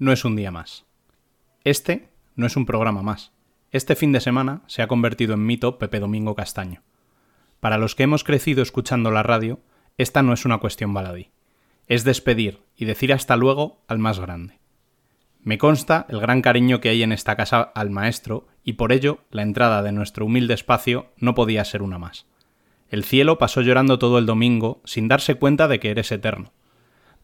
No es un día más. Este no es un programa más. Este fin de semana se ha convertido en mito Pepe Domingo Castaño. Para los que hemos crecido escuchando la radio, esta no es una cuestión baladí. Es despedir y decir hasta luego al más grande. Me consta el gran cariño que hay en esta casa al maestro y por ello la entrada de nuestro humilde espacio no podía ser una más. El cielo pasó llorando todo el domingo sin darse cuenta de que eres eterno.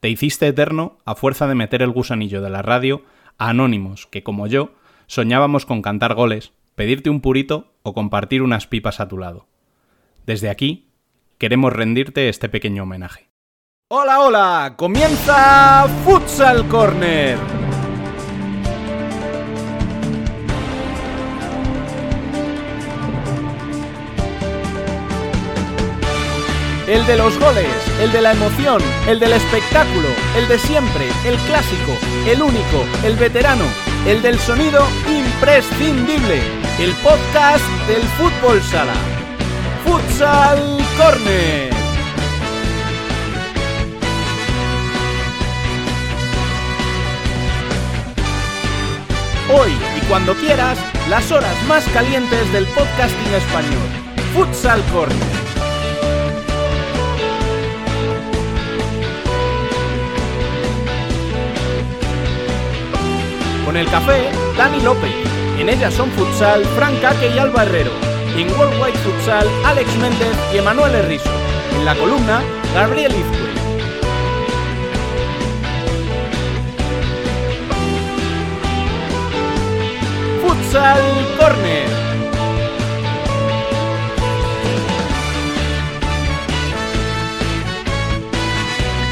Te hiciste eterno a fuerza de meter el gusanillo de la radio a anónimos que, como yo, soñábamos con cantar goles, pedirte un purito o compartir unas pipas a tu lado. Desde aquí, queremos rendirte este pequeño homenaje. Hola, hola, comienza Futsal Corner. El de los goles, el de la emoción, el del espectáculo, el de siempre, el clásico, el único, el veterano, el del sonido imprescindible, el podcast del fútbol sala. Futsal Corner. Hoy y cuando quieras, las horas más calientes del podcasting español. Futsal Corner. Con el café, Dani López. En ella son futsal, Frank Caque y Alba Herrero. En Worldwide Futsal, Alex Méndez y Emanuel Herrizo. En la columna, Gabriel Izcue. Futsal Corner.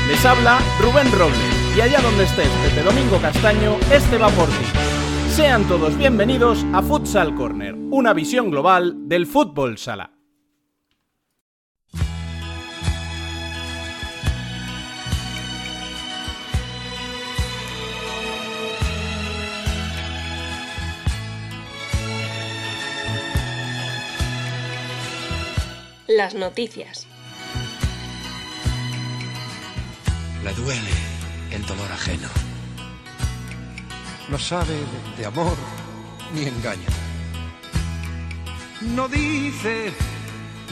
Les habla Rubén Robles y allá donde estés, Pepe Domingo Castaño, este va por ti. Sean todos bienvenidos a Futsal Corner, una visión global del fútbol sala. Las noticias. Le duele el dolor ajeno. No sabe de, de amor ni engaña. No dice,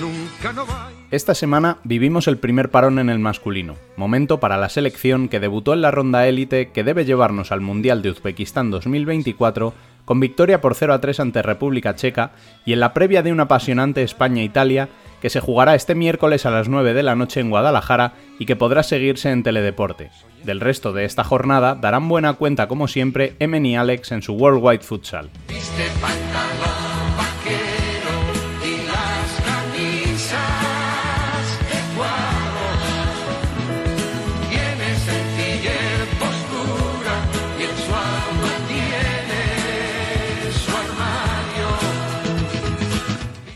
nunca no va. Esta semana vivimos el primer parón en el masculino, momento para la selección que debutó en la ronda élite que debe llevarnos al Mundial de Uzbekistán 2024 con victoria por 0 a 3 ante República Checa y en la previa de una apasionante España-Italia que se jugará este miércoles a las 9 de la noche en Guadalajara y que podrá seguirse en Teledeporte. Del resto de esta jornada darán buena cuenta como siempre Emen y Alex en su Worldwide Futsal.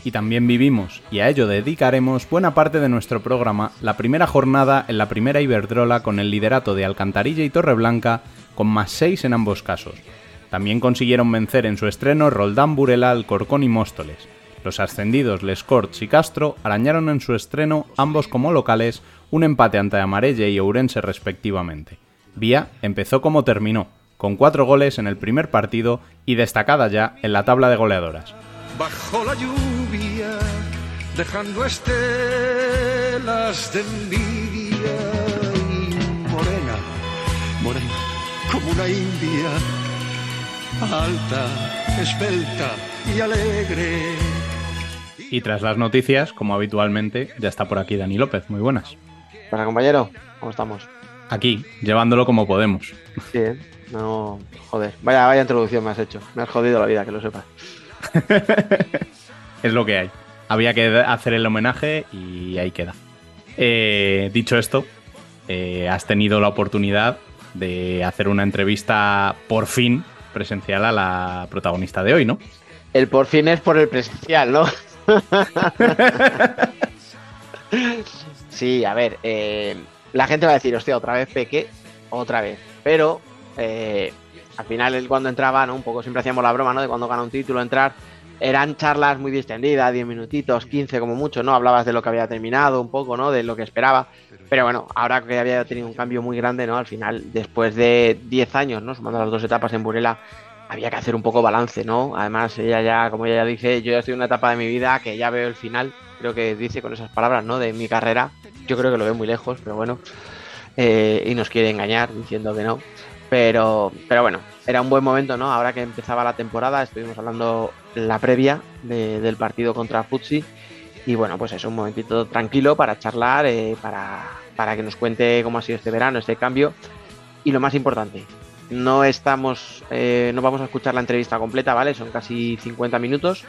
Y también vivimos, y a ello dedicaremos buena parte de nuestro programa, la primera jornada en la primera Iberdrola con el liderato de Alcantarilla y Torreblanca, con más 6 en ambos casos. También consiguieron vencer en su estreno Roldán Burela, Alcorcón y Móstoles. Los ascendidos Les Corts y Castro arañaron en su estreno, ambos como locales, un empate ante Amarelle y Ourense respectivamente. Vía empezó como terminó, con cuatro goles en el primer partido y destacada ya en la tabla de goleadoras. Bajo la lluvia, dejando estelas de envidia y morena, morena, como una india, alta, esbelta y alegre. Y tras las noticias, como habitualmente, ya está por aquí Dani López. Muy buenas. Para compañero, ¿cómo estamos? Aquí, llevándolo como podemos. Sí, ¿eh? No, joder. Vaya, vaya introducción me has hecho. Me has jodido la vida, que lo sepas. es lo que hay. Había que hacer el homenaje y ahí queda. Eh, dicho esto, eh, has tenido la oportunidad de hacer una entrevista por fin presencial a la protagonista de hoy, ¿no? El por fin es por el presencial, ¿no? sí, a ver, eh, la gente va a decir, hostia, otra vez Peque, otra vez. Pero eh, al final, él cuando entraba, ¿no? Un poco siempre hacíamos la broma, ¿no? De cuando gana un título entrar. eran charlas muy distendidas, 10 minutitos, 15 como mucho, ¿no? Hablabas de lo que había terminado un poco, ¿no? De lo que esperaba. Pero bueno, ahora que había tenido un cambio muy grande, ¿no? Al final, después de 10 años, ¿no? Sumando las dos etapas en Burela, había que hacer un poco balance, ¿no? Además, ella ya, como ella ya dice, yo ya estoy en una etapa de mi vida que ya veo el final, creo que dice con esas palabras, ¿no? De mi carrera. Yo creo que lo veo muy lejos, pero bueno. Eh, y nos quiere engañar diciendo que no. Pero, pero bueno, era un buen momento, ¿no? Ahora que empezaba la temporada, estuvimos hablando la previa de- del partido contra Futsi. Y bueno, pues es un momentito tranquilo para charlar, eh, para, para que nos cuente cómo ha sido este verano, este cambio. Y lo más importante, no estamos, eh, no vamos a escuchar la entrevista completa, ¿vale? Son casi 50 minutos.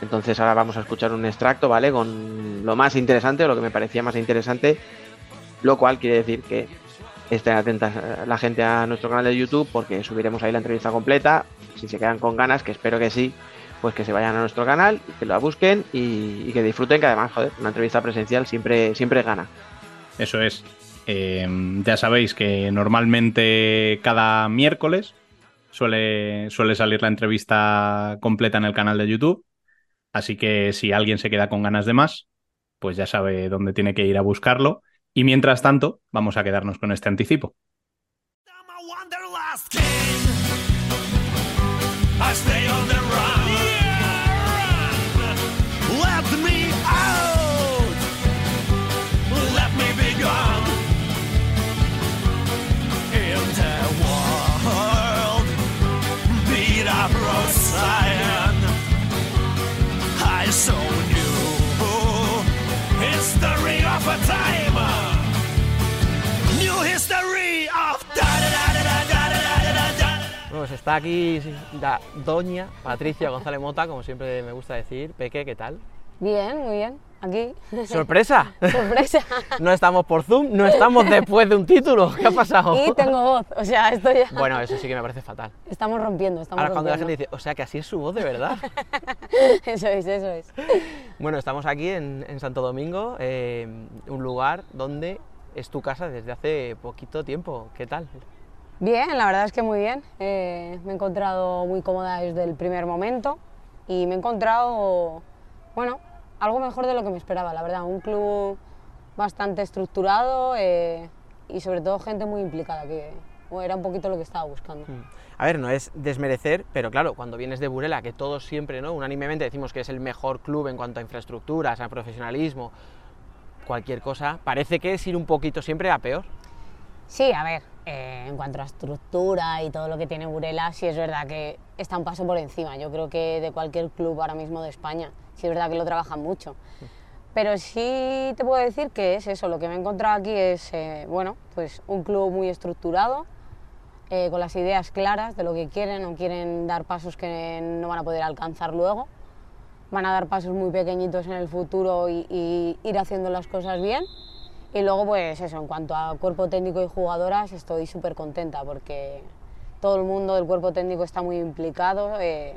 Entonces ahora vamos a escuchar un extracto, ¿vale? Con lo más interesante o lo que me parecía más interesante. Lo cual quiere decir que estén atentas eh, la gente a nuestro canal de YouTube porque subiremos ahí la entrevista completa. Si se quedan con ganas, que espero que sí, pues que se vayan a nuestro canal, que la busquen y, que disfruten, que además, joder, una entrevista presencial siempre, siempre gana. Eso es. Eh, ya sabéis que normalmente cada miércoles suele, suele salir la entrevista completa en el canal de YouTube. Así que si alguien se queda con ganas de más, pues ya sabe dónde tiene que ir a buscarlo. Y mientras tanto, vamos a quedarnos con este anticipo. Está aquí la doña Patricia González Mota, como siempre me gusta decir. Peque, ¿qué tal? Bien, muy bien. Aquí. ¡Sorpresa! Sorpresa. No estamos por Zoom, no estamos después de un título. ¿Qué ha pasado? Y tengo voz. O sea, esto ya. Bueno, eso sí que me parece fatal. Estamos rompiendo, estamos Ahora cuando la gente dice, o sea que así es su voz de verdad. Eso es, eso es. Bueno, estamos aquí en, en Santo Domingo, eh, un lugar donde es tu casa desde hace poquito tiempo. ¿Qué tal? Bien, la verdad es que muy bien. Eh, me he encontrado muy cómoda desde el primer momento y me he encontrado, bueno, algo mejor de lo que me esperaba, la verdad. Un club bastante estructurado eh, y sobre todo gente muy implicada, que era un poquito lo que estaba buscando. A ver, no es desmerecer, pero claro, cuando vienes de Burela, que todos siempre, ¿no? Unánimemente decimos que es el mejor club en cuanto a infraestructuras, a profesionalismo, cualquier cosa, parece que es ir un poquito siempre a peor. Sí, a ver, eh, en cuanto a estructura y todo lo que tiene Burela, sí es verdad que está un paso por encima. Yo creo que de cualquier club ahora mismo de España, sí es verdad que lo trabajan mucho. Pero sí te puedo decir que es eso, lo que me he encontrado aquí es, eh, bueno, pues un club muy estructurado, eh, con las ideas claras de lo que quieren, no quieren dar pasos que no van a poder alcanzar luego. Van a dar pasos muy pequeñitos en el futuro y, y ir haciendo las cosas bien. Y luego, pues eso, en cuanto a cuerpo técnico y jugadoras, estoy súper contenta porque todo el mundo del cuerpo técnico está muy implicado. eh,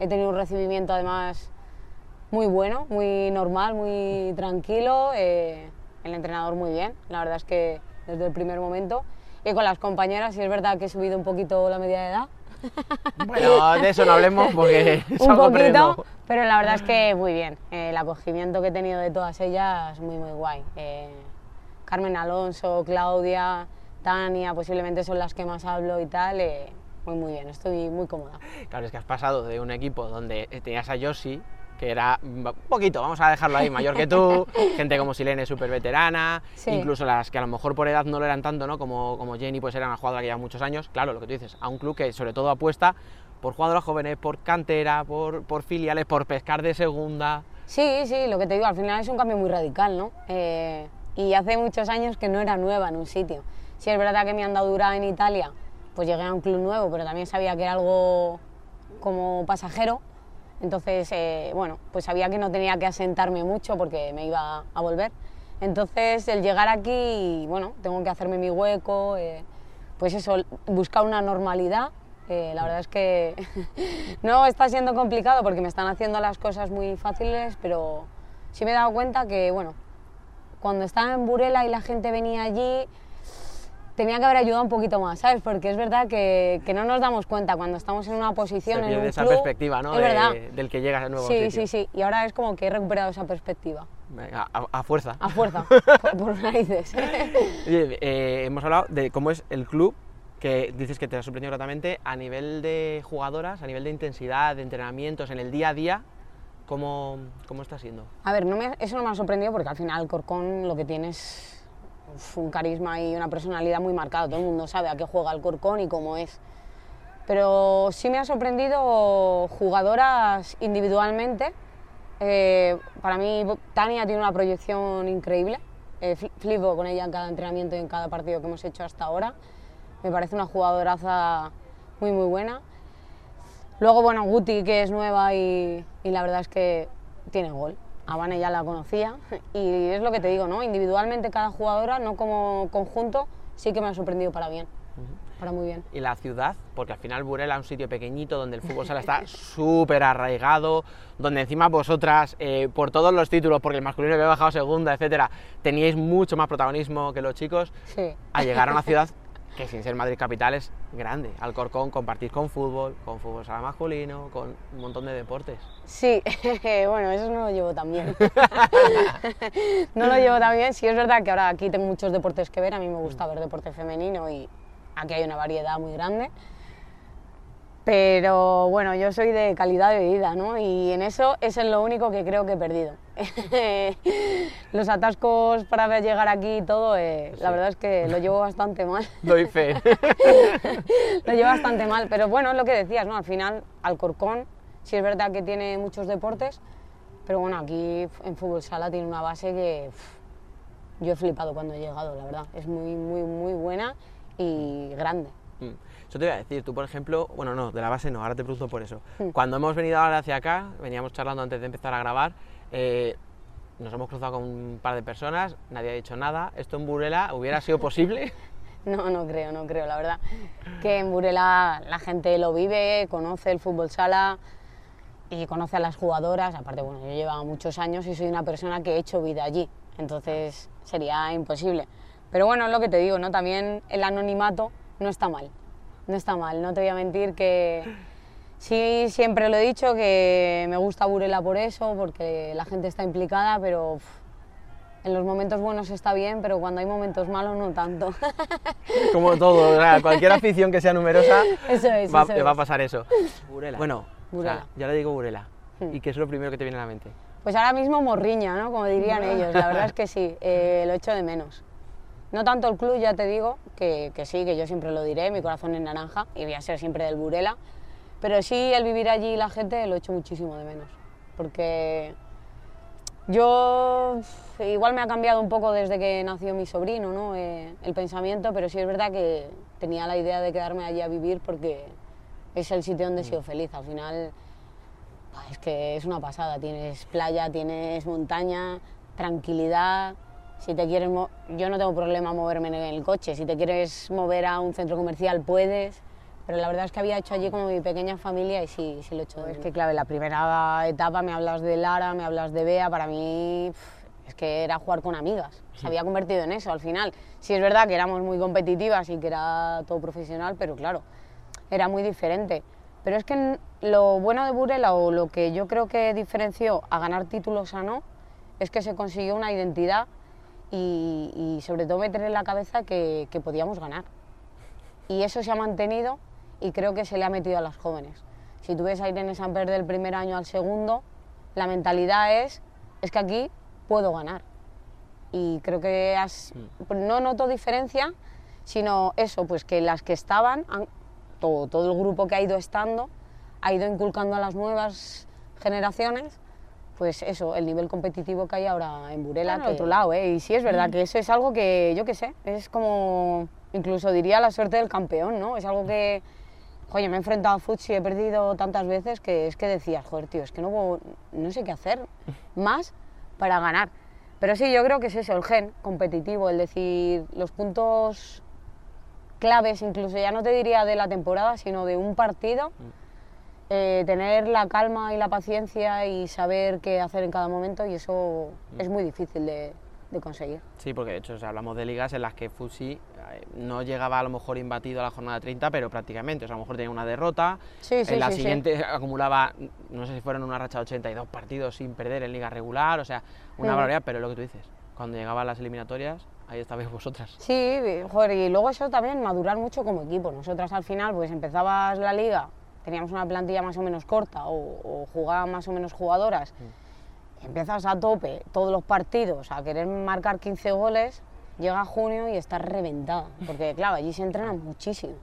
he tenido un recibimiento además muy bueno, muy normal, muy tranquilo. eh, el entrenador muy bien, la verdad es que desde el primer momento. Y con las compañeras, sí es verdad que he subido un poquito la media de edad. Bueno, de eso no hablemos porque un poquito, pero la verdad es que muy bien. Eh, el acogimiento que he tenido de todas ellas, muy, muy guay. Eh, Carmen Alonso, Claudia, Tania, posiblemente son las que más hablo y tal. eh, muy, muy bien, estoy muy cómoda. Claro, es que has pasado de un equipo donde tenías a Yoshi, que era un poquito, vamos a dejarlo ahí, mayor que tú, gente como Silene súper veterana, Sí. incluso las que a lo mejor por edad no lo eran tanto, ¿no? Como, como Jenny, pues era una jugadora que lleva muchos años. Claro, lo que tú dices, a un club que sobre todo apuesta por jugadoras jóvenes, por cantera, por, por filiales, por pescar de segunda. Sí, sí, lo que te digo, al final es un cambio muy radical, ¿no? Eh, y hace muchos años que no era nueva en un sitio. Sí es verdad que mi andadura en Italia, pues llegué a un club nuevo, pero también sabía que era algo como pasajero. Entonces, eh, bueno, pues sabía que no tenía que asentarme mucho porque me iba a volver. Entonces, el llegar aquí, bueno, tengo que hacerme mi hueco, eh, pues eso, buscar una normalidad. Eh, la verdad es que no está siendo complicado porque me están haciendo las cosas muy fáciles, pero sí me he dado cuenta que, bueno, cuando estaba en Burela y la gente venía allí, tenía que haber ayudado un poquito más, ¿sabes? Porque es verdad que, que no nos damos cuenta cuando estamos en una posición Se en un esa club, perspectiva, ¿no? Es de- verdad. del que llega al nuevo Sí, sitio. sí, sí. Y ahora es como que he recuperado esa perspectiva. Venga, A, a fuerza. A fuerza, por, por narices. Oye, eh, hemos hablado de cómo es el club, que dices que te ha sorprendido gratamente, a nivel de jugadoras, a nivel de intensidad, de entrenamientos, en el día a día, ¿cómo, cómo está siendo? A ver, no me- eso no me ha sorprendido porque al final Corcón lo que tiene es un carisma y una personalidad muy marcada. Todo el mundo sabe a qué juega el Corcón y cómo es. Pero sí me ha sorprendido jugadoras individualmente. Eh, para mí, Tania tiene una proyección increíble. Eh, fli- flipo con ella en cada entrenamiento y en cada partido que hemos hecho hasta ahora. Me parece una jugadoraza muy, muy buena. Luego, bueno, Guti, que es nueva y, y la verdad es que tiene gol. A Vane ya la conocía y es lo que te digo, ¿no? Individualmente cada jugadora, no como conjunto, sí que me ha sorprendido para bien, para muy bien. Y la ciudad, porque al final Burela es un sitio pequeñito donde el fútbol sala está súper arraigado, donde encima vosotras, eh, por todos los títulos, porque el masculino había bajado segunda, etcétera, teníais mucho más protagonismo que los chicos, Sí. a llegar a una ciudad que sin ser Madrid capital es grande. Alcorcón compartís con fútbol, con fútbol sala masculino, con un montón de deportes. Sí, bueno, eso no lo llevo tan bien. no lo llevo tan bien. Sí, es verdad que ahora aquí tengo muchos deportes que ver. A mí me gusta ver deporte femenino y aquí hay una variedad muy grande. Pero bueno, yo soy de calidad de vida, ¿no? Y en eso es en lo único que creo que he perdido. Los atascos para llegar aquí y todo, eh, la verdad es que lo llevo bastante mal. Doy fe. lo llevo bastante mal, pero bueno, es lo que decías, ¿no? Al final, Alcorcón, sí es verdad que tiene muchos deportes, pero bueno, aquí en fútbol sala tiene una base que uf, yo he flipado cuando he llegado, la verdad. Es muy, muy, muy buena y grande. Mm. Eso te iba a decir, tú por ejemplo, bueno, no, de la base no, ahora te pregunto por eso. Mm. Cuando hemos venido ahora hacia acá, veníamos charlando antes de empezar a grabar, eh, nos hemos cruzado con un par de personas, nadie ha dicho nada. ¿Esto en Burela hubiera sido posible? No, no creo, no creo, la verdad. Que en Burela la gente lo vive, conoce el fútbol sala y conoce a las jugadoras. Aparte, bueno, yo llevo muchos años y soy una persona que he hecho vida allí, entonces sería imposible. Pero bueno, es lo que te digo, ¿no? También el anonimato no está mal. No está mal, no te voy a mentir que sí, siempre lo he dicho, que me gusta Burela por eso, porque la gente está implicada, pero uf, en los momentos buenos está bien, pero cuando hay momentos malos no tanto. Como todo, o sea, cualquier afición que sea numerosa, Eso es, va, eso le va a pasar eso. Burela. Bueno, o sea, Burela. ya le digo Burela. Hmm. ¿Y qué es lo primero que te viene a la mente? Pues ahora mismo morriña, ¿no? Como dirían ellos. La verdad es que sí, eh, lo echo de menos. No tanto el club, ya te digo, que, que sí, que yo siempre lo diré, mi corazón es naranja y voy a ser siempre del Burela. Pero sí, el vivir allí y la gente lo echo muchísimo de menos. Porque yo igual me ha cambiado un poco desde que nació mi sobrino, ¿no? Eh, el pensamiento, pero sí es verdad que tenía la idea de quedarme allí a vivir porque es el sitio donde he sido feliz. Al final Es que es una pasada, tienes playa, tienes montaña, tranquilidad. Si te quieres yo no tengo problema moverme en el coche, si te quieres mover a un centro comercial puedes, pero la verdad es que había hecho allí como mi pequeña familia y sí, sí lo he hecho. Es que clave, la primera etapa me hablas de Lara, me hablas de Bea, para mí es que era jugar con amigas, se había convertido en eso al final. Sí es verdad que éramos muy competitivas y que era todo profesional, pero claro, era muy diferente. Pero es que lo bueno de Burela o lo que yo creo que diferenció a ganar títulos a no es que se consiguió una identidad y, y sobre todo meter en la cabeza que, que podíamos ganar. Y eso se ha mantenido y creo que se le ha metido a las jóvenes. Si tú ves a Irene Samper del primer año al segundo, la mentalidad es, es que aquí puedo ganar. Y creo que has- no noto diferencia, sino eso, pues que las que estaban, han- todo, todo el grupo que ha ido estando, ha ido inculcando a las nuevas generaciones, pues eso, el nivel competitivo que hay ahora en Burela. que... otro lado, ¿eh? Y sí es verdad que eso es algo que, yo qué sé, es como, incluso diría la suerte del campeón, ¿no? Es algo que, oye, me he enfrentado a Futsi y he perdido tantas veces que es que decías, joder, tío, es que no, no sé qué hacer más para ganar. Pero sí, yo creo que es eso, el gen competitivo, el decir, los puntos claves, incluso ya no te diría de la temporada, sino de un partido, eh, tener la calma y la paciencia y saber qué hacer en cada momento y eso es muy difícil de, de conseguir. Sí, porque de hecho o sea, hablamos de ligas en las que Fusi eh, no llegaba a lo mejor imbatido a la jornada 30, pero prácticamente. O sea, a lo mejor tenía una derrota, Sí, sí, en la sí, siguiente acumulaba, no sé si fueron una racha de 82 partidos sin perder en liga regular, o sea, una Mm. barbaridad, pero es lo que tú dices. Cuando llegaban las eliminatorias, ahí estabais vosotras. Sí, joder, y luego eso también, madurar mucho como equipo. Nosotras al final, pues empezabas la liga, teníamos una plantilla más o menos corta o, o jugaban más o menos jugadoras. Empiezas a tope todos los partidos a querer marcar 15 goles, llega junio y estás reventada. Porque claro, allí se entrena muchísimo.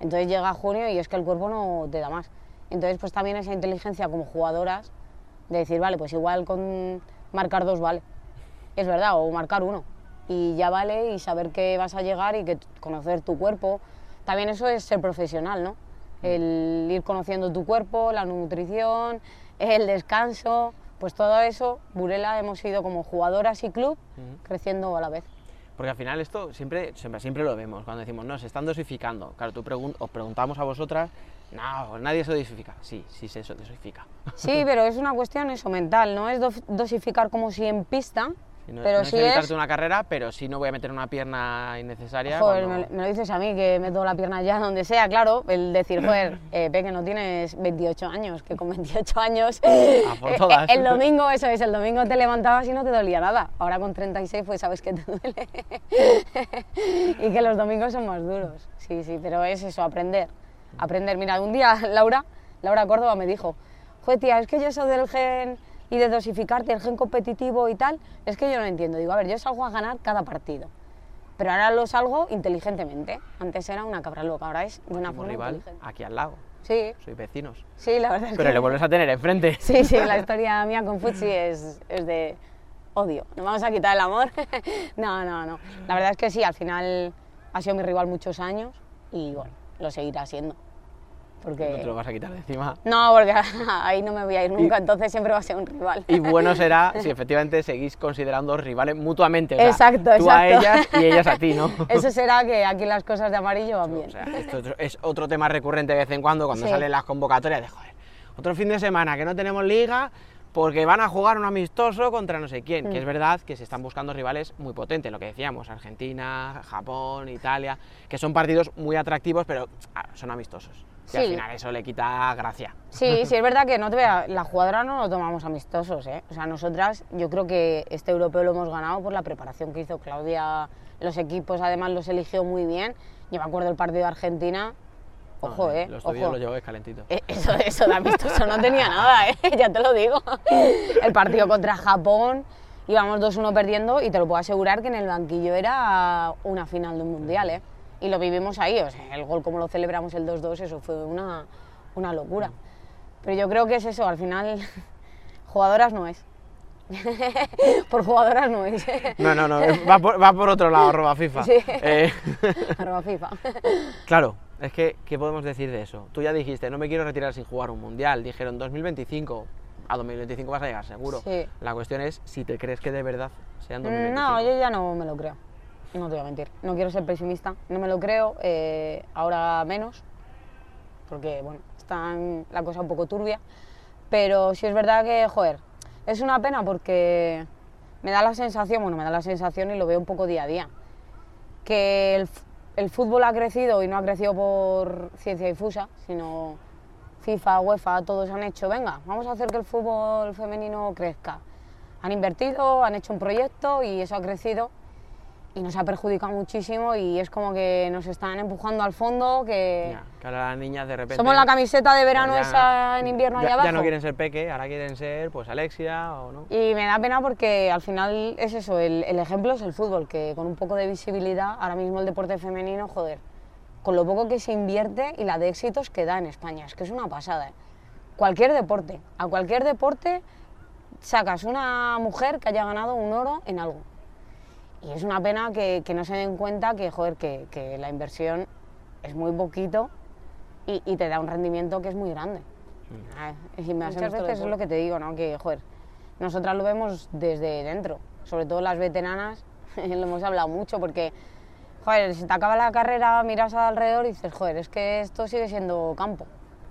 Entonces llega junio y es que el cuerpo no te da más. Entonces pues también esa inteligencia como jugadoras de decir, vale, pues igual con marcar dos vale. Es verdad, o marcar uno. Y ya vale y saber que vas a llegar y que conocer tu cuerpo. También eso es ser profesional, ¿no? El ir conociendo tu cuerpo, la nutrición, el descanso, pues todo eso, Burela hemos ido como jugadoras y club creciendo a la vez. Porque al final esto siempre, siempre, siempre lo vemos, cuando decimos, no, se están dosificando. Claro, tú pregun- os preguntamos a vosotras, no, nadie se dosifica. Sí, sí se dosifica. Sí, pero es una cuestión eso, mental, no es dosificar como si en pista, no, pero no sí es una carrera, pero sí no voy a meter una pierna innecesaria. Joder, cuando- me, me lo dices a mí, que meto la pierna ya donde sea, claro, el decir, joder, eh, Peque, no tienes 28 años, que con 28 años, eh, eh, el domingo, eso es, el domingo te levantabas y no te dolía nada, ahora con 36 pues sabes que te duele, y que los domingos son más duros, sí, sí, pero es eso, aprender, aprender, mira, un día Laura, Laura Córdoba me dijo, joder tía, es que yo eso del gen y de dosificarte, el gen competitivo y tal, es que yo no entiendo, digo, a ver, yo salgo a ganar cada partido, pero ahora lo salgo inteligentemente. Antes era una cabra loca, ahora es de una forma rival inteligente. aquí al lado. Sí, Sois vecinos. sí, la verdad es Pero que... le vuelves a tener enfrente. Sí, sí, la historia mía con Futsi es, es de odio. No vamos a quitar el amor. no, no, no. La verdad es que sí, al final ha sido mi rival muchos años y bueno, lo seguirá siendo. Porque... No te lo vas a quitar de encima. No, porque ahí no me voy a ir nunca, entonces siempre va a ser un rival. Y bueno será si efectivamente seguís considerando rivales mutuamente. o sea, Exacto, tú a exacto. ellas y ellas a ti, ¿no? Eso será que aquí las cosas de amarillo van bien. O sea, esto es- otro tema recurrente de vez en cuando cuando Sí. salen las convocatorias de joder, otro fin de semana que no tenemos liga porque van a jugar un amistoso contra no sé quién, Mm. que es verdad que se están buscando rivales muy potentes, lo que decíamos, Argentina, Japón, Italia, que son partidos muy atractivos, pero ah, son amistosos. Y al Sí. final eso le quita gracia. Sí, sí, es verdad que no te vea, la jugadora no lo tomamos amistosos, ¿eh? O sea, nosotras, yo creo que este europeo lo hemos ganado por la preparación que hizo Claudia. Los equipos, además, los eligió muy bien. Yo me acuerdo del partido de Argentina. Ojo, ¿eh? Los tuyos los llevo calentito. Eh, Eso, eso de amistoso no tenía nada, ¿eh? ya te lo digo. El partido contra Japón, íbamos 2-1 perdiendo y te lo puedo asegurar que en el banquillo era una final de un mundial, ¿eh? Y lo vivimos ahí, o sea, el gol como lo celebramos el 2-2, eso fue una, una locura. Pero yo creo que es eso, al final, jugadoras no es. por jugadoras no es. No, no, no, va por, va por otro lado, arroba FIFA. Sí. Eh, Arroba FIFA. Claro, es que, ¿qué podemos decir de eso? Tú ya dijiste, no me quiero retirar sin jugar un mundial. Dijeron 2025. A 2025 vas a llegar, seguro. Sí. La cuestión es si te crees que de verdad sea en 2025. No, yo ya no me lo creo. No te voy a mentir. No quiero ser pesimista. No me lo creo. eh, ahora menos. Porque, bueno, está la cosa un poco turbia. Pero sí es verdad que, joder, es una pena porque me da la sensación, bueno, me da la sensación y lo veo un poco día a día, que el, el fútbol ha crecido y no ha crecido por ciencia difusa, sino FIFA, UEFA, todos han hecho, venga, vamos a hacer que el fútbol femenino crezca. Han invertido, han hecho un proyecto y eso ha crecido y nos ha perjudicado muchísimo y es como que nos están empujando al fondo, que Ya, que ahora las niñas de repente... somos la camiseta de verano pues ya- esa en invierno ya, allá abajo. ya no quieren ser Peque, ahora quieren ser pues Alexia o no. Y me da pena porque al final es eso, el, el ejemplo es el fútbol, que con un poco de visibilidad, ahora mismo el deporte femenino, joder, con lo poco que se invierte y la de éxitos que da en España, es que es una pasada. ¿eh? Cualquier deporte, a cualquier deporte sacas una mujer que haya ganado un oro en algo. Y es una pena que, que no se den cuenta que, joder, que, que la inversión es muy poquito y, y te da un rendimiento que es muy grande. Ah, Y muchas veces es lo que te digo, ¿no? Que, joder, nosotras lo vemos desde dentro, sobre todo las veteranas, lo hemos hablado mucho porque, joder, se te acaba la carrera, miras alrededor y dices, joder, es que esto sigue siendo campo,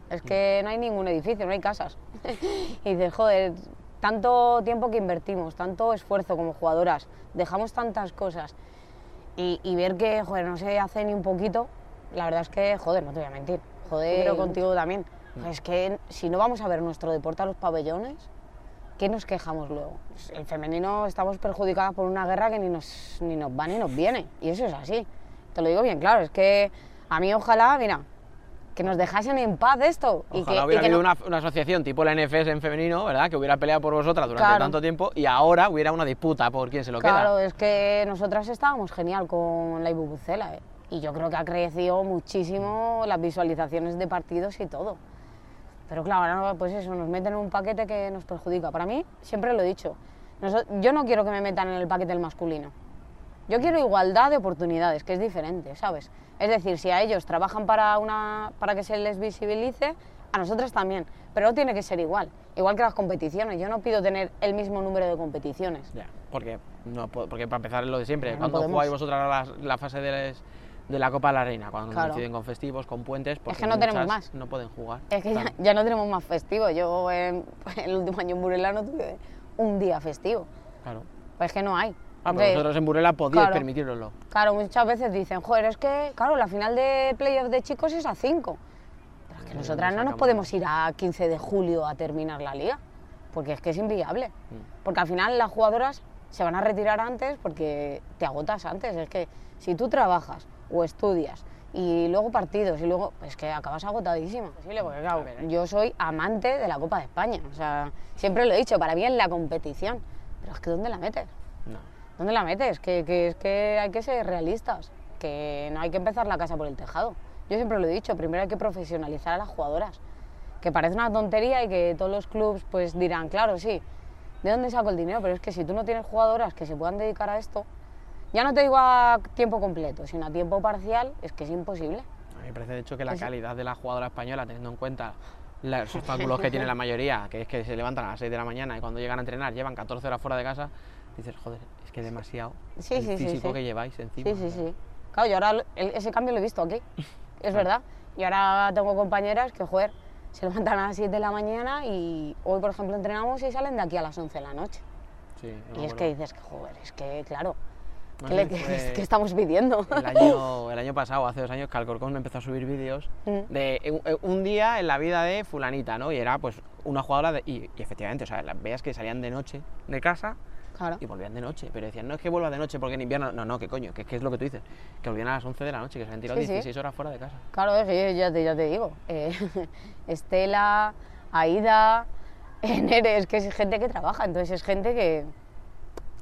es que no hay ningún edificio, no hay casas. y dices, joder, tanto tiempo que invertimos, tanto esfuerzo como jugadoras, dejamos tantas cosas y, y ver que, joder, no se hace ni un poquito, la verdad es que, joder, no te voy a mentir, joder, pero contigo también. Es que si no vamos a ver nuestro deporte a los pabellones, ¿qué nos quejamos luego? El femenino estamos perjudicadas por una guerra que ni nos, ni nos va ni nos viene, y eso es así. Te lo digo bien claro, es que a mí ojalá, mira, que nos dejasen en paz esto. y Ojalá que, hubiera y que habido no- una, una asociación tipo la NFS en femenino, ¿verdad? Que hubiera peleado por vosotras durante Claro. tanto tiempo y ahora hubiera una disputa por quién se lo Claro, queda. es que nosotras estábamos genial con la Ibubucela, ¿eh? y yo creo que ha crecido muchísimo las visualizaciones de partidos y todo. Pero claro, ahora pues eso, nos meten en un paquete que nos perjudica. Para mí, siempre lo he dicho, yo no quiero que me metan en el paquete del masculino. Yo quiero igualdad de oportunidades, que es diferente, ¿sabes? Es decir, si a ellos trabajan para, una, para que se les visibilice, a nosotras también. Pero no tiene que ser igual. Igual que las competiciones. Yo no pido tener el mismo número de competiciones. Ya, porque, no, po- porque para empezar es lo de siempre. No Cuando podemos. jugáis vosotras la, la fase de, les- de la Copa de la Reina, cuando Claro. coinciden con festivos, con puentes, porque que no tenemos más. No pueden jugar. Es que ya, no tenemos más festivo. Yo en el último año en Burela no tuve un día festivo. Claro. Pues es que no hay. Ah, pero vosotros en Burela podíais claro. permitíroslo. Claro, muchas veces dicen, joder, es que, claro, la final de playoff de chicos es a 5. Pero es que nosotras nos no nos podemos ir a 15 de julio a terminar la liga, porque es que es inviable. Mm. Porque al final las jugadoras se van a retirar antes porque te agotas antes. Es que si tú trabajas o estudias y luego partidos y luego, es que acabas agotadísima. Posible, porque claro, yo soy amante de la Copa de España. O sea, siempre lo he dicho, para mí es la competición. Pero es que ¿dónde la metes? ¿Dónde la metes? Que, que es que hay que ser realistas, que no hay que empezar la casa por el tejado. Yo siempre lo he dicho, primero hay que profesionalizar a las jugadoras, que parece una tontería y que todos los clubes pues dirán, claro, sí, ¿de dónde saco el dinero? Pero es que si tú no tienes jugadoras que se puedan dedicar a esto, ya no te digo a tiempo completo, sino a tiempo parcial, es que es imposible. A mí me parece de hecho que la Es- calidad de la jugadora española, teniendo en cuenta los obstáculos que tiene la mayoría, que es que se levantan a las 6 de la mañana y cuando llegan a entrenar llevan 14 horas fuera de casa, dices, joder, es que es demasiado Sí, el sí, sí, físico sí. que lleváis encima. Sí, sí, sí. Claro, yo ahora el- ese cambio lo he visto aquí, es verdad. Y ahora tengo compañeras que, joder, se levantan a las 7 de la mañana y hoy, por ejemplo, entrenamos y salen de aquí a las 11 de la noche. Sí, no, y es bueno, que dices, joder, es que, claro, ¿qué, le- qué- fue qué estamos pidiendo? El año, el año pasado, hace dos años, que Alcorcón empezó a subir vídeos Mm. de un, día en la vida de fulanita, ¿no? Y era pues una jugadora de... Y, y efectivamente, o sea, las veas que salían de noche de casa Claro. y volvían de noche, pero decían, no es que vuelva de noche porque en invierno, no, no, que coño, que, que es lo que tú dices, que volvían a las 11 de la noche, que se habían tirado Sí, sí. 16 horas fuera de casa. Claro, es que yo ya te, ya te digo. eh, Estela, Aida, Nere, es que es gente que trabaja, entonces es gente que.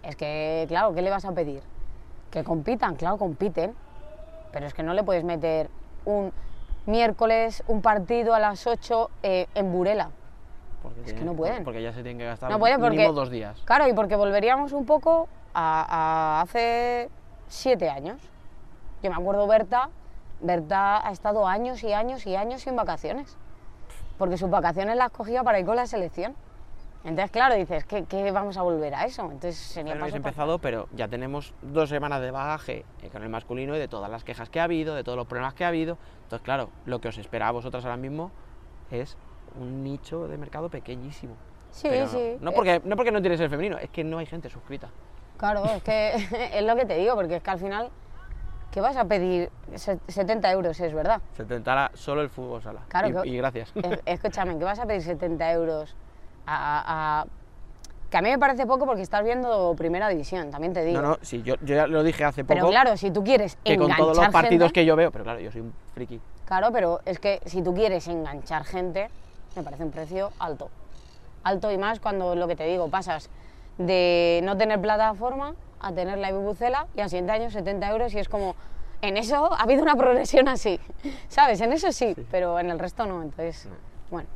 Es que, claro, ¿qué le vas a pedir? Que compitan, claro, compiten, pero es que no le puedes meter un miércoles un partido a las 8 eh, en Burela. Porque Es que tienen- no pueden. Porque ya se tienen que gastar No pueden porque. mínimo dos días. Claro, y porque volveríamos un poco a, a hace siete años. Yo me acuerdo Berta, Berta ha estado años y años y años sin vacaciones. Porque sus vacaciones las cogía para ir con la selección. Entonces, claro, dices, ¿qué, qué vamos a volver a eso? Entonces sería No habéis empezado, pero ya tenemos dos semanas de bagaje eh, con el masculino y de todas las quejas que ha habido, de todos los problemas que ha habido. Entonces, claro, lo que os espera a vosotras ahora mismo es un nicho de mercado pequeñísimo. Sí, Pero sí. No porque, no porque no tienes el femenino, es que no hay gente suscrita. Claro, es que es lo que te digo, porque es que al final, ¿qué vas a pedir? Se- 70 euros, es verdad. Se tentará solo el fútbol sala. Claro, y, que- y gracias. Es- Escúchame, ¿qué vas a pedir 70 euros a, a- a- Que a mí me parece poco porque estás viendo Primera División, también te digo. No, no, sí, yo, yo ya lo dije hace poco. pero claro, si tú quieres que con enganchar todos los partidos gente, que yo veo, pero claro, yo soy un friki. Claro, pero es que si tú quieres enganchar gente, me parece un precio alto. Alto y más cuando lo que te digo, pasas de no tener plataforma a tener la ibubucela y al siguiente año 70 euros y es como... En eso ha habido una progresión así, ¿sabes? En eso sí, pero en el resto no, entonces... Bueno,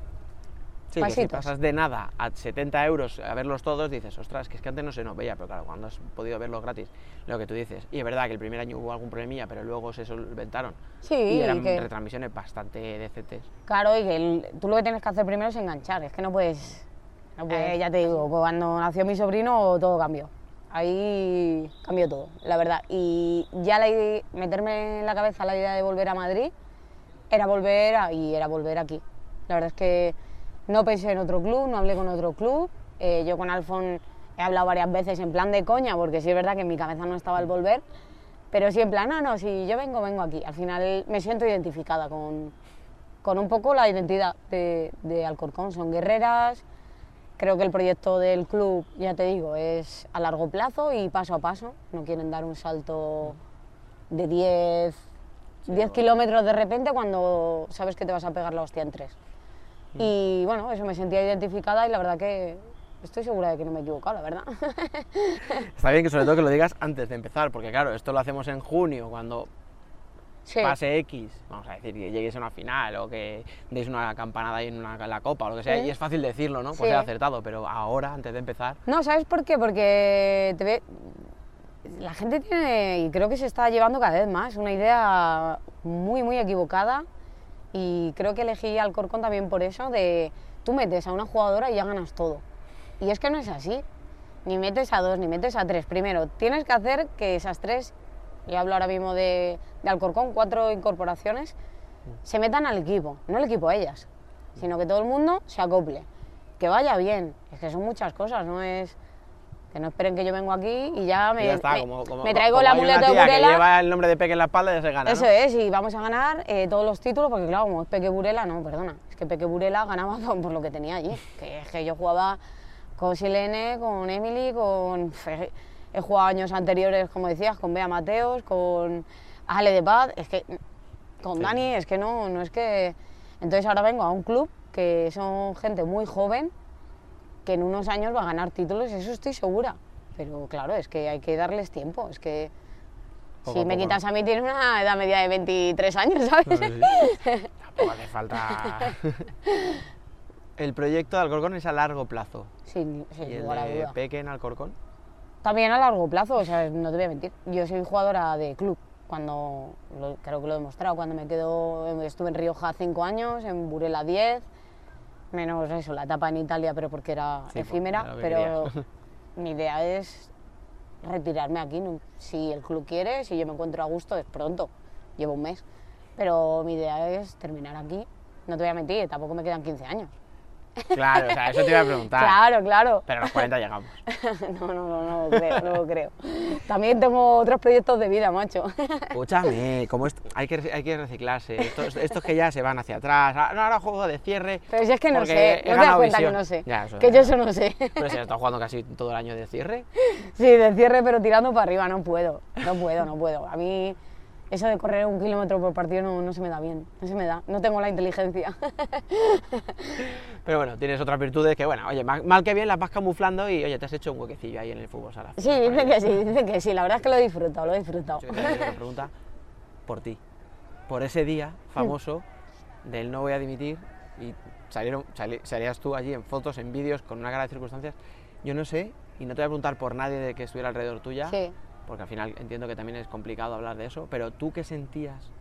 Sí, que si pasas de nada a 70 euros a verlos todos, dices, ostras, que es que antes no se nos veía, pero claro, cuando has podido verlos gratis, lo que tú dices. Y es verdad que el primer año hubo algún problemilla, pero luego se solventaron. Sí, y eran que- retransmisiones bastante decentes. Claro, y que el- tú lo que tienes que hacer primero es enganchar, es que no puedes... no puedes- ya te digo, cuando nació mi sobrino todo cambió. Ahí cambió todo, la verdad. Y ya la ide- meterme en la cabeza la idea de volver a Madrid era volver a, y era volver aquí. La verdad es que no pensé en otro club, no hablé con otro club Eh, yo con Alfon he hablado varias veces en plan de coña, porque sí es verdad que en mi cabeza no estaba el volver, pero sí en plan, no, no, si yo vengo, vengo aquí. Al final me siento identificada con, con un poco la identidad de, de Alcorcón. Son guerreras, creo que el proyecto del club, ya te digo, es a largo plazo y paso a paso. No quieren dar un salto de 10, 10 kilómetros de repente cuando sabes que te vas a pegar la hostia en tres. Y bueno, eso me sentía identificada y la verdad que estoy segura de que no me he equivocado, la verdad. Está bien que sobre todo que lo digas antes de empezar, porque claro, esto lo hacemos en junio, cuando Sí. pase X, vamos a decir, que lleguéis a una final o que deis una campanada ahí en, una, en la copa o lo que sea, y es fácil decirlo, ¿no? Por Sí. ser acertado, pero ahora, antes de empezar, No, ¿sabes por qué? Porque te ve... la gente tiene, y creo que se está llevando cada vez más, una idea muy, muy equivocada. Y creo que elegí Alcorcón también por eso, de tú metes a una jugadora y ya ganas todo. Y es que no es así. Ni metes a dos, ni metes a tres. Primero, tienes que hacer que esas tres, y hablo ahora mismo de, de Alcorcón, cuatro incorporaciones, se metan al equipo, no el equipo ellas, sino que todo el mundo se acople, que vaya bien. Es que son muchas cosas, no es que no esperen que yo vengo aquí y ya me, ya está, me- como, como- me traigo como el hay una amuleto de tía que Burela. lleva el nombre de Peque en la espalda y ya se gana, Eso ¿no? es, y vamos a ganar eh, todos los títulos, porque claro, como es Peque Burela, no, perdona, es que Peque Burela ganaba por, por lo que tenía allí, que es que yo jugaba con Silene, con Emily, con... He, he jugado años anteriores, como decías, con Bea Mateos, con Ale de Paz, es que con Sí. Dani, es que no, no es que... Entonces ahora vengo a un club que son gente muy joven, que en unos años va a ganar títulos, eso estoy segura. Pero claro, es que hay que darles tiempo, es que Poco si me quitas a mí tienes una edad media de 23 años, ¿sabes? Tampoco hace falta... el proyecto de Alcorcón es a largo plazo. Sin, sin ¿Y el de. Peque en Alcorcón? También a largo plazo, o sea, no te voy a mentir. Yo soy jugadora de club, cuando lo- creo que lo he demostrado, cuando me quedo, estuve en Rioja 5 años, en Burela 10, menos eso, la etapa en Italia, pero porque era Sí, efímera, era pero mi idea es retirarme aquí. Si el club quiere, si yo me encuentro a gusto, es pronto, llevo un mes, pero mi idea es terminar aquí. No te voy a mentir, tampoco me quedan 15 años. Claro, o sea, eso te iba a preguntar. Claro, claro. Pero a los 40 llegamos. No, no, no, no lo creo, no lo creo. También tengo otros proyectos de vida, macho. Escúchame, como esto, hay, que, hay que reciclarse. Estos, estos que ya se van hacia atrás. Ah, No, ahora juego de cierre. Pero si es que no sé, no te das cuenta visión. que no sé. Ya, eso que yo eso no sé. Pero si estado jugando casi todo el año de cierre. Sí, de cierre, pero tirando para arriba, no puedo. No puedo, no puedo. A mí eso de correr un kilómetro por partido no, no se me da bien. No se me da. No tengo la inteligencia. Pero bueno, tienes otras virtudes que, bueno, oye, mal, que bien las vas camuflando y, oye, te has hecho un huequecillo ahí en el fútbol sala. Sí, dicen que sí, dicen que sí. La verdad es que lo he disfrutado, lo he disfrutado. Yo también te pregunta por ti. Por ese día famoso del no voy a dimitir y salieron, sali- salías tú allí en fotos, en vídeos, con una cara de circunstancias. Yo no sé, y no te voy a preguntar por nadie de que estuviera alrededor tuya, Sí. Porque al final entiendo que también es complicado hablar de eso, pero tú qué sentías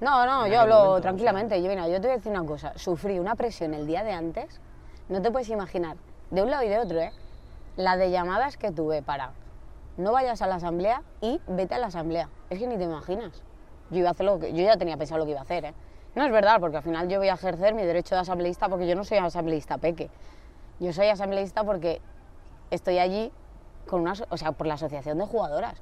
No, no, yo hablo momento, o tranquilamente. Yo, mira, yo te voy a decir una cosa. Sufrí una presión el día de antes, no te puedes imaginar, de un lado y de otro, ¿eh? La de llamadas que tuve para no vayas a la asamblea y vete a la asamblea. Es que ni te imaginas. Yo iba a hacer lo que, yo ya tenía pensado lo que iba a hacer, ¿eh? No es verdad, porque al final yo voy a ejercer mi derecho de asambleísta porque yo no soy asambleísta peque. Yo soy asambleísta porque estoy allí con una, o sea, por la asociación de jugadoras.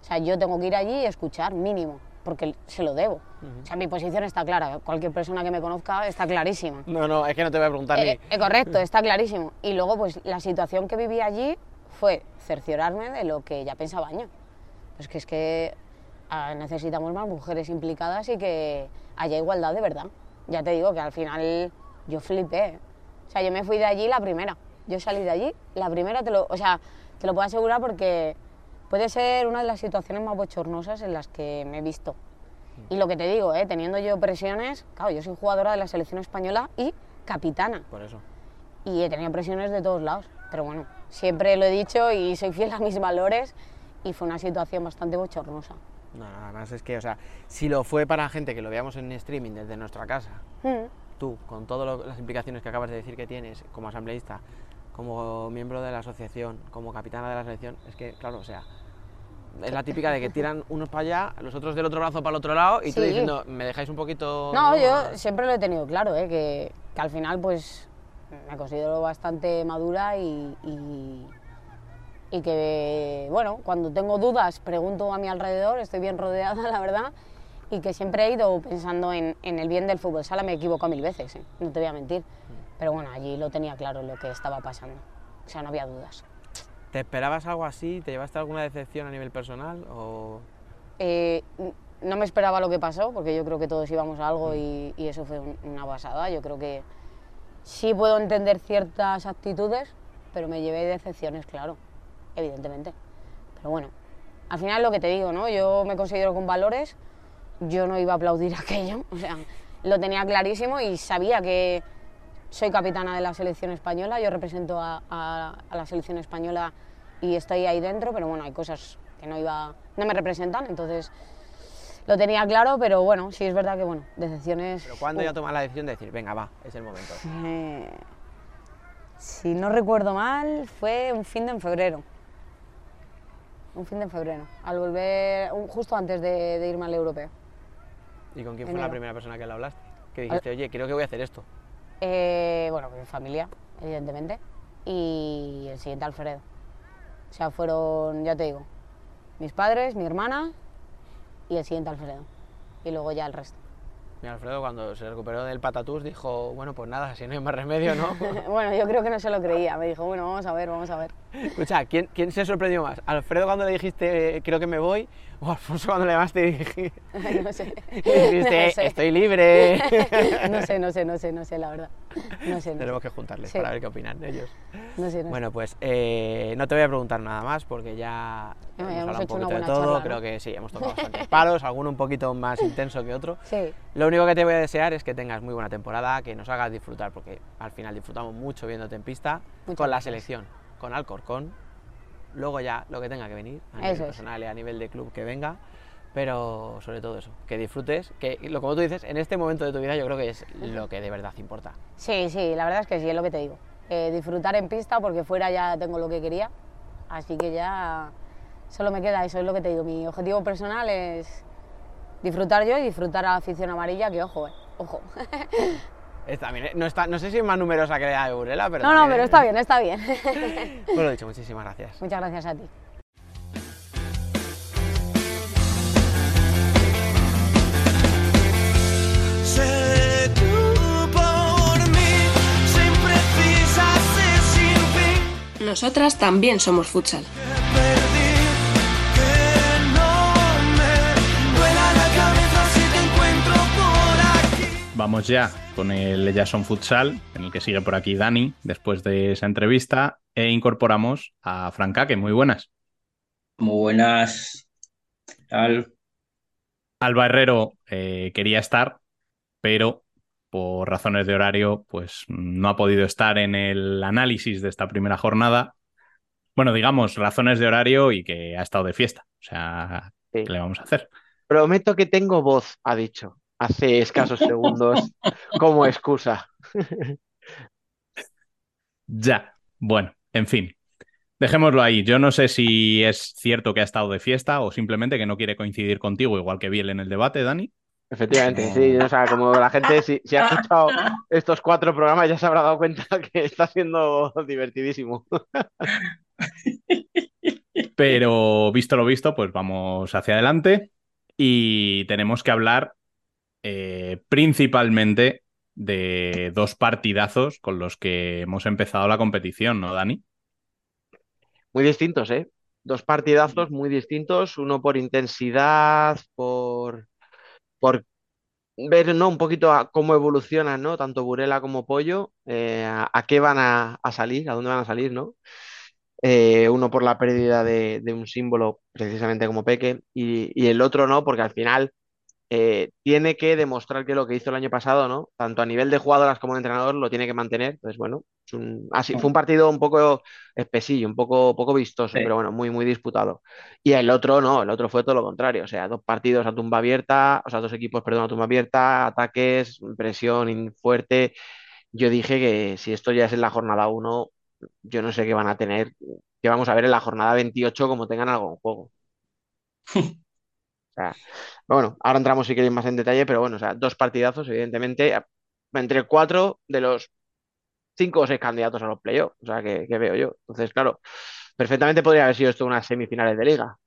O sea, yo tengo que ir allí y escuchar mínimo, porque se lo debo. O sea, mi posición está clara. Cualquier persona que me conozca está clarísima. No, no, es que no te voy a preguntar Eh, eh, correcto, está clarísimo. Y luego, pues la situación que viví allí fue cerciorarme de lo que ya pensaba año. Pues que es que ah, necesitamos más mujeres implicadas y que haya igualdad de verdad. Ya te digo que al final yo flipé. O sea, yo me fui de allí la primera. Yo salí de allí la primera, te lo, o sea, te lo puedo asegurar porque puede ser una de las situaciones más bochornosas en las que me he visto. Y lo que te digo, ¿eh? teniendo yo presiones, claro, yo soy jugadora de la selección española y capitana Por eso. y he tenido presiones de todos lados. Pero bueno, siempre lo he dicho y soy fiel a mis valores y fue una situación bastante bochornosa. No, no, además es que, o sea, si lo fue para gente que lo veamos en streaming desde nuestra casa, Mm. tú, con todas las implicaciones que acabas de decir que tienes como asambleísta, como miembro de la asociación, como capitana de la selección, es que, claro, o sea, es la típica de que tiran unos para allá, los otros del otro brazo para el otro lado y tú diciendo, ¿me dejáis un poquito? No, yo siempre lo he tenido claro, ¿eh? que, que al final pues me considero bastante madura y, y, y que, bueno, cuando tengo dudas pregunto a mi alrededor, estoy bien rodeada, la verdad, y que siempre he ido pensando en, en el bien del fútbol sala, me equivoco mil veces, ¿eh? no te voy a mentir, pero bueno, allí lo tenía claro lo que estaba pasando, o sea, no había dudas. ¿Te esperabas algo así? ¿Te llevaste alguna decepción a nivel personal? O... Eh, no me esperaba lo que pasó, porque yo creo que todos íbamos a algo y, y eso fue un- una basada. Yo creo que sí puedo entender ciertas actitudes, pero me llevé decepciones, claro, evidentemente. Pero bueno, al final lo que te digo, ¿no? Yo me considero con valores, yo no iba a aplaudir aquello, o sea, lo tenía clarísimo y sabía que soy capitana de la selección española, yo represento a, a- a la selección española y estoy ahí dentro, pero bueno, hay cosas que no iba, no me representan, entonces lo tenía claro, pero bueno, sí es verdad que bueno, decepciones. ¿Pero cuándo ya uh, tomas la decisión de decir, venga, va, es el momento? eh, si no recuerdo mal, fue un fin de en febrero. Un fin de en febrero, al volver, un- justo antes de, de irme al europeo. ¿Y con quién fue la primera persona que le hablaste? Que dijiste, oye, creo que voy a hacer esto. Eh, bueno, mi familia, evidentemente, y el siguiente Alfredo. O sea, fueron, ya te digo, mis padres, mi hermana y el siguiente Alfredo. Y luego ya el resto. Mi Alfredo, cuando se recuperó del patatús, dijo, bueno, pues nada, si no hay más remedio, ¿no? bueno, yo creo que no se lo creía. Me dijo, bueno, vamos a ver, vamos a ver. Escucha, ¿quién, ¿quién se sorprendió más? ¿Alfredo cuando le dijiste, eh, creo que me voy? ¿O Alfonso cuando le llamaste y no sé. dijiste, No sé. estoy libre? no sé, no sé, no sé, no sé, la verdad. No sé, no Tenemos sé. que juntarles Sí. para ver qué opinan de ellos. No sé, no. Bueno, pues eh, no te voy a preguntar nada más porque ya hemos hablado un hecho poquito de todo. Creo que sí, hemos tocado bastantes palos, alguno un poquito más intenso que otro. Sí, Lo único que te voy a desear es que tengas muy buena temporada, que nos hagas disfrutar, porque al final disfrutamos mucho viéndote en pista, Muchas con la gracias. selección, con Alcorcón, luego ya lo que tenga que venir, a nivel Eso personal y a nivel de club que venga, pero sobre todo eso, que disfrutes, que lo como tú dices, en este momento de tu vida yo creo que es lo que de verdad importa. sí, sí, la verdad es que sí, es lo que te digo. Eh, disfrutar en pista porque fuera ya tengo lo que quería. Así que ya solo me queda eso, es lo que te digo. Mi objetivo personal es disfrutar yo y disfrutar a la afición amarilla, que ojo, eh, ojo. Eh, no, está, no sé si es más numerosa que la de Burela, pero... no, no, pero está bien, está bien. Pues lo dicho, muchísimas gracias. Muchas gracias a ti. Nosotras también somos futsal. Vamos ya con el Jason Futsal, en el que sigue por aquí Dani, después de esa entrevista, e incorporamos a Francaque. Muy buenas. Muy buenas. ¿Qué tal? Alba Herrero eh, quería estar, pero por razones de horario, pues no ha podido estar en el análisis de esta primera jornada. Bueno, digamos, razones de horario y que ha estado de fiesta. O sea, Sí. ¿qué le vamos a hacer? Prometo que tengo voz, ha dicho, hace escasos segundos, como excusa. Ya. Bueno, en fin. Dejémoslo ahí. Yo no sé si es cierto que ha estado de fiesta o simplemente que no quiere coincidir contigo, igual que Biel en el debate, Dani. Efectivamente, sí, o sea, como la gente, si, si ha escuchado estos cuatro programas, ya se habrá dado cuenta que está siendo divertidísimo. Pero visto lo visto, pues vamos hacia adelante y tenemos que hablar eh, principalmente de dos partidazos con los que hemos empezado la competición, ¿no, Dani? Muy distintos, ¿eh? Dos partidazos muy distintos, uno por intensidad, por, por ver, ¿no? Un poquito a cómo evolucionan, ¿no? Tanto Burela como Pollo, eh, a, qué van a, a salir, a dónde van a salir, ¿no? Eh, uno por la pérdida de, de un símbolo, precisamente como Peque, y, y el otro no, porque al final eh, tiene que demostrar que lo que hizo el año pasado, ¿no? Tanto a nivel de jugadoras como de entrenador, lo tiene que mantener. Entonces, bueno, es un- así, fue un partido un poco espesillo, un poco, poco vistoso, Sí. pero bueno, muy, muy disputado. Y el otro no, el otro fue todo lo contrario. O sea, dos partidos a tumba abierta, o sea, dos equipos, perdón, a tumba abierta, ataques, presión fuerte. Yo dije que si esto ya es en la jornada 1, yo no sé qué van a tener, que vamos a ver en la jornada 28 como tengan algo en juego. O sea, bueno, ahora entramos si queréis más en detalle, pero bueno, o sea, dos partidazos, evidentemente, entre cuatro de los cinco o seis candidatos a los playoffs, o sea, que, que veo yo. Entonces, claro, perfectamente podría haber sido esto unas semifinales de liga.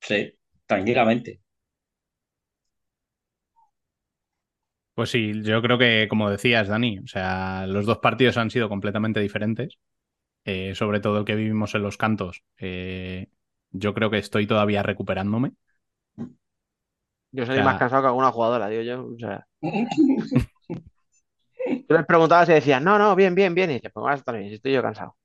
Sí, tranquilamente. Pues sí, yo creo que, como decías, Dani, o sea, los dos partidos han sido completamente diferentes. Eh, sobre todo el que vivimos en los cantos. Eh, yo creo que estoy todavía recuperándome. Yo soy O sea- más cansado que alguna jugadora, digo yo. O sea, tú les preguntabas y decían, no, no, bien, bien, bien. Y dices, pues vas a estar bien, si estoy yo cansado.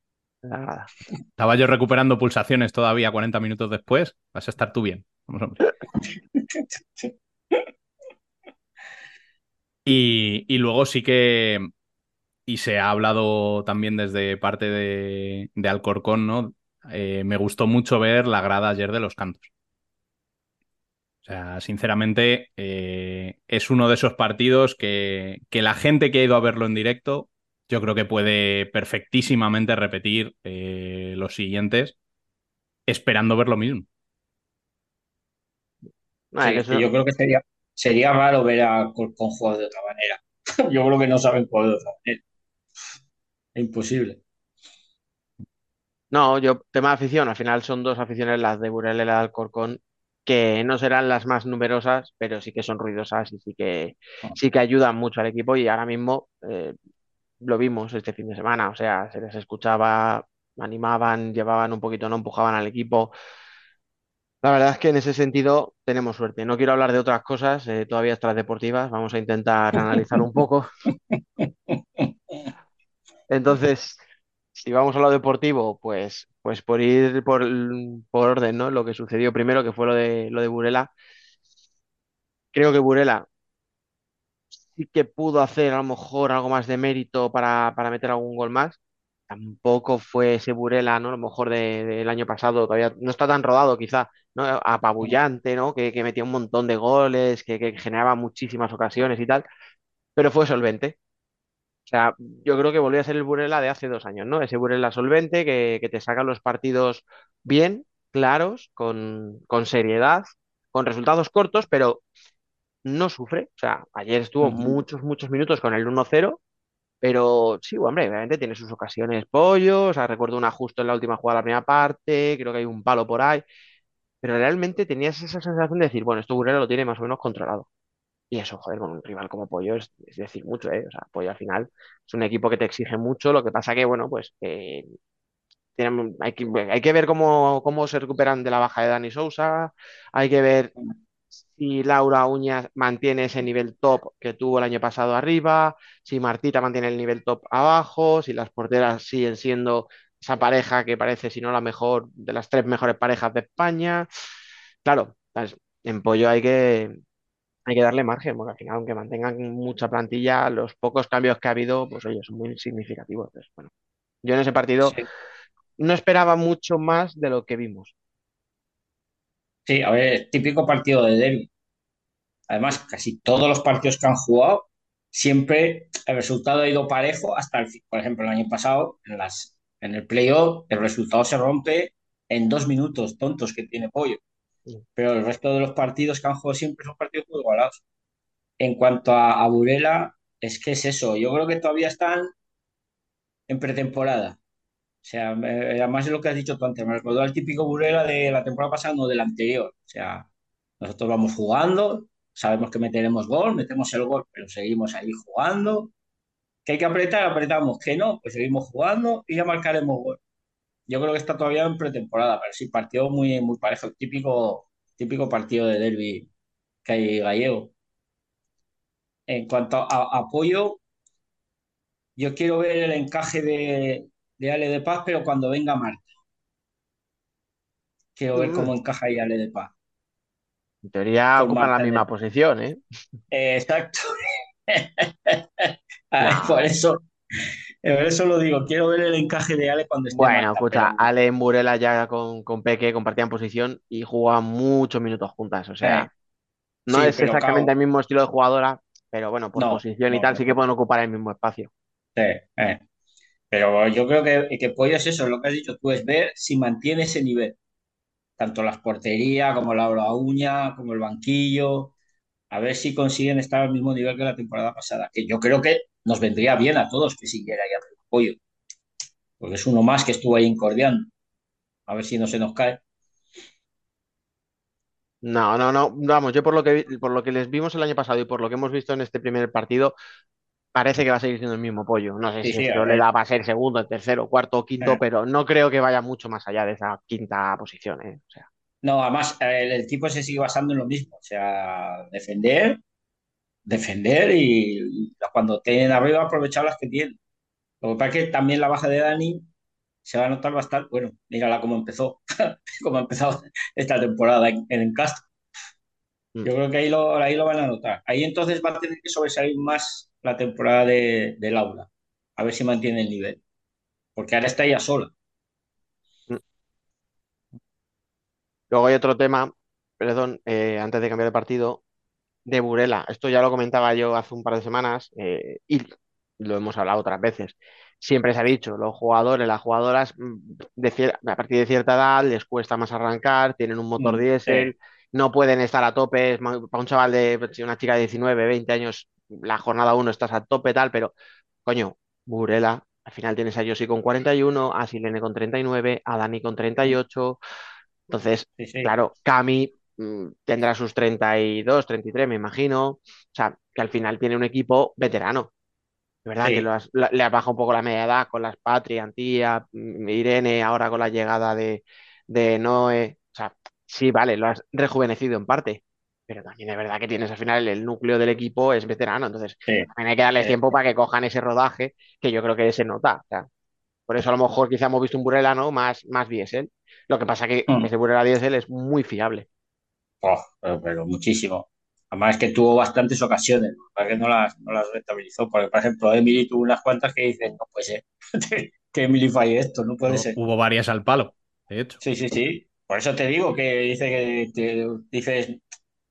Nada. Estaba yo recuperando pulsaciones todavía 40 minutos después. Vas a estar tú bien. Vamos, hombre. Y, y luego sí que, y se ha hablado también desde parte de, de Alcorcón, ¿no? Eh, me gustó mucho ver la grada ayer de los cantos. O sea, sinceramente, eh, es uno de esos partidos que, que la gente que ha ido a verlo en directo, yo creo que puede perfectísimamente repetir eh, los siguientes, esperando ver lo mismo. Sí, eso- yo creo que sería, sería raro ver a Alcorcón jugar de otra manera. Yo creo que no saben jugar de otra manera. Es imposible. No, yo, tema de afición, al final son dos aficiones, las de Burela y la de Alcorcón, que no serán las más numerosas, pero sí que son ruidosas y sí que, sí que ayudan mucho al equipo y ahora mismo eh, lo vimos este fin de semana, o sea, se les escuchaba, animaban, llevaban un poquito, no empujaban al equipo. La verdad es que en ese sentido tenemos suerte. No quiero hablar de otras cosas, eh, todavía extras deportivas, vamos a intentar analizar un poco. Entonces, si vamos a lo deportivo, pues, pues por ir por, por orden, ¿no? Lo que sucedió primero, que fue lo de, lo de Burela. Creo que Burela sí que pudo hacer a lo mejor algo más de mérito para, para meter algún gol más. Tampoco fue ese Burela, ¿no? A lo mejor de- del año pasado, todavía no está tan rodado, quizá, ¿no? Apabullante, ¿no? Que, que metía un montón de goles, que, que generaba muchísimas ocasiones y tal, pero fue solvente. O sea, yo creo que volvió a ser el Burela de hace dos años, ¿no? Ese Burela solvente que, que te saca los partidos bien, claros, con, con seriedad, con resultados cortos, pero no sufre. O sea, ayer estuvo muchos, muchos minutos con el 1-0, pero sí, hombre, obviamente tiene sus ocasiones pollo. O sea, recuerdo una justo en la última jugada de la primera parte, creo que hay un palo por ahí, pero realmente tenías esa sensación de decir, bueno, esto Burela lo tiene más o menos controlado. Y eso, joder, con un rival como Pollo es, decir mucho, ¿eh? O sea, Pollo al final es un equipo que te exige mucho, lo que pasa que, bueno, pues eh, hay que, ver cómo, cómo se recuperan de la baja de Dani Sousa, hay que ver si Laura Uñas mantiene ese nivel top que tuvo el año pasado arriba, si Martita mantiene el nivel top abajo, si las porteras siguen siendo esa pareja que parece, si no la mejor, de las tres mejores parejas de España. Claro, en Pollo hay que, hay que darle margen, porque al final, aunque mantengan mucha plantilla, los pocos cambios que ha habido, pues oye, son muy significativos. Entonces, bueno, yo en ese partido Sí. no esperaba mucho más de lo que vimos. Sí, a ver, típico partido de derbi. Además, casi todos los partidos que han jugado, siempre el resultado ha ido parejo hasta el fin. Por ejemplo, el año pasado, en las, en el playoff, el resultado se rompe en dos minutos tontos que tiene Pollo. Pero el resto de los partidos que han jugado siempre son partidos muy igualados. En cuanto a, Burela, es que es eso. Yo creo que todavía están en pretemporada. O sea, me- además de lo que has dicho tú antes, me recordó al típico Burela de la temporada pasada, no del anterior. O sea, nosotros vamos jugando, sabemos que meteremos gol, metemos el gol, pero seguimos ahí jugando. Que hay que apretar, apretamos. Que no, pues seguimos jugando y ya marcaremos gol. Yo creo que está todavía en pretemporada, pero sí, partido muy, muy parejo, típico, típico partido de derbi que hay gallego. En cuanto a apoyo, yo quiero ver el encaje de, de Ale de Paz, pero cuando venga Marta. Quiero ver cómo encaja ahí Ale de Paz. En teoría Con ocupan la Marta misma de- posición, ¿eh? Eh, exacto. Por eso, eso lo digo, quiero ver el encaje de Ale cuando esté Bueno, escucha, pero- Ale en Burela ya con, con Peque compartían posición y jugaban muchos minutos juntas. O sea, Eh, no sí, es exactamente el mismo estilo de jugadora, pero bueno, por No, posición y tal no, sí que pueden ocupar el mismo espacio. Sí, eh. Pero yo creo que, que Pollo es eso, lo que has dicho tú, es ver si mantiene ese nivel. Tanto las porterías como la uña, como el banquillo, a ver si consiguen estar al mismo nivel que la temporada pasada. Que yo creo que nos vendría bien a todos que siguiera ahí el apoyo. Porque es uno más que estuvo ahí incordiando. A ver si no se nos cae. No, no, no. Vamos, yo por lo que por lo que les vimos el año pasado y por lo que hemos visto en este primer partido, parece que va a seguir siendo el mismo pollo. No sé Sí, si sí, a le da para ser segundo, tercero, cuarto o quinto, Eh. pero no creo que vaya mucho más allá de esa quinta posición, ¿eh? O sea, No, además, el, el tipo se sigue basando en lo mismo. O sea, defender, defender y, y cuando tienen arriba aprovechar las que tienen. Lo que pasa es que también la baja de Dani se va a notar bastante. Bueno, mírala cómo empezó, cómo ha empezado esta temporada en, en Castro. Mm. Yo creo que ahí lo, ahí lo van a notar. Ahí entonces va a tener que sobresalir más la temporada de, de Laura. A ver si mantiene el nivel. Porque ahora está ella sola. Luego hay otro tema, perdón, eh, antes de cambiar de partido, de Burela. Esto ya lo comentaba yo hace un par de semanas eh, y lo hemos hablado otras veces. Siempre se ha dicho, los jugadores, las jugadoras, mm, de a partir de cierta edad les cuesta más arrancar, tienen un motor Mm, diésel, no pueden estar a tope. Para un chaval de, si una chica de 19, 20 años, la jornada uno estás a tope tal, pero coño, Burela, al final tienes a Yossi con 41, a Silene con 39, a Dani con 38. Entonces, Sí, sí. claro, Cami tendrá sus 32, 33, me imagino. O sea, que al final tiene un equipo veterano. Es verdad Sí. que has- la- le ha bajado un poco la media edad con las Patri, Antía, mm, Irene, ahora con la llegada de, de Noé. O sea, sí, vale, lo has rejuvenecido en parte. Pero también es verdad que tienes al final el núcleo del equipo es veterano. Entonces, Sí. también hay que darles Sí. tiempo para que cojan ese rodaje que yo creo que se nota. O sea, por eso a lo mejor quizá hemos visto un Burela, ¿no? Más, más diésel. Lo que pasa que Mm. ese Burela diésel es muy fiable. Oh, pero, pero muchísimo. Además que tuvo bastantes ocasiones, para que no las, no las rentabilizó. Porque, por ejemplo, Emily tuvo unas cuantas que dicen, no puede ser, que Emily falle esto, no puede ser. Hubo varias al palo, de hecho. Sí, sí, sí. Por eso te digo que dice que que dices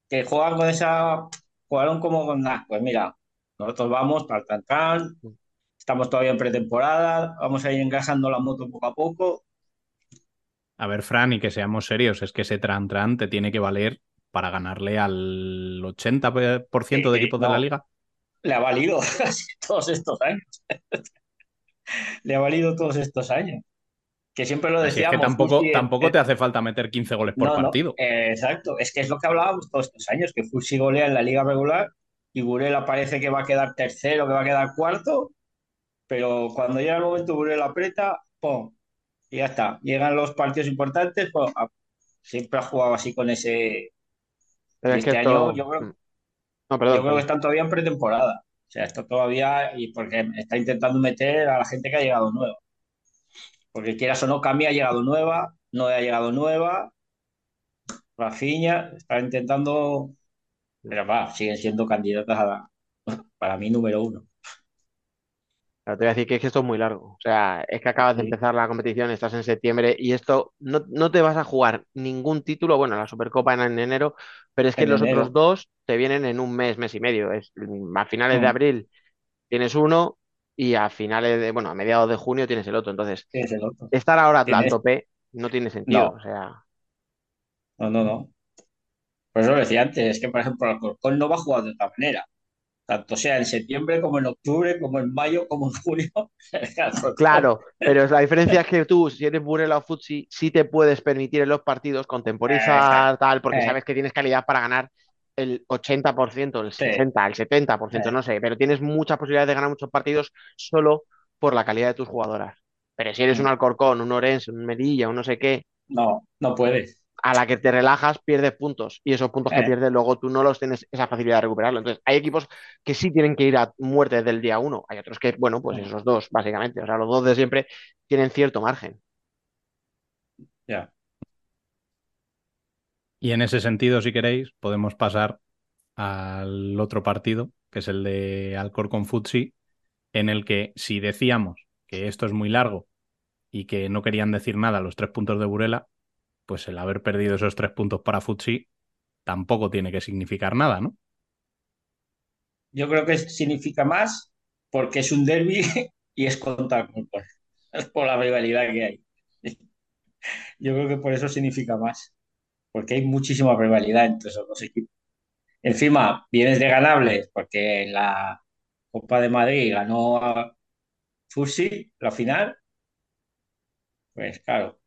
que juegan con esa, jugaron como con nada. Pues mira, nosotros vamos, tal, tal, tal. Estamos todavía en pretemporada, vamos a ir engrasando la moto poco a poco. A ver, Fran, y que seamos serios, es que ese Tran Tran te tiene que valer para ganarle al 80% de equipos de la liga. Le ha valido todos estos años. Le ha valido todos estos años. Que siempre lo Así es decíamos. que tampoco, Fusi, tampoco eh, te hace falta meter 15 goles por no, no, partido. eh, exacto. Es que es lo que hablábamos todos estos años, que Fusi golea en la liga regular y Burela parece que va a quedar tercero, que va a quedar cuarto, pero cuando llega el momento Burela aprieta, ¡pum! Y ya está. Llegan los partidos importantes. Ah, siempre ha jugado así con ese... Pero y es que este año yo creo, No, yo creo que están todavía en pretemporada. O sea, está todavía, y porque está intentando meter a la gente que ha llegado nueva. Porque quieras o no, Cami ha llegado nueva, no ha llegado nueva, Rafinha está intentando, pero va, siguen siendo candidatas a la- para mí número uno. Pero te voy a decir que es que esto es muy largo. O sea, es que acabas de empezar la competición, estás en septiembre y esto no, no te vas a jugar ningún título. Bueno, la Supercopa en, en enero, pero es que En los enero. otros dos te vienen en un mes, mes y medio. Es, a finales de Mm. abril tienes uno y a finales de, bueno, a mediados de junio tienes el otro. Entonces, el otro. estar ahora al Tienes- tope no tiene sentido. No. O sea, No, no, no. Por eso lo decía antes, es que por ejemplo Alcorcón no va a jugar de otra manera. Tanto sea en septiembre como en octubre, como en mayo, como en julio. Claro, pero la diferencia es que tú, si eres Burela o Futsi, sí te puedes permitir en los partidos contemporizar, tal, porque Eh. sabes que tienes calidad para ganar el 80%, el Sí. 60%, el 70%, Eh. no sé, pero tienes muchas posibilidades de ganar muchos partidos solo por la calidad de tus jugadoras. Pero si eres un Mm. Alcorcón, un Orense, un Melilla, un no sé qué, No, no puedes. A la que te relajas pierdes puntos y esos puntos que Eh. pierdes luego tú no los tienes esa facilidad de recuperarlo. Entonces, hay equipos que sí tienen que ir a muerte desde el día uno, hay otros que, bueno, pues Eh. esos dos, básicamente, o sea, los dos de siempre tienen cierto margen. Ya. Y en ese sentido, si queréis, podemos pasar al otro partido, que es el de Alcorcón Futsi, en el que si decíamos que esto es muy largo y que no querían decir nada los tres puntos de Burela, pues el haber perdido esos tres puntos para Futsi tampoco tiene que significar nada, ¿no? Yo creo que significa más porque es un derby y es contra. Es por la rivalidad que hay. Yo creo que por eso significa más. Porque hay muchísima rivalidad entre esos dos equipos. Encima, vienes de ganables, porque en la, Copa de Madrid ganó a Fusi la final, pues claro,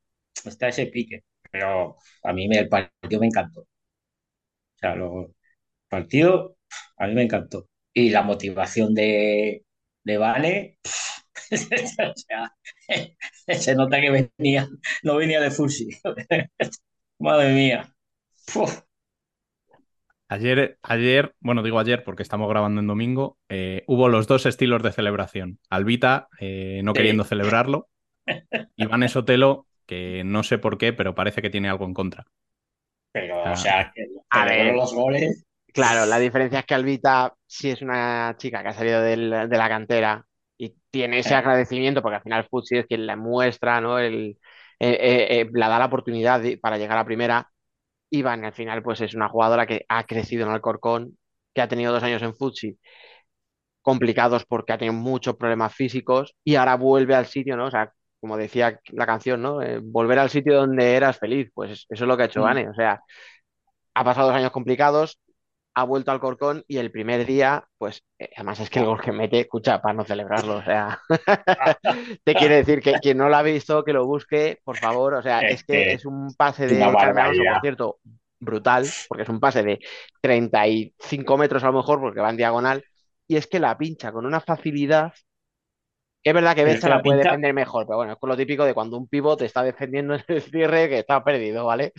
está ese pique. Pero a mí me, el partido me encantó. O sea, lo- el partido a mí me encantó. Y la motivación de, de Vane, o sea, se nota que venía, no venía de Fusi. Madre mía. Uf. Ayer, ayer, bueno, digo ayer porque estamos grabando en domingo, eh, hubo los dos estilos de celebración. Albita eh, no Sí. queriendo celebrarlo, Iván Sotelo, que no sé por qué, pero parece que tiene algo en contra. Pero, Ah. o sea, que A ver. los goles. Claro, la diferencia es que Albita sí es una chica que ha salido del- de la cantera y tiene ese Eh. agradecimiento porque al final Futsi es quien le muestra, ¿no? El, eh, eh, eh, la da la oportunidad de- para llegar a primera. Iván al final pues es una jugadora que ha crecido en Alcorcón, que ha tenido dos años en Futsi complicados porque ha tenido muchos problemas físicos y ahora vuelve al sitio, ¿no? O sea, como decía la canción, ¿no? Eh, volver al sitio donde eras feliz, pues eso es lo que ha hecho Mm. Vane, o sea, ha pasado dos años complicados, ha vuelto al Corcón y el primer día, pues eh, además es que el gol que mete, escucha, para no celebrarlo, o sea, te quiere decir que quien no lo ha visto, que lo busque, por favor, o sea, Es es que es un pase de una Carmen Alonso, barbaridad. por cierto, brutal, porque es un pase de 35 metros a lo mejor, porque va en diagonal, y es que la pincha con una facilidad. Es verdad que que la la puede defender mejor, pero bueno, es con lo típico de cuando un pivot está defendiendo en el cierre que está perdido, ¿vale?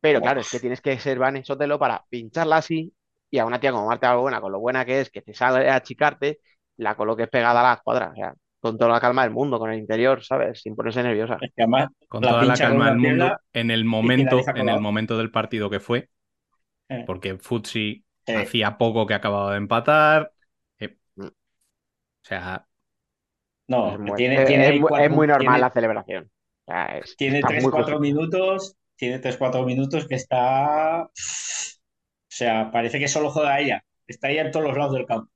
Pero claro, es que tienes que ser Vane Sotelo para pincharla así y a una tía como Marta Balbuena, con lo buena que es, que te sale a achicarte, la coloques pegada a la escuadra, o sea, con toda la calma del mundo, con el interior, ¿sabes? Sin ponerse nerviosa. Es que además Con la toda la calma del mundo, en el momento, en el momento del partido que fue, Eh, porque Futsi sí. hacía poco que acababa de empatar. eh, Mm. o sea, No, Es muy, tiene, es- tiene es ahí muy- cuatro- es muy normal tiene- la celebración. O sea, es- tiene está 3, muy 4 justificado. minutos, tiene 3, 4 minutos que está, o sea, parece que solo juega ella, está ella en todos los lados del campo,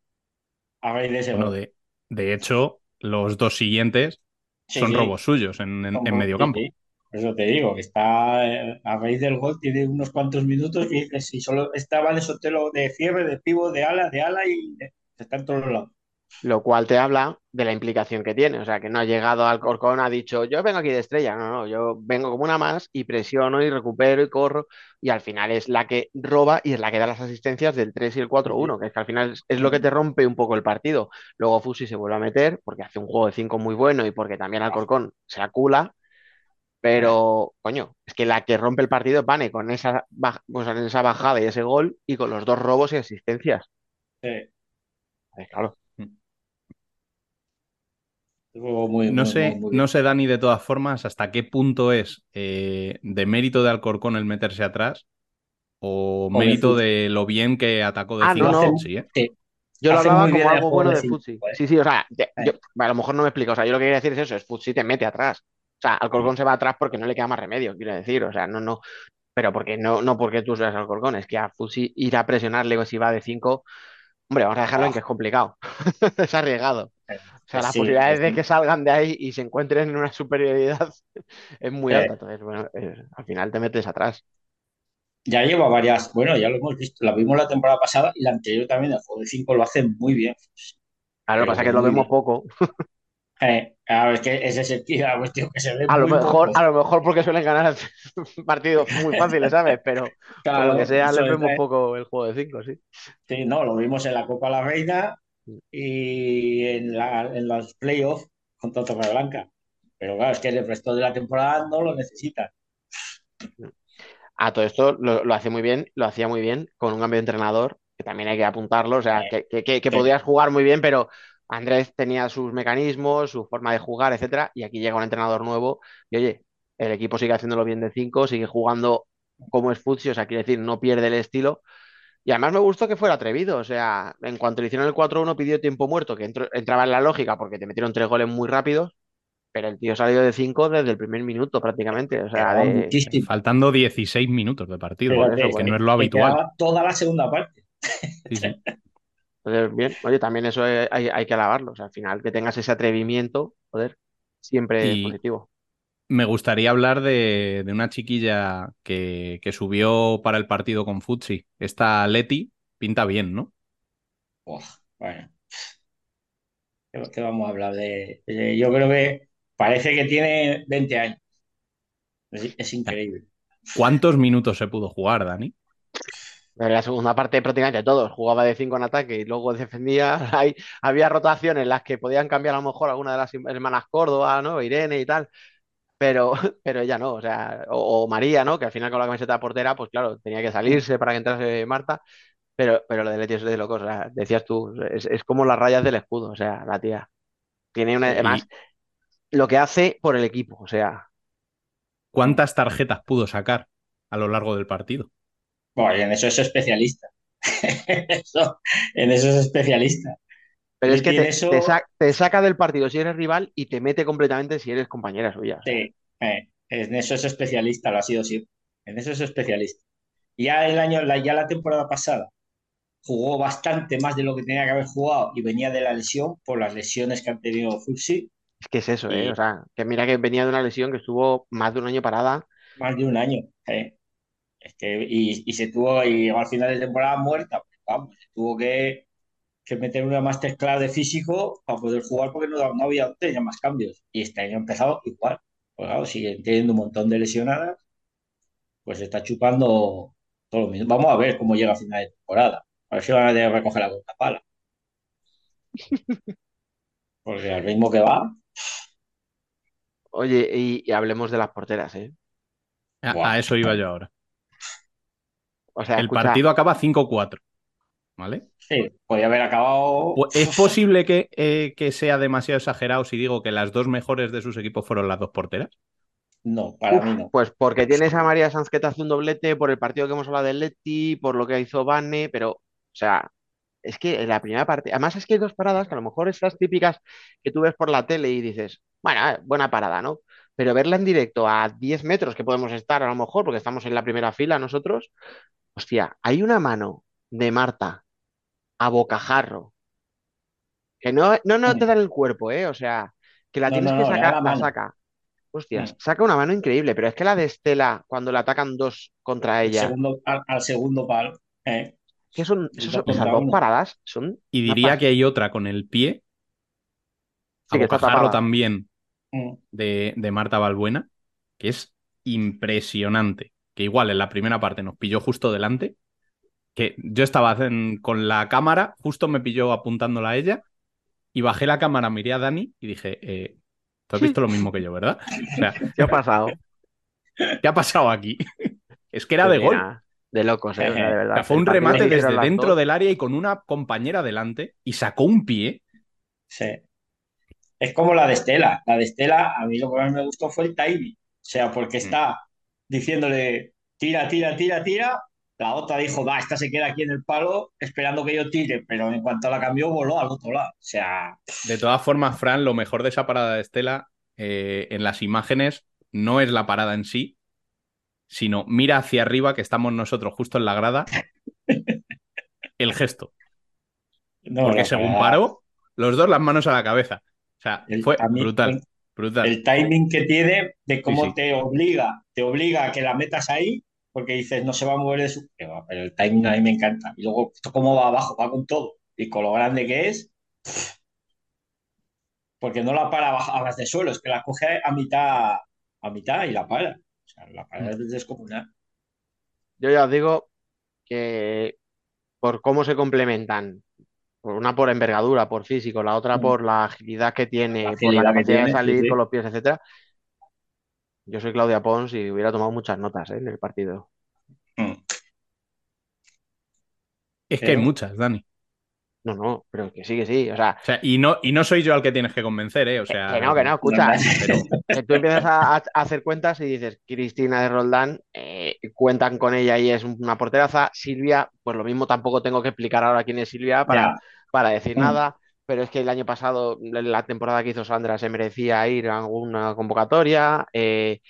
a raíz de ese bueno, gol. de, de hecho, los dos siguientes Sí, son sí, robos suyos en, en- en medio sí, campo. sí. Por eso te digo, que está eh, a raíz del gol, tiene unos cuantos minutos que dices, si solo estaba de sotelo de cierre, de pivo, de ala, de ala y de- está en todos lados. Lo cual te habla de la implicación que tiene. O sea, que no ha llegado al Corcón, ha dicho, yo vengo aquí de estrella. No, no, yo vengo como una más y presiono y recupero y corro. Y al final es la que roba y es la que da las asistencias del 3 y el 4-1, que es que al final es, es lo que te rompe un poco el partido. Luego Fusi se vuelve a meter porque hace un juego de 5 muy bueno y porque también al Corcón se acula. Pero, coño, es que la que rompe el partido es Vane con esa, pues, esa bajada y ese gol y con los dos robos y asistencias. Sí, Eh, claro. Muy, No muy, sé, muy, muy no sé, Dani, de todas formas, hasta qué punto es eh, de mérito de Alcorcón el meterse atrás o mérito de lo bien que atacó de Ah, no, no. Futsi, ¿eh? Sí, Yo lo hablaba como algo bueno de de cinco, Futsi. Sí, sí, o sea, te- Eh. yo- a lo mejor no me explico. O sea, yo lo que quería decir es eso, es Futsi te mete atrás. O sea, Alcorcón se va atrás porque no le queda más remedio, quiero decir. O sea, no, no. Pero porque no, no porque tú seas Alcorcón, es que a Futsi ir a presionarle si va de 5, hombre, vamos a dejarlo en que es complicado. es arriesgado. O sea, las Sí, posibilidades de que salgan de ahí y se encuentren en una superioridad es muy Eh. alta. Entonces, bueno, eh, al final te metes atrás. Ya lleva varias, bueno, ya lo hemos visto, la vimos la temporada pasada y la anterior también, el juego de 5 lo hace muy bien. Claro, lo que pasa es que lo vemos bien. poco. Eh, claro, es que ese es el tío, la cuestión que se ve A lo mejor, poco. a lo mejor porque suelen ganar partidos muy fáciles, ¿sabes? Pero por Claro, lo que sea, es, vemos eh. poco el juego de 5, sí. Sí, no, lo vimos en la Copa La Reina y en, la, en los playoffs contra Torreblanca. Pero claro, es que el resto de la temporada no lo necesita. A todo esto lo, lo hace muy bien, lo hacía muy bien con un cambio de entrenador, que también hay que apuntarlo, o sea, que, que, que- que Sí. podías jugar muy bien, pero Andrés tenía sus mecanismos, su forma de jugar, etcétera, y aquí llega un entrenador nuevo y oye, el equipo sigue haciéndolo bien de 5, sigue jugando como es Futsi, o sea, quiere decir, no pierde el estilo. Y además me gustó que fuera atrevido, o sea, en cuanto le hicieron el 4-1 pidió tiempo muerto, que entró- entraba en la lógica porque te metieron tres goles muy rápidos, pero el tío salió de 5 desde el primer minuto prácticamente, o sea, de... Faltando 16 minutos de partido, Fíjate, eso, que pues, no es lo habitual. toda la segunda parte. Sí, sí. Entonces, bien, oye, también eso es- hay, hay que alabarlo. O sea, al final que tengas ese atrevimiento, joder, siempre es positivo. Me gustaría hablar de, de una chiquilla que, que subió para el partido con Futsi. Esta Leti pinta bien, ¿no? Uf, bueno. ¿Qué qué vamos a hablar de, de- Yo creo que parece que tiene 20 años. Es, es increíble. ¿Cuántos minutos se pudo jugar, Dani? En la segunda parte prácticamente todos. Jugaba de 5 en ataque y luego defendía. Hay, había rotaciones en las que podían cambiar a lo mejor alguna de las hermanas Córdoba, ¿no? Irene y tal. Pero, pero ella no, o sea, o, o María, ¿no? Que al final con la camiseta de portera, pues claro, tenía que salirse para que entrase Marta. Pero, pero lo de Leti es de locos, o sea, decías tú, es, es como las rayas del escudo, o sea, la tía. Tiene una, además, lo que hace por el equipo, o sea, ¿Cuántas tarjetas pudo sacar a lo largo del partido? Bueno, en eso es especialista. Eso- en eso es especialista. pero es que te, eso, te sa- te saca del partido si eres rival y te mete completamente si eres compañera suya. sí, eh, en eso es especialista, lo ha sido siempre. En eso es especialista. Ya el año, la, ya la temporada pasada jugó bastante más de lo que tenía que haber jugado y venía de la lesión por las lesiones que han tenido Fuxi Es que es eso, ¿eh? O sea, que mira que venía de una lesión que estuvo más de un año parada. más de un año. eh. Es que, y, y se tuvo, y llegó al final de temporada muerta. pues, vamos, se tuvo que, que meter una masterclass de físico para poder jugar porque no, no había, tenía más cambios. Y este año ha empezado igual. Pues claro, siguen teniendo un montón de lesionadas, pues se está chupando todo lo mismo. Vamos a ver cómo llega a final de temporada. A ver si van a tener que recoger la cuarta pala. Porque al ritmo que va, Oye, y, y hablemos de las porteras, ¿eh? A eso iba yo ahora. O sea, El escucha, partido acaba 5-4, ¿vale? sí, podía haber acabado. ¿Es posible que, eh, que sea demasiado exagerado si digo que las dos mejores de sus equipos fueron las dos porteras? No, para uf, mí no. pues porque tienes a María Sanz que te hace un doblete por el partido que hemos hablado del Leti, por lo que hizo Vane, pero, o sea, es que en la primera parte, además es que hay dos paradas que a lo mejor estas típicas que tú ves por la tele y dices, bueno, eh, buena parada, ¿no? Pero verla en directo a 10 metros que podemos estar a lo mejor, porque estamos en la primera fila nosotros, hostia, hay una mano de Marta a bocajarro, que no, no, no te dan el cuerpo, ¿eh? O sea, que la No, tienes no, que sacar, la la saca. Hostias, saca una mano increíble, pero es que la de Estela, cuando le atacan dos contra ella, segundo, al, al segundo palo. eh. que son, esos- dos esas dos uno. Y paradas son una diría que hay otra con el pie, a que está bocajarro tapada. también. De, de Marta Balbuena, que es impresionante. Que igual en la primera parte nos pilló justo delante, que yo estaba en- con la cámara, justo me pilló apuntándola a ella, y bajé la cámara, miré a Dani y dije, eh, tú has visto lo mismo que yo, ¿verdad? O sea, ¿Qué ha pasado? ¿qué ha pasado aquí? es que era Pues de gol. de locos, ¿eh? De O verdad. sea, fue un remate desde dentro dos, del área y con una compañera delante y sacó un pie. Sí. Es como la de Estela. La de Estela, a mí lo que más me gustó fue el timing. O sea, porque Mm. está diciéndole tira, tira, tira, tira. La otra dijo, va, esta se queda aquí en el palo esperando que yo tire, pero en cuanto la cambió, voló al otro lado. O sea, De todas formas, Fran, lo mejor de esa parada de Estela eh, en las imágenes no es la parada en sí, sino mira hacia arriba, que estamos nosotros justo en la grada, el gesto. no, Porque según paró, los dos las manos a la cabeza. O sea, El- fue mí- brutal, brutal. el timing que tiene de cómo Sí, sí. te obliga, te obliga a que la metas ahí, porque dices no se va a mover de su. Pero el timing a mí me encanta. Y luego, esto cómo va abajo, va con todo. Y con lo grande que es, porque no la para abajo- a ras de suelo, es que la coge a mitad, a mitad y la para. O sea, la para es descomunal. Yo ya os digo que por cómo se complementan, por una por envergadura, por físico, la otra Mm. por la agilidad que tiene, La por la capacidad de tiene, sí, salir sí. con los pies, etcétera. Yo soy Claudia Pons y hubiera tomado muchas notas, ¿eh? en el partido. Mm. Es que hay muchas, Dani. No, no, pero que sí, que sí. O sea, O sea, y no, y no soy yo al que tienes que convencer, ¿eh? O que, sea, que no, que no, escucha. pero que tú empiezas a, a hacer cuentas y dices, Cristina de Roldán, eh, cuentan con ella y es una porteraza. Silvia, pues lo mismo tampoco tengo que explicar ahora quién es Silvia para, para decir Mm. nada, pero es que el año pasado, la temporada que hizo Sandra, se merecía ir a alguna convocatoria. eh,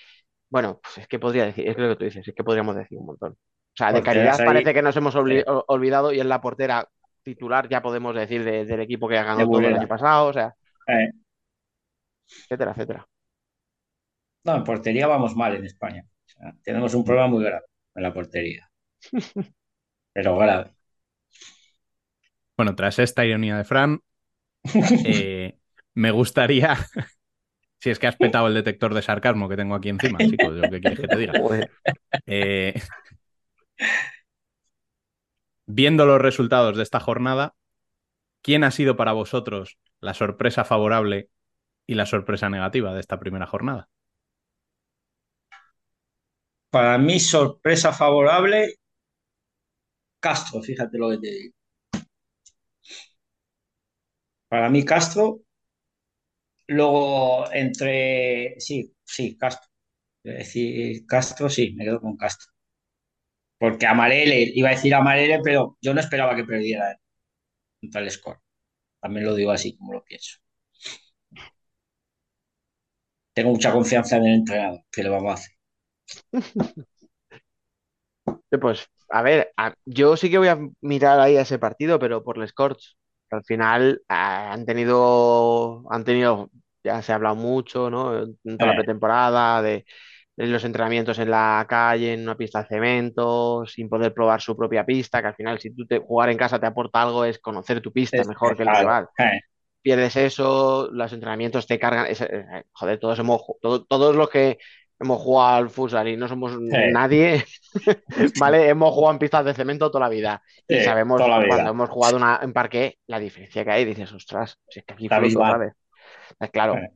bueno, pues es que podría decir, es lo que tú dices, es que podríamos decir un montón. O sea, de calidad ahí. parece que nos hemos Sí. olvidado y en la portera titular ya podemos decir de- del equipo que ha ganado todo el año pasado, o sea, Eh, etcétera, etcétera. No, en portería vamos mal en España. Sea, tenemos un problema muy grave en la portería. Pero grave. bueno, tras esta ironía de Fran, Eh, me gustaría. Si es que has petado el detector de sarcasmo que tengo aquí encima, chicos, lo que quieres que te diga. Eh, viendo los resultados de esta jornada, ¿quién ha sido para vosotros la sorpresa favorable y la sorpresa negativa de esta primera jornada? Para mí, sorpresa favorable, Castro, fíjate lo que te digo. Para mí, Castro. Luego, entre. Sí, sí, Castro. Es decir, Castro, sí, me quedo con Castro. Porque Amarele, iba a decir Amarele, pero yo no esperaba que perdiera contra el score. También lo digo así, como lo pienso. Tengo mucha confianza en el entrenador, que le vamos a hacer. Pues, a ver, a- yo sí que voy a mirar ahí a ese partido, pero por les Corts. Al final ah, han tenido, han tenido, ya se ha hablado mucho, ¿no? En toda la Eh, pretemporada, de, de los entrenamientos en la calle, en una pista de cemento, sin poder probar su propia pista, que al final si tú te, jugar en casa te aporta algo, es conocer tu pista es mejor que el rival. eh, Pierdes eso, los entrenamientos te cargan. es- eh, joder, todos hemos, ju- todo- todos los que hemos jugado al futsal y no somos nadie, ¿vale? Hemos jugado en pistas de cemento toda la vida y sabemos cuando hemos jugado una, en parque la diferencia que hay. Dices, ostras, si es que aquí abismal. ¿sabes? Claro,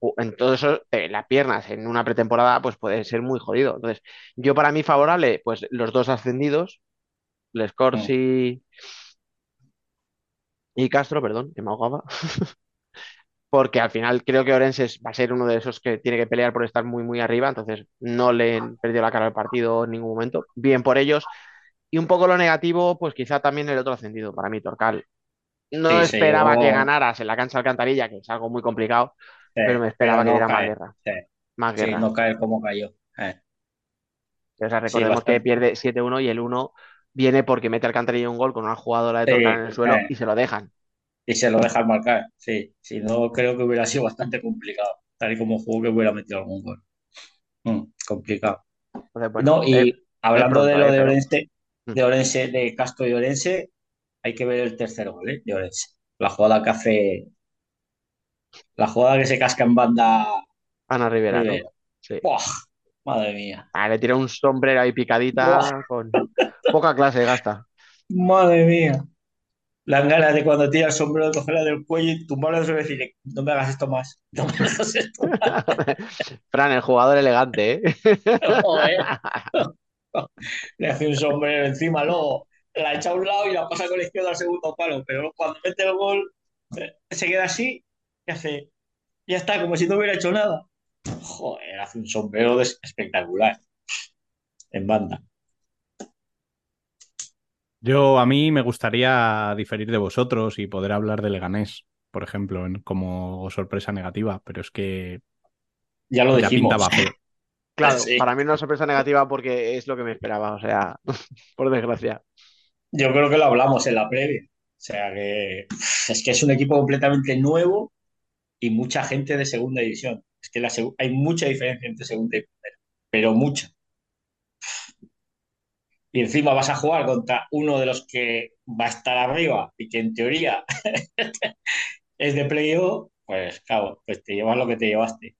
ju- en todo eso, eh, las piernas en una pretemporada, pues puede ser muy jodido. Entonces, yo para mí favorable, pues los dos ascendidos, Les mm. Corts y, y Castro, perdón, que me ahogaba. porque al final creo que Orense va a ser uno de esos que tiene que pelear por estar muy, muy arriba, entonces no le perdió la cara al partido en ningún momento. Bien por ellos. Y un poco lo negativo, pues quizá también el otro ascendido, para mí, Torcal. No Sí, esperaba que ganaras en la cancha Alcantarilla, que es algo muy complicado, pero me pero esperaba que diera más guerra. Sí, Más guerra. no cae como cayó. Eh, O sea, recordemos que pierde 7-1 y el 1 viene porque mete Alcantarilla un gol con una jugadora de Torcal en el suelo eh, y se lo dejan. Y se lo dejan marcar. Sí, si no, creo que hubiera sido bastante complicado. Tal y como jugó, que hubiera metido algún gol. Mm, complicado. Bueno, No, y es hablando de pronto, lo ¿eh? de Orense, mm, de Orense, de Castro y Orense, hay que ver el tercer gol, ¿eh? de Orense. La jugada que hace, la jugada que se casca en banda Ana Rivera, ¿no? Rivera. Sí. ¡Buah! Madre mía. Ah, le tira un sombrero ahí ¡Buah! picadita con poca clase gasta. Madre mía. Las ganas de cuando tira el sombrero de cogerla del cuello y tumbarla y decir, no me hagas esto más. No me hagas esto más. Fran, el jugador elegante, ¿eh? Joder. Le hace un sombrero encima, luego la echa a un lado y la pasa con la izquierda al segundo palo. Pero cuando mete el gol, eh, se queda así y hace, ya está, como si no hubiera hecho nada. Joder, hace un sombrero espectacular en banda. Yo a mí me gustaría diferir de vosotros y poder hablar de Leganés, por ejemplo, en- como sorpresa negativa, pero es que Ya lo dijimos. Claro, Sí. para mí una sorpresa negativa porque es lo que me esperaba, o sea, por desgracia. Yo creo que lo hablamos en la previa. O sea que es que es un equipo completamente nuevo y mucha gente de segunda división. Es que la hay mucha diferencia entre segunda y primera, pero mucha. Y encima vas a jugar contra uno de los que va a estar arriba y que en teoría es de playoff, pues claro, pues te llevas lo que te llevaste.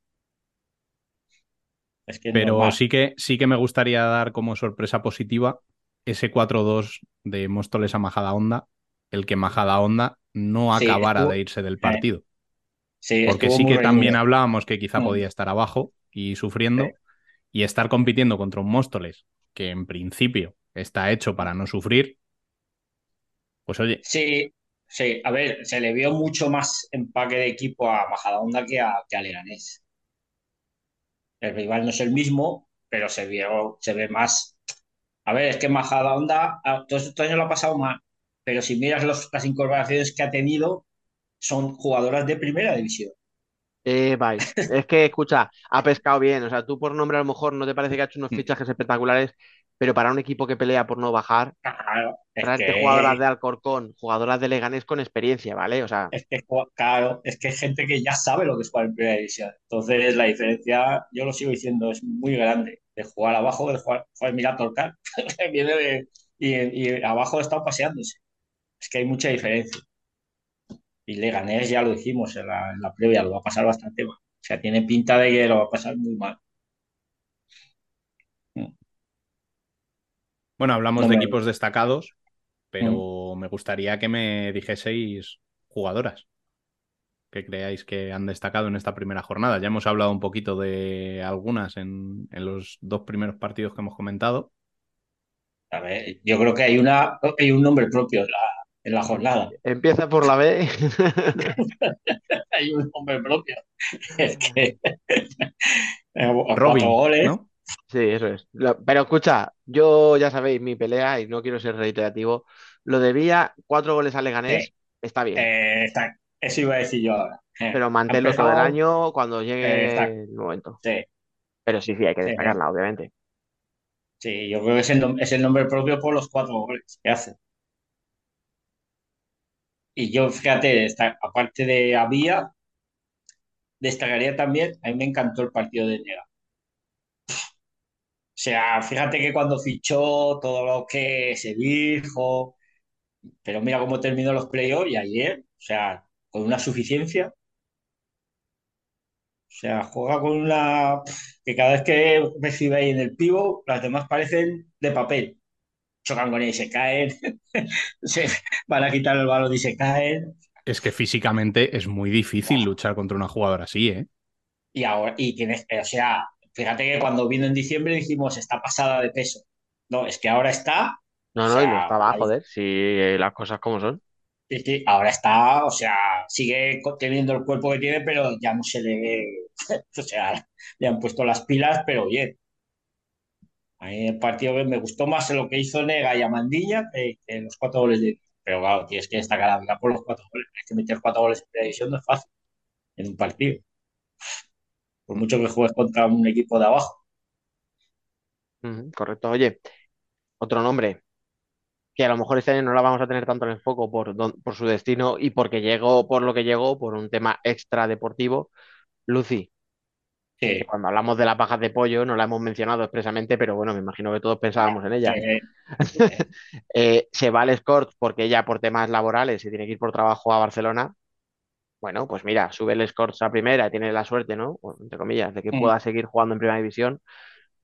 Es que es Pero normal. sí que, sí que me gustaría dar como sorpresa positiva ese 4-2 de Móstoles a Majadahonda, el que Majadahonda no Sí, acabara estuvo- de irse del eh, partido. sí, Porque sí que también hablábamos que quizá Mm. podía estar abajo y sufriendo y estar compitiendo contra un Móstoles que en principio está hecho para no sufrir, pues oye, Sí, sí, a ver, se le vio mucho más empaque de equipo a Majadahonda que a, que a Leganés. El rival no es el mismo, pero se vio, se ve más. A ver, es que Majadahonda a- todo este año lo ha pasado mal, pero si miras los- las incorporaciones que ha tenido, son jugadoras de primera división. Eh, vais. Es que, escucha, ha pescado bien. O sea, tú por nombre a lo mejor no te parece que ha hecho unos Mm. fichajes espectaculares, pero para un equipo que pelea por no bajar, Claro, es que, jugadoras de Alcorcón, jugadoras de Leganés con experiencia, ¿vale? O sea, es que, claro, es que hay gente que ya sabe lo que es jugar en primera división. Entonces, la diferencia, yo lo sigo diciendo, es muy grande de jugar abajo, de jugar, joder, mira Torcal, que viene de- y, y abajo está paseándose. Es que hay mucha diferencia. Y Leganés, ya lo dijimos en la, en la previa, lo va a pasar bastante mal. O sea, tiene pinta de que lo va a pasar muy mal. Bueno, hablamos No de equipos destacados, pero me gustaría que me dijeseis jugadoras que creáis que han destacado en esta primera jornada. Ya hemos hablado un poquito de algunas en, en los dos primeros partidos que hemos comentado. A ver, yo creo que hay, una, hay un nombre propio en la, en la jornada. Empieza por la B. Hay un nombre propio. Es que. cuatro Robin, goles. ¿no? Sí, eso es. Lo- pero escucha, yo ya sabéis mi pelea y no quiero ser reiterativo. Lo de Villa, cuatro goles a Leganés, está bien. Eh, está- eso iba a decir yo ahora. Eh, pero ha manténlo todo el empezado- año cuando llegue Eh, está- el momento. Sí, Pero sí, sí, hay que Sí, destacarla, obviamente. sí, yo creo que es el, nom- es el nombre propio por los cuatro goles que hace. Y yo, fíjate, aparte de Avía, destacaría también, a mí me encantó el partido de Nega. O sea, fíjate que cuando fichó todo lo que se dijo, pero mira cómo terminó los playoffs y ayer, o sea, con una suficiencia. O sea, juega con una que cada vez que recibe ahí en el pivo, las demás parecen de papel. Chocan con él y se caen, se van a quitar el balón y se caen. Es que físicamente es muy difícil luchar contra una jugadora así, ¿eh? Y ahora, y tienes, o sea, fíjate que cuando vino en diciembre dijimos está pasada de peso. No, es que ahora está, No, no, y sea, no estaba, ahí- joder, si eh, las cosas como son. sí, sí, ahora está, o sea, sigue teniendo el cuerpo que tiene, pero ya no se le ve, o sea, le han puesto las pilas, pero bien. A mí el partido me gustó más lo que hizo Nega y Amandilla que, que los cuatro goles de. Pero claro, tienes que destacar a por los cuatro goles. Hay que meter cuatro goles en televisión no es fácil en un partido. Por mucho que juegues contra un equipo de abajo. Correcto. Oye, otro nombre que a lo mejor este año no la vamos a tener tanto en el foco por, don- por su destino y porque llegó por lo que llegó, por un tema extra deportivo. Lucy, Sí, que cuando hablamos de las bajas de pollo no la hemos mencionado expresamente, pero bueno, me imagino que todos pensábamos en ella. Eh, se va al Escort porque ella por temas laborales se tiene que ir por trabajo a Barcelona. Bueno, pues mira, sube el Escort a primera, tiene la suerte, ¿no? O, Entre comillas, de que pueda seguir jugando en primera división.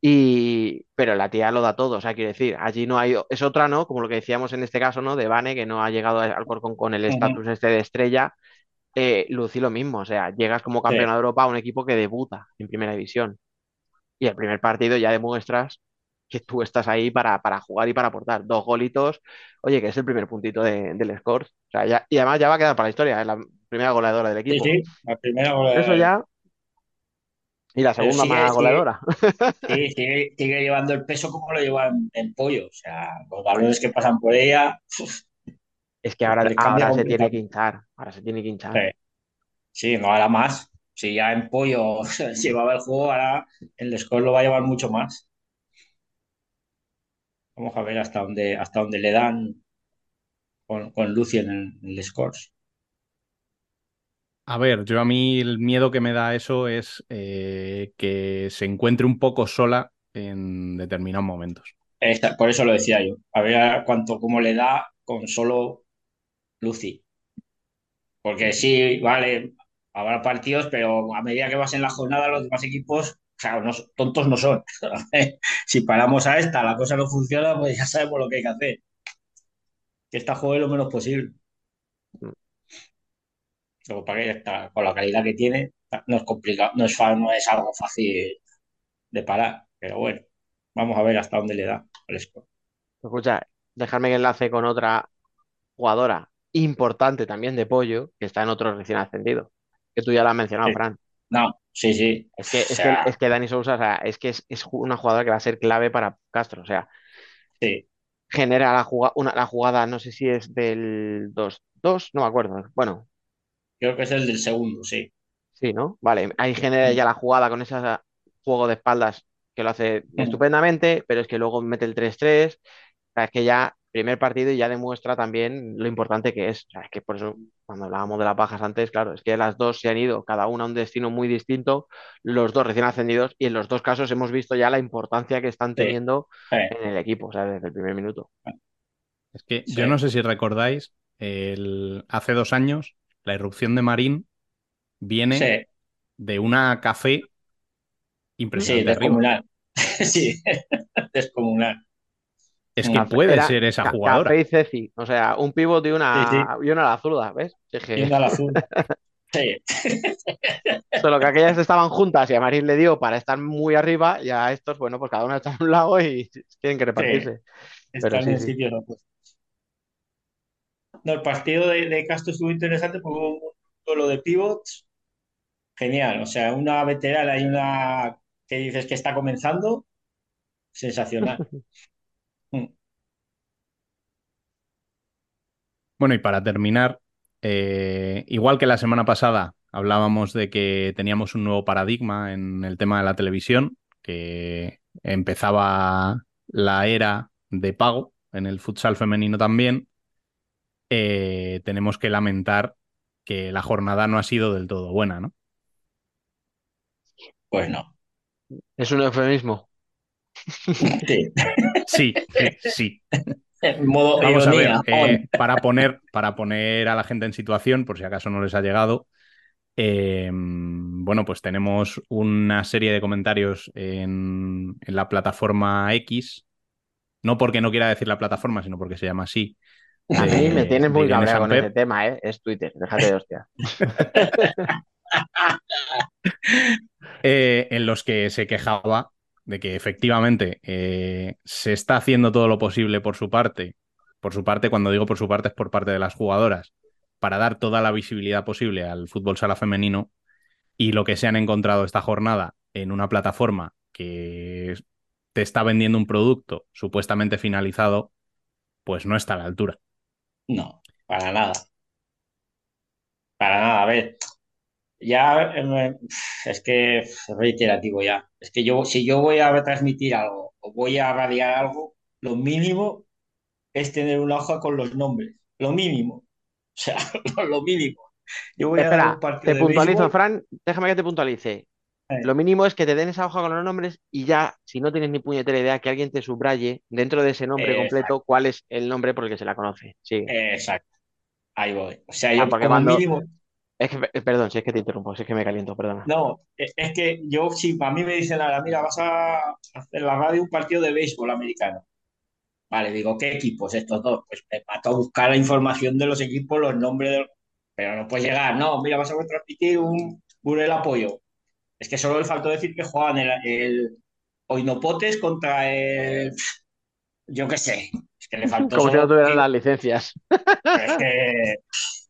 Y, pero la tía lo da todo, o sea, quiere decir, allí no hay, es otra, ¿no? Como lo que decíamos en este caso, ¿no? De Vane, que no ha llegado al Corcón con el estatus este de estrella. Eh, Lucy lo mismo, o sea, llegas como campeona de Europa a un equipo que debuta en primera división. Y el primer partido ya demuestras que tú estás ahí para, para jugar y para aportar. Dos golitos, oye, que es el primer puntito de- del score. O sea, ya- y además ya va a quedar para la historia, es la primera goleadora del sí, equipo. sí, la primera goleadora. Eso ya. Y la segunda sigue- más sigue- goleadora. Sí, sigue, sigue llevando el peso como lo llevan en pollo. O sea, los balones que pasan por ella. uf, Es que ahora, ahora se tiene que hinchar. Ahora se tiene que hinchar. Sí. Sí, no hará más. Si ya en pollo llevaba el juego, ahora el score lo va a llevar mucho más. Vamos a ver hasta dónde, hasta dónde le dan con, con Lucy en el, en el scores. A ver, yo a mí el miedo que me da eso es eh, que se encuentre un poco sola en determinados momentos. Esta- por eso lo decía yo. A ver cuánto, cómo le da con solo Lucy. Porque sí, vale, habrá partidos, pero a medida que vas en la jornada, los demás equipos, o sea, no- tontos no son. Si paramos a esta, la cosa no funciona, pues ya sabemos lo que hay que hacer. Que esta juegue lo menos posible. Que con la calidad que tiene, no es complicado, no es, no es algo fácil de parar. Pero bueno, vamos a ver hasta dónde le da el score. Escucha, dejarme que enlace con otra jugadora importante también de pollo, que está en otro recién ascendido. Que tú ya la has mencionado, Sí. Fran. No, sí, sí. Es que, O es que, sea, es que Dani Sousa, o sea, es que es, es una jugadora que va a ser clave para Castro. O sea, sí. genera la jugada, una, la jugada, no sé si es del 2-2, no me acuerdo. Bueno, Creo que es el del segundo, sí. sí, ¿no? Vale, ahí genera ya la jugada con ese juego de espaldas que lo hace Mm. estupendamente, pero es que luego mete el 3-3. O sea, es que ya, primer partido y ya demuestra también lo importante que es. O sea, es que por eso, cuando hablábamos de las bajas antes, claro, es que las dos se han ido, cada una a un destino muy distinto, los dos recién ascendidos, y en los dos casos hemos visto ya la importancia que están Sí. teniendo Sí. en el equipo, o sea, desde el primer minuto. Es que Sí. yo no sé si recordáis, el... hace dos años la irrupción de Marín viene Sí, de una café sí, impresionante arriba. descomunal. Sí, descomunal. Es que puede era ser esa jugadora. Café y Ceci, o sea, un pivot y una, Sí, y una a la zurda, ¿ves? Es que- Yendo al azul. Sí, Solo que aquellas estaban juntas y a Marín le dio para estar muy arriba y a estos, bueno, pues cada uno está a un lado y tienen que repartirse. están sí, en sí. sitios opuestos. No, el partido de, de Castro estuvo interesante porque hubo un duelo de pivots genial. O sea, una veterana y una que dices que está comenzando, sensacional. Bueno, y para terminar, eh, igual que la semana pasada hablábamos de que teníamos un nuevo paradigma en el tema de la televisión, que empezaba la era de pago en el futsal femenino también, eh, tenemos que lamentar que la jornada no ha sido del todo buena, ¿no? Pues no. Es un eufemismo. Sí. Sí, sí, modo Vamos a ver, eh, para poner, para poner a la gente en situación, por si acaso no les ha llegado, eh, bueno, pues tenemos una serie de comentarios en, en la plataforma X, no porque no quiera decir la plataforma, sino porque se llama así. A mí me tienes de muy cabreado con ese tema, ¿eh? Es Twitter, déjate de hostia. eh, en los que se quejaba de que efectivamente eh, se está haciendo todo lo posible por su parte, por su parte, cuando digo por su parte es por parte de las jugadoras, para dar toda la visibilidad posible al fútbol sala femenino y lo que se han encontrado esta jornada en una plataforma que te está vendiendo un producto supuestamente finalizado, pues no está a la altura. No, para nada. Para nada. A ver, ya eh, es que es reiterativo ya. Es que yo, si yo voy a retransmitir algo o voy a radiar algo, lo mínimo es tener una hoja con los nombres. Lo mínimo. O sea, lo mínimo. Yo voy a dar Espera, un partido te de puntualizo. Fran, déjame que te puntualice. Lo mínimo es que te den esa hoja con los nombres y ya, si no tienes ni puñetera idea, que alguien te subraye dentro de ese nombre Exacto. completo cuál es el nombre por el que se la conoce. Sí. Exacto. Ahí voy. O sea, Ah, yo porque como mínimo. Es que, eh, perdón, si es que te interrumpo, si es que me caliento, perdona. No, es es que yo, si a mí me dicen ahora, mira, vas a hacer la radio un partido de béisbol americano. Vale, digo, ¿qué equipos estos dos? Pues me mato a buscar la información de los equipos, los nombres de... Pero no puedes llegar, no, mira, vas a transmitir un Burel Apoyo. Es que solo le faltó decir que jugaban el, el Oinopotes contra el... Yo qué sé. Es que le faltó Como si no tuvieran que- las licencias. Es que...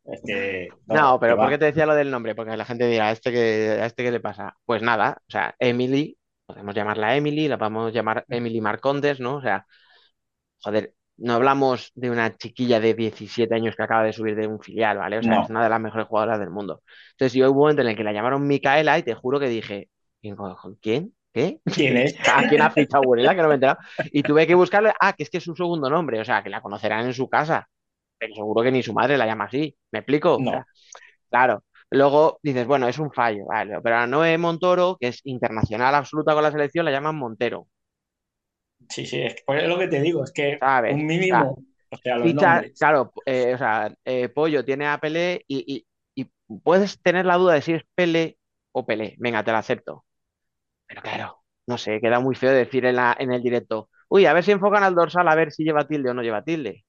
Es que... No, pero que ¿por qué te decía lo del nombre? Porque la gente dirá, ¿a este qué, a este qué le pasa? Pues nada, o sea, Emily, podemos llamarla Emily, la podemos llamar Emily Marcondes, ¿no? O sea, joder, no hablamos de una chiquilla de 17 años que acaba de subir de un filial, ¿vale? O sea, No. es una de las mejores jugadoras del mundo. Entonces, yo hubo un momento en el que la llamaron Micaela y te juro que dije, ¿quién? ¿Quién? ¿Qué? ¿Quién es? ¿A quién ha fichado Burela? Que no me he enterado. Y tuve que buscarle, ah, que es que es su segundo nombre, o sea, que la conocerán en su casa, pero seguro que ni su madre la llama así. ¿Me explico? O No. sea, claro. Luego dices, bueno, es un fallo, vale, pero a Noé Montoro, que es internacional absoluta con la selección, la llaman Montero, Sí, sí, es, pues es lo que te digo, es que ¿sabes? un mínimo, o sea, los Ficha, nombres. claro, eh, o sea, eh, Pollo tiene a Pelé y, y- y puedes tener la duda de si es Pelé o Pelé. Venga, te la acepto. Pero claro, no sé, queda muy feo decir en, la, en el directo, uy, a ver si enfocan al dorsal a ver si lleva tilde o no lleva tilde.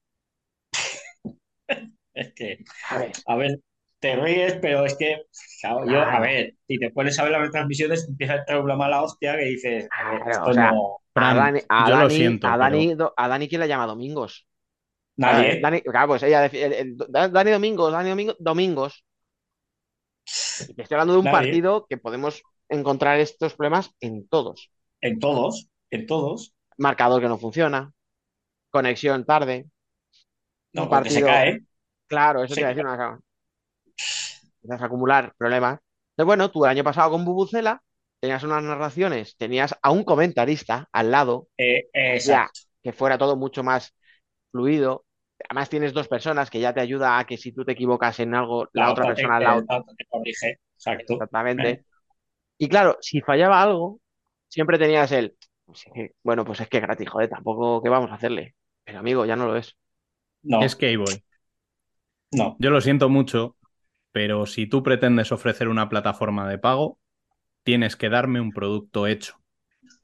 Es que, ¿Sabes? a ver, te ríes, pero es que, claro, yo, a ver, si te pones a ver las retransmisiones, empieza a entrar una mala hostia que dices, a ver, Claro, esto o sea, no. A Dani, a yo lo Dani- siento, a Dani, pero- Do- a Dani, ¿quién la llama Domingos? Nadie. Dani, claro, pues ella decía, el- el- Dani Domingos, Dani Domingo- Domingos. Estoy hablando de un Nadie. partido que podemos encontrar estos problemas en todos. En todos, en todos. Marcador que no funciona, conexión tarde, No, Un porque se partido- cae. claro, eso Sí, te iba a decir una Empiezas a acumular problemas. Entonces, bueno, tú el año pasado con Bubucela tenías unas narraciones, tenías a un comentarista al lado, Eh, ya, que fuera todo mucho más fluido. Además tienes dos personas que ya te ayuda a que si tú te equivocas en algo, la, otra te- persona al lado la otra te corrige. Exacto. Exactamente. Eh. Y claro, si fallaba algo, siempre tenías el, pues bueno, pues es que gratis, joder, tampoco, ¿qué vamos a hacerle? Pero amigo, ya no lo es. No, Es voy. no. Yo lo siento mucho, Pero si tú pretendes ofrecer una plataforma de pago, tienes que darme un producto hecho.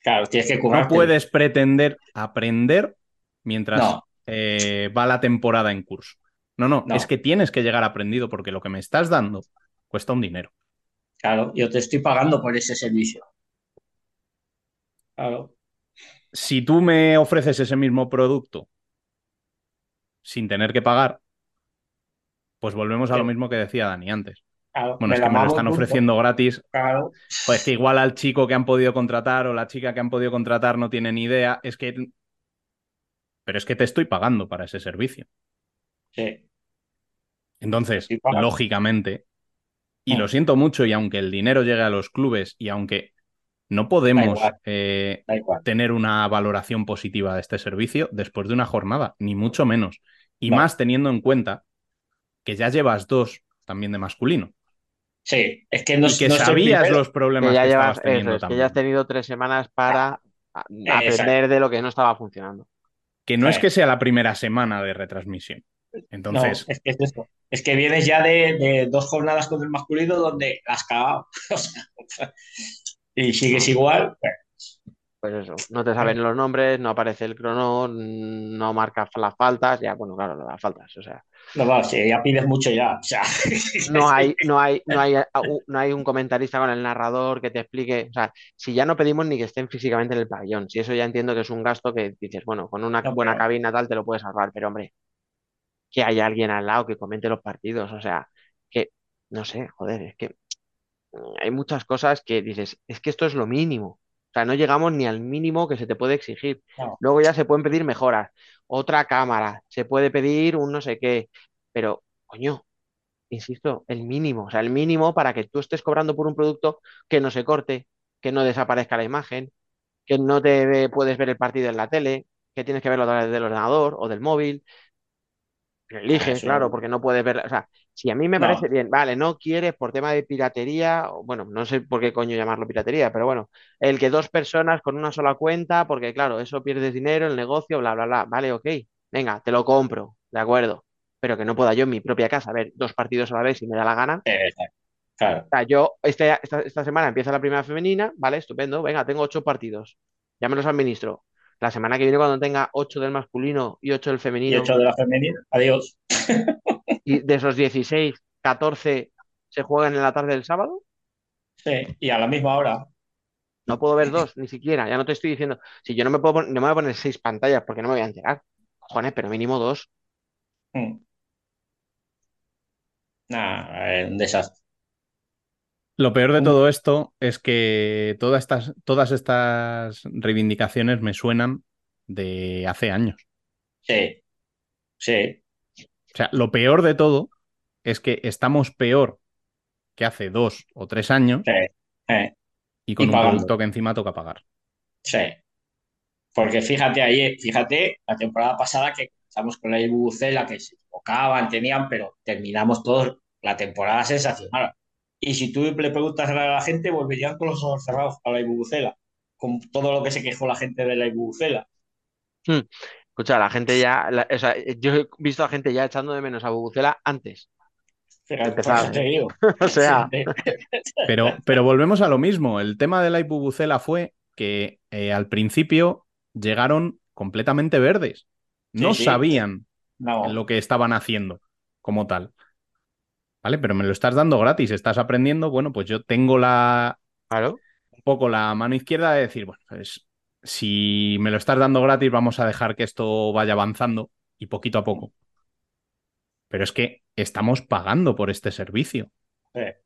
Claro, tienes que No currarte. puedes pretender aprender mientras No. eh, va la temporada en curso. No, no, No. es que tienes que llegar aprendido porque lo que me estás dando cuesta un dinero. Claro, yo te estoy pagando por ese servicio. Claro, Si tú me ofreces ese mismo producto sin tener que pagar, pues volvemos a lo mismo que decía Dani antes. Claro. Bueno, es que me lo están punto. ofreciendo gratis. Claro, Pues que igual al chico que han podido contratar o la chica que han podido contratar no tiene ni idea. Es que. Pero es que te estoy pagando para ese servicio. sí. Entonces, lógicamente, y Mm. lo siento mucho, y aunque el dinero llegue a los clubes y aunque no podemos igual. eh, tener una valoración positiva de este servicio después de una jornada, ni mucho menos. Y No. más teniendo en cuenta que ya llevas dos también de masculino. Sí, es que no, y que no sabías los problemas Que que, ya estabas llevas, teniendo es, que ya has tenido tres semanas para a- aprender de lo que no estaba funcionando. Que no es que sea la primera semana de retransmisión. Entonces, No, es que es eso. Es que vienes ya de, de dos jornadas con el masculino donde has cagado. Y sigues igual. Pues, eso, no te saben los nombres, no aparece el crono, no marca las faltas, ya, bueno, claro, las faltas, o sea, no, va, si ya pides mucho ya. O sea, no hay, no hay, no hay, no hay un comentarista con el narrador que te explique, o sea, si ya no pedimos ni que estén físicamente en el pabellón, si eso ya entiendo que es un gasto que dices, bueno, con una No, buena pero- cabina tal te lo puedes salvar, pero hombre, que haya alguien al lado que comente los partidos, o sea, que, no sé, joder, es que hay muchas cosas que dices, es que esto es lo mínimo. O sea, no llegamos ni al mínimo que se te puede exigir. No. Luego ya se pueden pedir mejoras. Otra cámara, se puede pedir un no sé qué. Pero, coño, insisto, el mínimo. O sea, el mínimo para que tú estés cobrando por un producto que no se corte, que no desaparezca la imagen, que no te ve- puedes ver el partido en la tele, que tienes que verlo a través del ordenador o del móvil. Elige, Eso- claro, porque no puedes ver. O sea, si a mí me No. parece bien, vale, no quieres por tema de piratería, bueno, no sé por qué coño llamarlo piratería, pero bueno, el que dos personas con una sola cuenta, porque claro, eso pierdes dinero, el negocio, bla, bla, bla. Vale, ok, venga, te lo compro, de acuerdo. Pero que no pueda yo en mi propia casa ver dos partidos a la vez si me da la gana. eh, exacto. Claro, O sea, yo este- esta, esta semana empieza la primera femenina, vale, estupendo, venga, tengo ocho partidos, ya me los administro. La semana que viene, cuando tenga ocho del masculino y ocho del y femenino, ocho de la femenina. Adiós. y de esos 16, 14 se juegan en la tarde del sábado, Sí, y a la misma hora. no puedo ver dos, ni siquiera, ya no te estoy diciendo, si yo no me puedo no me voy a poner seis pantallas porque no me voy a enterar, cojones, pero mínimo dos. Mm. Nah, es un desastre. Lo peor de todo esto es que todas estas, todas estas reivindicaciones me suenan de hace años. Sí, sí, O sea, lo peor de todo es que estamos peor que hace dos o tres años sí, eh, y con Y un pagando. producto que encima toca pagar. sí. Porque fíjate ahí, fíjate, la temporada pasada que estamos con la Ibubucela, que se equivocaban, tenían, pero terminamos todos la temporada sensacional. Y si tú le preguntas a la gente, volverían con los ojos cerrados a la Ibubucela, con todo lo que se quejó la gente de la Ibubucela. Escucha, la gente ya, la- o sea, yo he visto a gente ya echando de menos a Bubucela antes, digo. o sea, Pero, pero volvemos a lo mismo. El tema de la ibubucela fue que eh, al principio llegaron completamente verdes. No Sí, sí. sabían No, lo que estaban haciendo como tal. ¿Vale? Pero me lo estás dando gratis, estás aprendiendo. Bueno, pues yo tengo la, claro, un poco la mano izquierda de decir, bueno, pues si me lo estás dando gratis, vamos a dejar que esto vaya avanzando y poquito a poco. Pero es que estamos pagando por este servicio. eh.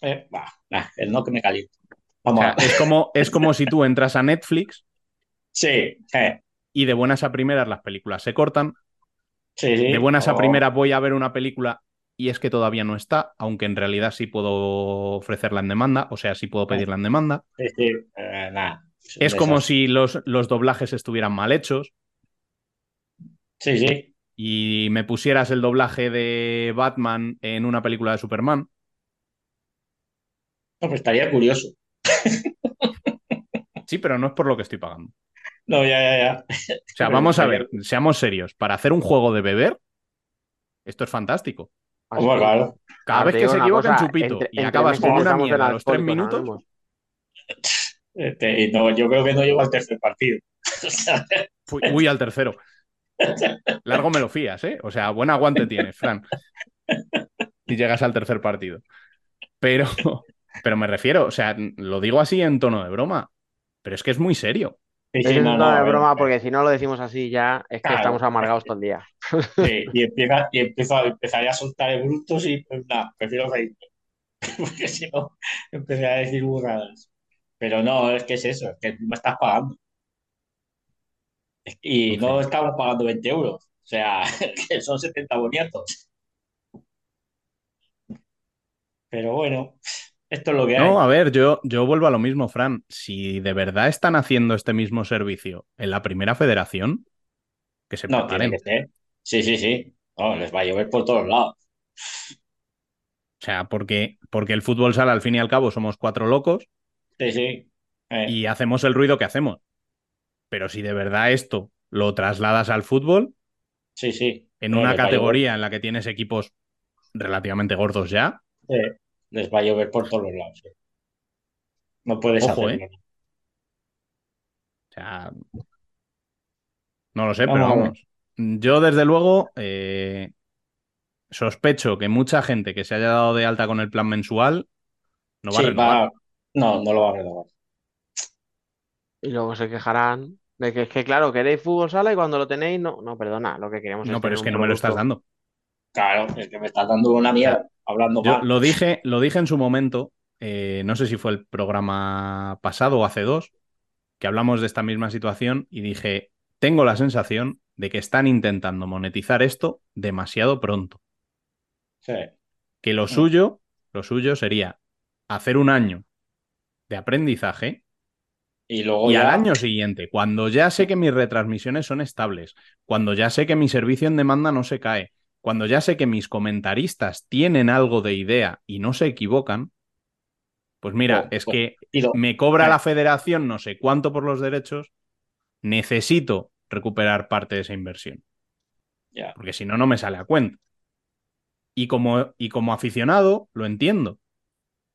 Eh, bah, nah, el no que me. O sea, a- es como, es como si tú entras a Netflix Sí, eh, y de buenas a primeras las películas se cortan. sí, sí. De buenas a primeras voy a ver una película y es que todavía no está, aunque en realidad sí puedo ofrecerla en demanda, o sea, sí puedo pedirla en demanda. Sí, eh, nah, Es como si los, los doblajes estuvieran mal hechos Sí, sí. y me pusieras el doblaje de Batman en una película de Superman. No, pues estaría curioso. Sí, pero no es por lo que estoy pagando. No, ya, ya, ya. O sea, vamos a ver, seamos serios. Para hacer un juego de beber, Esto es fantástico. Así Hombre, que- claro. Cada vez que se una equivoca en cosa, chupito entre- y entre con una mierda a los tres minutos. Este, y no, yo creo que no llego al tercer partido. Uy, uy, al tercero. Largo me lo fías, ¿eh? O sea, buen aguante tienes, Fran. Y llegas al tercer partido. Pero, pero me refiero, o sea, lo digo así en tono de broma, pero es que es muy serio. Sí, Es no, de broma porque si no lo decimos así ya es que Claro. estamos amargados todo el día. Sí, y, empieza, y empiezo, empezaré a soltar de brutos y pues, nada, prefiero reírme. Porque si no, empezaré a decir burradas. Pero no, es que es eso, es que me estás pagando. Y no estamos pagando 20 euros. O sea, que son 70 boniatos. Pero bueno, esto es lo que hay. No, a ver, yo, yo vuelvo a lo mismo, Fran. Si de verdad están haciendo este mismo servicio en la primera federación, que se No, tiene que ser. Sí, sí, sí. No, les va a llover por todos lados. O sea, porque, porque el fútbol sala, al fin y al cabo, somos cuatro locos Sí, sí. Eh, y hacemos el ruido que hacemos. Pero si de verdad esto lo trasladas al fútbol, sí, sí. en No, una categoría en la que tienes equipos relativamente gordos ya. Eh, les va a llover por todos los lados. sí. No puedes Ojo, hacerlo. O sea, no lo sé, Vamos pero vamos. Yo, desde luego, eh, sospecho que mucha gente que se haya dado de alta con el plan mensual no va a renovar. va- No, no lo va a renovar. Y luego se quejarán de que es que, claro, queréis fútbol sala y cuando lo tenéis, no, no, perdona, lo que queremos No, es pero tener es que no me lo estás dando. Claro, es que me estás dando una mierda hablando Yo mal. lo dije, lo dije en su momento, eh, no sé si fue el programa pasado o hace dos, que hablamos de esta misma situación y dije, tengo la sensación de que están intentando monetizar esto demasiado pronto. Sí. Que lo suyo, lo suyo sería hacer un año de aprendizaje Y luego y ya. al año siguiente, cuando ya sé que mis retransmisiones son estables, cuando ya sé que mi servicio en demanda no se cae, cuando ya sé que mis comentaristas tienen algo de idea y no se equivocan, pues mira, Pues- es pues, que me cobra Ah. la federación no sé cuánto por los derechos, necesito recuperar parte de esa inversión, porque si no, no me sale a cuenta. Y como, y como aficionado, lo entiendo.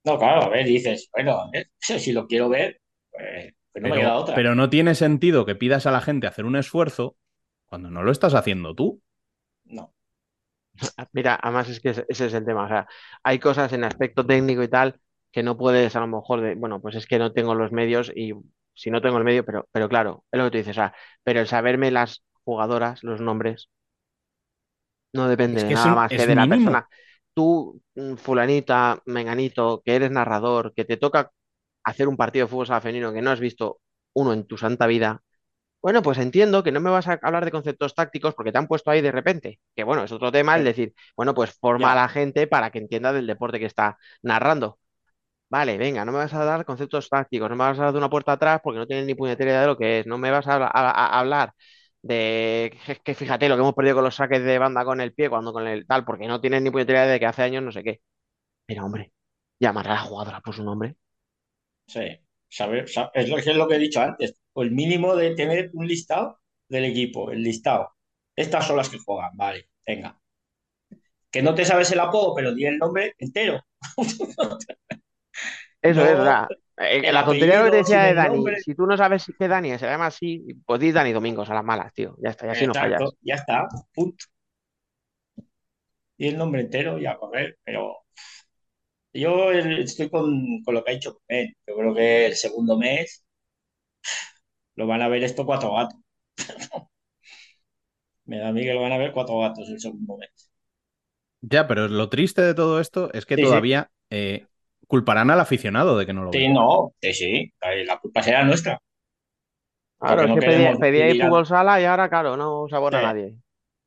No, claro, a ver, dices, bueno, ver, si lo quiero ver, pues, pues no me queda otra. pero no tiene sentido que pidas a la gente hacer un esfuerzo cuando no lo estás haciendo tú. No. Mira, además es que ese es el tema. O sea, hay cosas en aspecto técnico y tal que no puedes a lo mejor de, bueno, pues es que no tengo los medios y si no tengo el medio, pero, pero claro, es lo que tú dices, o sea, pero el saberme las jugadoras, los nombres, no depende Es de que nada más que de la mínimo. persona. Tú, mm, fulanita, menganito, que eres narrador, que te toca hacer un partido de fútbol femenino que no has visto uno en tu santa vida, bueno, pues entiendo que no me vas a hablar de conceptos tácticos porque te han puesto ahí de repente. Que bueno, es otro tema el decir, bueno, pues forma Ya. a la gente para que entienda del deporte que está narrando. Vale, venga, no me vas a dar conceptos tácticos, no me vas a dar de una puerta atrás porque no tienes ni puñetera idea de lo que es, no me vas a, a- a hablar de que, que fíjate lo que hemos perdido con los saques de banda con el pie, cuando con el tal, porque no tienes ni puñetera idea de que hace años no sé qué. Pero hombre, llamar a la jugadora por su nombre. Sí. Saber, sa- es lo, es lo que he dicho antes. O el mínimo de tener un listado del equipo, el listado. Estas son las que juegan, vale, venga. Que no te sabes el apodo, pero di el nombre entero. Eso No, es, sea, eh, la tontería que decía de Dani, nombre. si tú no sabes que Dani se llama así, pues di Dani Domingos a las malas, tío. Ya está, y así no fallas. ya está, punto. Y el nombre entero y a correr, pero yo el- estoy con, con lo que ha dicho Ben. Yo creo que el segundo mes lo van a ver esto cuatro gatos. Me da a mí que lo van a ver cuatro gatos el segundo mes. Ya, pero lo triste de todo esto es que Sí, sí. todavía eh, culparán al aficionado de que no lo Sí, ve. no, sí, sí, la culpa será nuestra. Claro, es no que pedía- vivir al- fútbol sala y ahora, claro, no se abona Sí. nadie.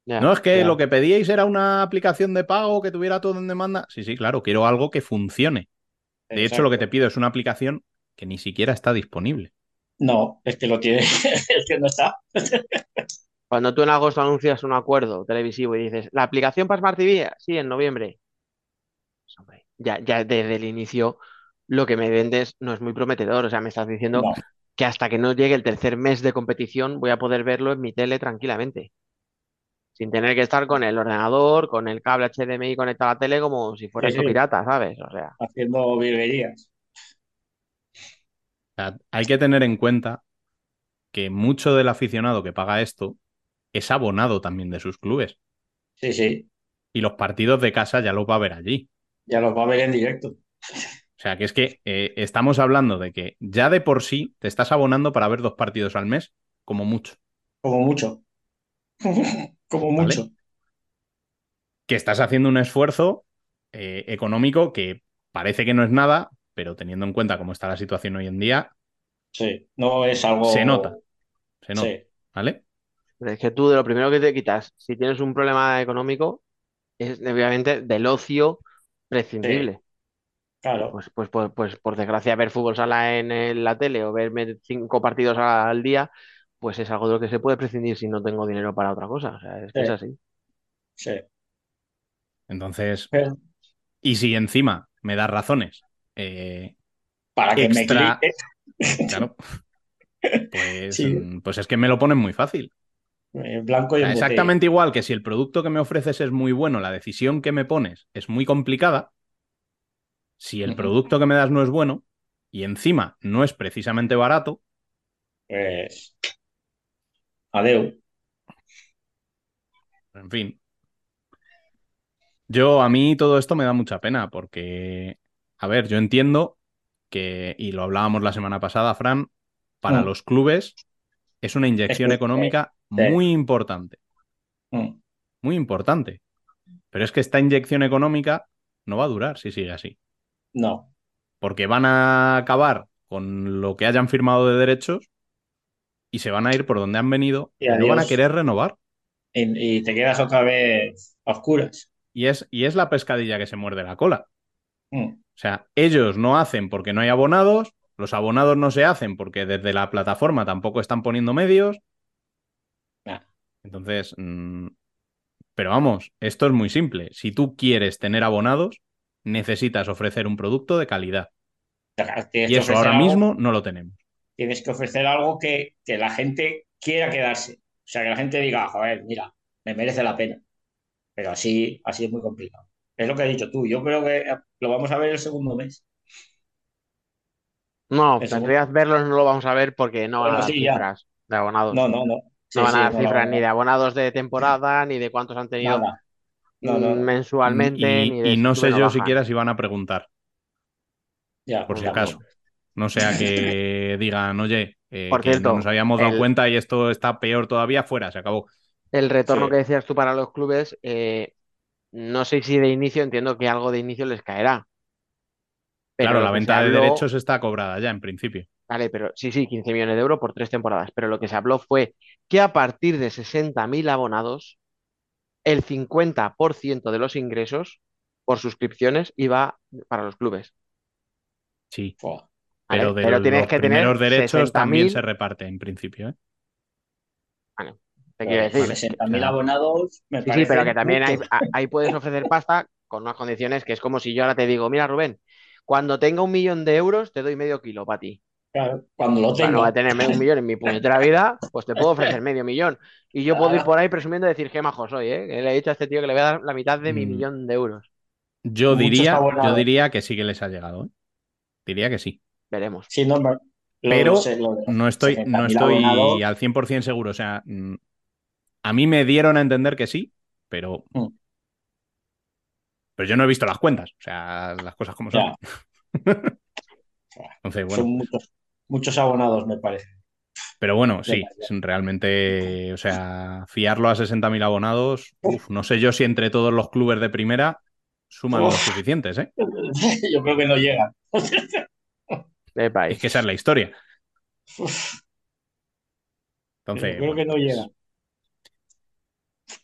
No, es que lo que pedíais era una aplicación de pago que tuviera todo en demanda. Sí, sí, claro, quiero algo que funcione. De hecho, lo que te pido es una aplicación que ni siquiera está disponible. No, es que lo tiene, es que no está. Cuando tú en agosto anuncias un acuerdo televisivo y dices, ¿la aplicación para Smart TV? Sí, en noviembre. Pues, hombre, ya, ya desde el inicio lo que me vendes no es muy prometedor. O sea, me estás diciendo No, que hasta que no llegue el tercer mes de competición voy a poder verlo en mi tele tranquilamente. Sin tener que estar con el ordenador, con el cable HDMI conectado a la tele como si fuera Sí, esto sí. pirata, ¿sabes? O sea, haciendo virguerías. Hay que tener en cuenta que mucho del aficionado que paga esto es abonado también de sus clubes. Sí, sí, Y los partidos de casa ya los va a ver allí. ya los va a ver en directo. O sea, que es que eh, estamos hablando de que ya de por sí te estás abonando para ver dos partidos al mes, como mucho. Como mucho. Como ¿Vale? mucho. Que estás haciendo un esfuerzo eh, económico que parece que no es nada, pero teniendo en cuenta cómo está la situación hoy en día, Sí, no es algo. se nota. Se nota, Sí, ¿vale? pero es que tú de lo primero que te quitas, si tienes un problema económico, es obviamente del ocio prescindible. claro. Pues, pues, pues, pues, por desgracia, ver fútbol sala en, eh, la tele o verme cinco partidos al día, pues es algo de lo que se puede prescindir si no tengo dinero para otra cosa. O sea, es que Sí. es así. Sí. Entonces, Pero y si encima me das razones, eh, para que Extra- me clique claro, pues, Sí. mm, pues es que me lo ponen muy fácil. en blanco y botella. exactamente igual que si el producto que me ofreces es muy bueno, la decisión que me pones es muy complicada, si el producto que me das no es bueno y encima no es precisamente barato, Pues. Adeu. en fin. Yo, a mí todo esto me da mucha pena porque, a ver, yo entiendo que, y lo hablábamos la semana pasada, Fran, para Mm. los clubes es una inyección Es que- económica muy importante, Mm. muy importante. Pero es que esta inyección económica no va a durar si sigue así. No. porque van a acabar con lo que hayan firmado de derechos y se van a ir por donde han venido Y y no van a querer renovar. Y, y te quedas otra vez a oscuras. Y es, y es la pescadilla que se muerde la cola. Mm. O sea, ellos no hacen porque no hay abonados, los abonados no se hacen porque desde la plataforma tampoco están poniendo medios. Nah. Entonces, mm, pero vamos, esto es muy simple. Si tú quieres tener abonados, necesitas ofrecer un producto de calidad. Y eso ahora mismo no lo tenemos. Tienes que ofrecer algo que, que la gente quiera quedarse. O sea, que la gente diga, joder, mira, me merece la pena. Pero así, así es muy complicado. Es lo que has dicho tú. Yo creo que lo vamos a ver el segundo mes. No, en realidad verlos no lo vamos a ver porque no van Bueno, a dar sí, ya. cifras de abonados. No, no, no. Sí, No van sí, a dar cifras no, ni de abonados de temporada, ni de cuántos han tenido nada. No, no, mm, no. mensualmente, y, ni de y si no sé yo siquiera si van a preguntar, Ya, por si acaso. No sea que digan, oye, eh, Por que cierto, no nos habíamos dado el- cuenta y esto está peor todavía, fuera, se acabó. El retorno Sí. que decías tú para los clubes, eh, no sé si de inicio, entiendo que algo de inicio les caerá. Pero claro, la venta de derechos está cobrada ya en principio. Vale, pero sí, sí, 15 millones de euros por tres temporadas. Pero lo que se habló fue que a partir de 60.000 abonados, el 50% de los ingresos por suscripciones iba para los clubes. Sí. Pero de Pero los, tienes los que tener primeros derechos también 60.000, se reparte en principio. ¿eh? te quiero decir. 60.000 o sea, abonados me Sí, sí, pero que también hay, ahí puedes ofrecer pasta con unas condiciones que es como si yo ahora te digo, mira Rubén, cuando tenga un millón de euros te doy medio kilo para ti. Claro, cuando lo O sea, no tengo. voy a tener un millón en mi puñetera vida, pues te puedo ofrecer medio millón. Y yo puedo ir por ahí presumiendo de decir qué majo soy, ¿eh? Que le he dicho a este tío que le voy a dar la mitad de mi Mm. millón de euros. Yo diría, yo diría que sí que les ha llegado. ¿eh? Diría que sí. Veremos. Sí, no, Pero sé, lo de los No estoy, no 60.000 estoy al 100% seguro. O sea, mm, a mí me dieron a entender que sí, pero, Mm. pero yo no he visto las cuentas. O sea, las cosas como son. Entonces, bueno. son muchos, muchos abonados, me parece. Pero bueno, sí, realmente, o sea, fiarlo a 60.000 abonados, uf, no sé yo si entre todos los clubes de primera suman los Uf. suficientes, ¿eh? Yo creo que no llegan. De. Es que esa es la historia. Uf, Entonces, yo creo bueno, que no llegan.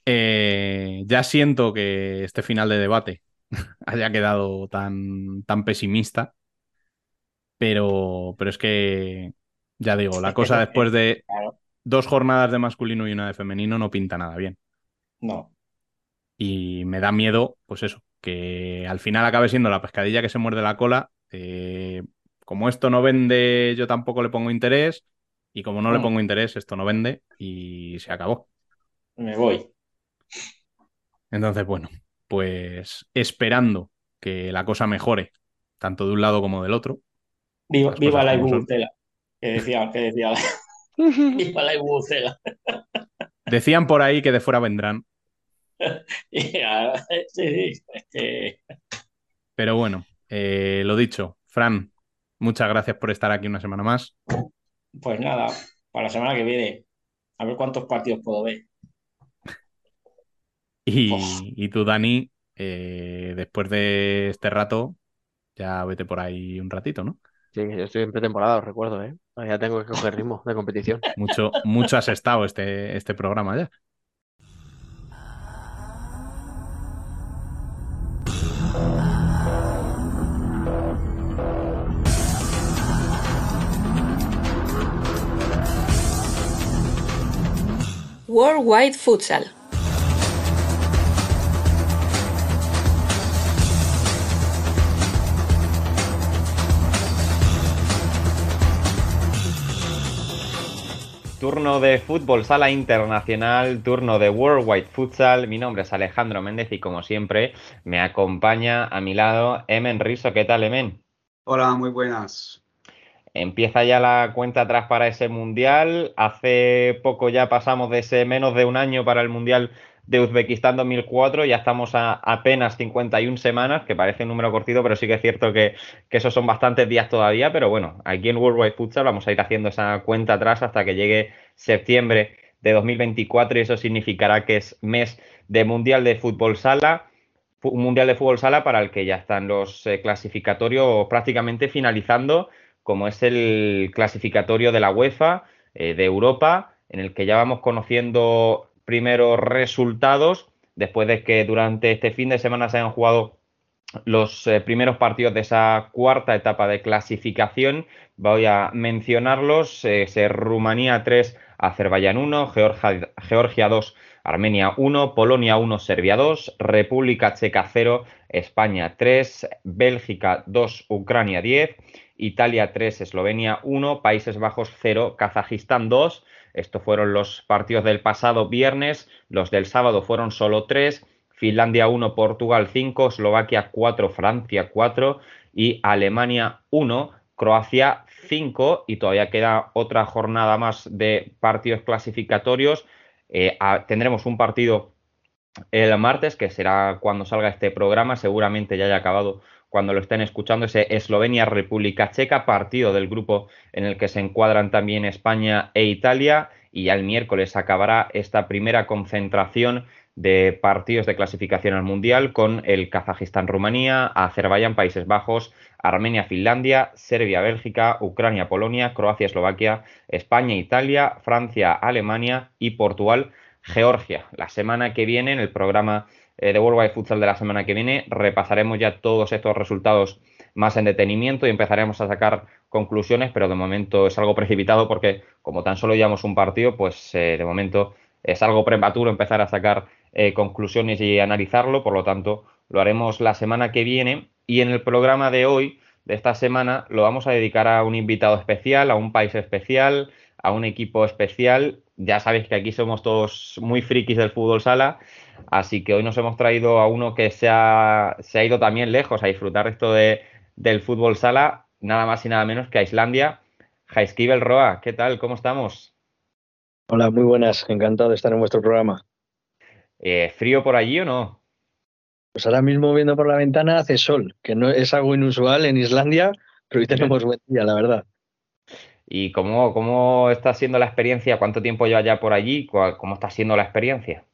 eh, ya siento que este final de debate haya quedado tan, tan pesimista, pero, pero es que, ya digo, la cosa es- después de Claro, dos jornadas de masculino y una de femenino no pinta nada bien. no. Y me da miedo, pues eso, que al final acabe siendo la pescadilla que se muerde la cola. eh, como esto no vende, yo tampoco le pongo interés. Y como no le Mm. pongo interés, esto no vende y se acabó. Me voy. Entonces, bueno, pues esperando que la cosa mejore, tanto de un lado como del otro. Viva, viva la. Ibucela. Que decía, que decía. viva la Ibucela. Decían por ahí que de fuera vendrán, pero bueno, eh, lo dicho, Fran, muchas gracias por estar aquí una semana más. Pues nada, para la semana que viene, a ver cuántos partidos puedo ver. Y, tú, Dani, eh, después de este rato, ya vete por ahí un ratito, ¿no? Sí, yo estoy en pretemporada, os recuerdo, ¿eh? Ya tengo que coger ritmo de competición. Mucho, mucho has estado este, este programa ya. Worldwide Futsal. Turno de fútbol sala internacional, turno de Worldwide Futsal. Mi nombre es Alejandro Méndez y como siempre me acompaña a mi lado Emen Riso. ¿Qué tal, Emen? Hola, muy buenas. Empieza ya la cuenta atrás para ese mundial. Hace poco ya pasamos de ese menos de un año para el mundial de Uzbekistán 2004. Ya estamos a apenas 51 semanas, que parece un número cortito, pero sí que es cierto que, que esos son bastantes días todavía. Pero bueno, aquí en Worldwide Futsal vamos a ir haciendo esa cuenta atrás hasta que llegue septiembre de 2024 y eso significará que es mes de mundial de fútbol sala un mundial de fútbol sala para el que ya están los eh, clasificatorios prácticamente finalizando, como es el clasificatorio de la UEFA eh, de Europa, en el que ya vamos conociendo primeros resultados, después de que durante este fin de semana se han jugado los eh, primeros partidos de esa cuarta etapa de clasificación. Voy a mencionarlos. Eh, es Rumanía 3, Azerbaiyán 1, Georgia, Georgia 2, Armenia 1, Polonia 1, Serbia 2, República Checa 0, España 3, Bélgica 2, Ucrania 10, Italia 3, Eslovenia 1, Países Bajos 0, Kazajistán 2. Estos fueron los partidos del pasado viernes. Los del sábado fueron solo 3. Finlandia 1, Portugal 5, Eslovaquia 4, Francia 4 y Alemania 1, Croacia 5 y todavía queda otra jornada más de partidos clasificatorios. Eh, a- tendremos un partido el martes, que será cuando salga este programa, seguramente ya haya acabado cuando lo estén escuchando, ese Eslovenia-República Checa, partido del grupo en el que se encuadran también España e Italia, y ya el miércoles acabará esta primera concentración de partidos de clasificación al Mundial con el Kazajistán-Rumanía, Azerbaiyán, Países Bajos, Armenia-Finlandia, Serbia-Bélgica, Ucrania-Polonia, Croacia-Eslovaquia, España-Italia, Francia-Alemania y Portugal-Georgia. La semana que viene, en el programa eh, de Worldwide Futsal de la semana que viene, repasaremos ya todos estos resultados más en detenimiento y empezaremos a sacar conclusiones, pero de momento es algo precipitado porque como tan solo llevamos un partido, pues eh, de momento es algo prematuro empezar a sacar eh, conclusiones y analizarlo, por lo tanto lo haremos la semana que viene y en el programa de hoy, de esta semana, lo vamos a dedicar a un invitado especial, a un país especial, a un equipo especial. Ya sabéis que aquí somos todos muy frikis del fútbol sala, así que hoy nos hemos traído a uno que se ha, se ha ido también lejos a disfrutar esto de, del fútbol sala, nada más y nada menos que a Islandia. Jaiskibel Roa, ¿qué tal? ¿Cómo estamos? Hola, muy buenas. Encantado de estar en vuestro programa. Eh, ¿Frío por allí o no? Pues ahora mismo viendo por la ventana hace sol, que no es algo inusual en Islandia, pero hoy tenemos buen día, la verdad. ¿Y cómo, cómo está siendo la experiencia? ¿Cuánto tiempo lleva ya por allí? ¿Cuál- ¿Cómo está siendo la experiencia?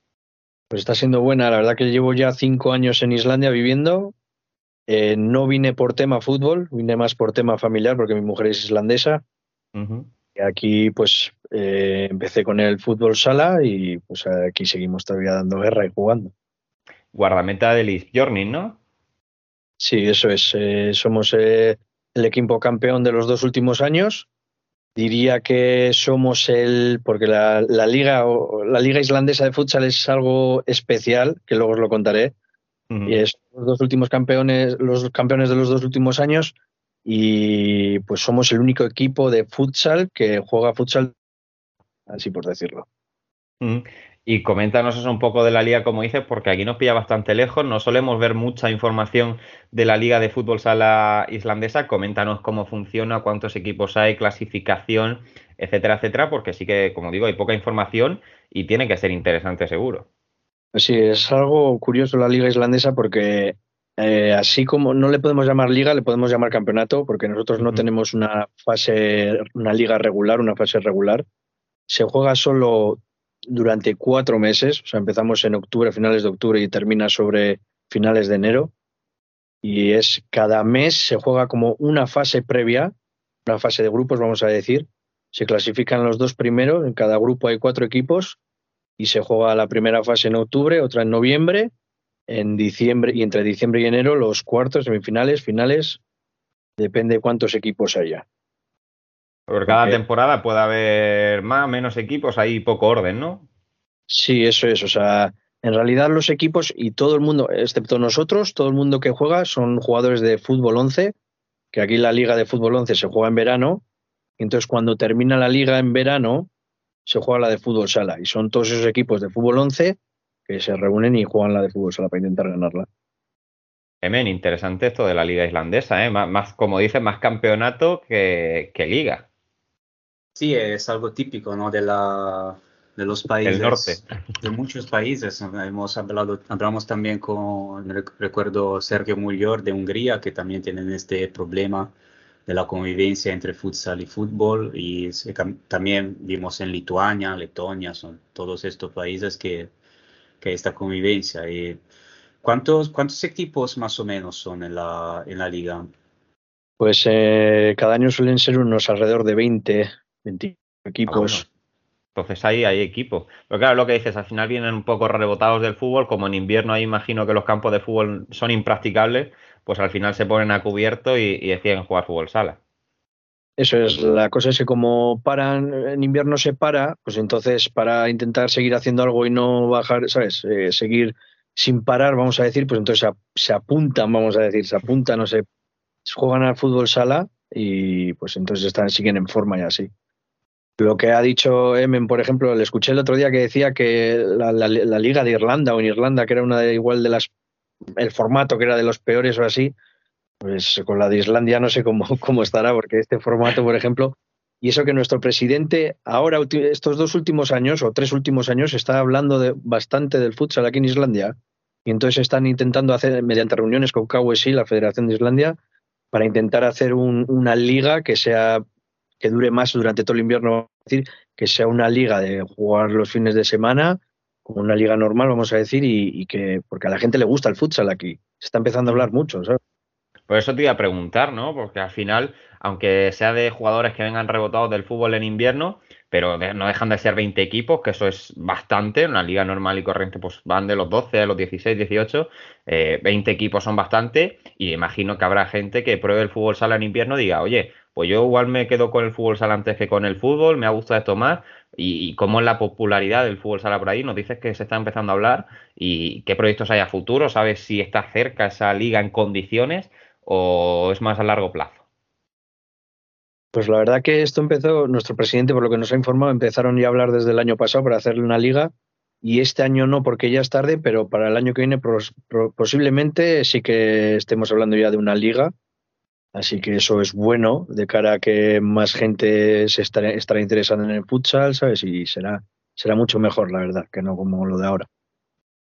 Pues está siendo buena. La verdad que llevo ya cinco años en Islandia viviendo. Eh, no vine por tema fútbol, vine más por tema familiar porque mi mujer es islandesa. Y aquí pues eh, empecé con el fútbol sala y pues aquí seguimos todavía dando guerra y jugando. Guardameta del Isbjörnin, ¿no? Sí, eso es. eh, somos el equipo campeón de los dos últimos años. Diría que somos el, porque la, la liga la liga islandesa de futsal es algo especial, que luego os lo contaré. Y es los dos últimos campeones, los campeones de los dos últimos años. Y pues somos el único equipo de futsal que juega futsal, así por decirlo. Y coméntanos eso un poco de la liga, como dices, porque aquí nos pilla bastante lejos, no solemos ver mucha información de la liga de fútbol sala islandesa. Coméntanos cómo funciona, cuántos equipos hay, clasificación, etcétera, etcétera, porque sí que, como digo, hay poca información y tiene que ser interesante seguro. Sí, es algo curioso la liga islandesa porque eh, así como no le podemos llamar liga, le podemos llamar campeonato, porque nosotros no tenemos una fase, una liga regular, una fase regular. Se juega solo durante cuatro meses, o sea, empezamos en octubre, finales de octubre y termina sobre finales de enero. Y es cada mes se juega como una fase previa, una fase de grupos, vamos a decir. Se clasifican los dos primeros, en cada grupo hay cuatro equipos y se juega la primera fase en octubre, otra en noviembre, en diciembre y entre diciembre y enero los cuartos, semifinales, finales, depende de cuántos equipos haya. Por cada temporada puede haber más, menos equipos, hay poco orden, ¿no? Sí, eso es. O sea, en realidad los equipos y todo el mundo, excepto nosotros, todo el mundo que juega son jugadores de fútbol 11, que aquí la liga de fútbol 11 se juega en verano. Entonces cuando termina la liga en verano, se juega la de fútbol sala. Y son todos esos equipos de fútbol 11 que se reúnen y juegan la de fútbol sala para intentar ganarla. Emen, interesante esto de la liga islandesa, ¿eh? Más, más, como dices, más campeonato que, que liga. Sí, es algo típico, ¿no? De la de los países. norte. De muchos países. Hemos hablado, hablamos también con, rec- recuerdo Sergio Muglior de Hungría, que también tienen este problema de la convivencia entre futsal y fútbol. Y también vimos en Lituania, Letonia, son todos estos países que, que hay esta convivencia. Y ¿cuántos, ¿Cuántos equipos más o menos son en la, en la liga? Pues eh, cada año suelen ser unos alrededor de 20, 20 equipos. Entonces ahí hay equipo. Pero claro, lo que dices, al final vienen un poco rebotados del fútbol, como en invierno ahí imagino que los campos de fútbol son impracticables, pues al final se ponen a cubierto y, y deciden jugar fútbol sala. Eso es, la cosa es que como paran, en invierno se para, pues entonces para intentar seguir haciendo algo y no bajar, ¿sabes? Eh, seguir sin parar, vamos a decir, pues entonces se, ap- se apuntan, vamos a decir, se apuntan, no sé, juegan al fútbol sala y pues entonces están, siguen en forma y así. Lo que ha dicho Emen, por ejemplo, le escuché el otro día que decía que la, Liga de Irlanda o en Irlanda, que era una de igual de las, el formato que era de los peores o así, pues con la de Islandia no sé cómo, cómo estará, porque este formato, por ejemplo, y eso que nuestro presidente ahora, estos dos últimos años o tres últimos años, está hablando de, bastante del futsal aquí en Islandia, y entonces están intentando hacer, mediante reuniones con KWSI, la Federación de Islandia, para intentar hacer un- una liga que sea que dure más durante todo el invierno, es decir, que sea una liga de jugar los fines de semana, como una liga normal, vamos a decir, y, y que, porque a la gente le gusta el futsal aquí, se está empezando a hablar mucho, ¿sabes? Por eso te iba a preguntar, ¿no? Porque al final, aunque sea de jugadores que vengan rebotados del fútbol en invierno, pero no dejan de ser 20 equipos, que eso es bastante. En una liga normal y corriente, pues van de los 12 a los 16, 18. eh, 20 equipos son bastante. Y imagino que habrá gente que pruebe el fútbol sala en invierno y diga, oye, pues yo igual me quedo con el fútbol sala antes que con el fútbol, me ha gustado esto más. Y, y cómo es la popularidad del fútbol sala por ahí, nos dices que se está empezando a hablar y qué proyectos hay a futuro, ¿sabes si está cerca esa liga en condiciones o es más a largo plazo? Pues la verdad que esto empezó, nuestro presidente, por lo que nos ha informado, empezaron ya a hablar desde el año pasado para hacerle una liga y este año no porque ya es tarde, pero para el año que viene posiblemente sí que estemos hablando ya de una liga. Así que eso es bueno de cara a que más gente se estará, estará interesada en el futsal, ¿sabes? Y será, será mucho mejor, la verdad, que no como lo de ahora.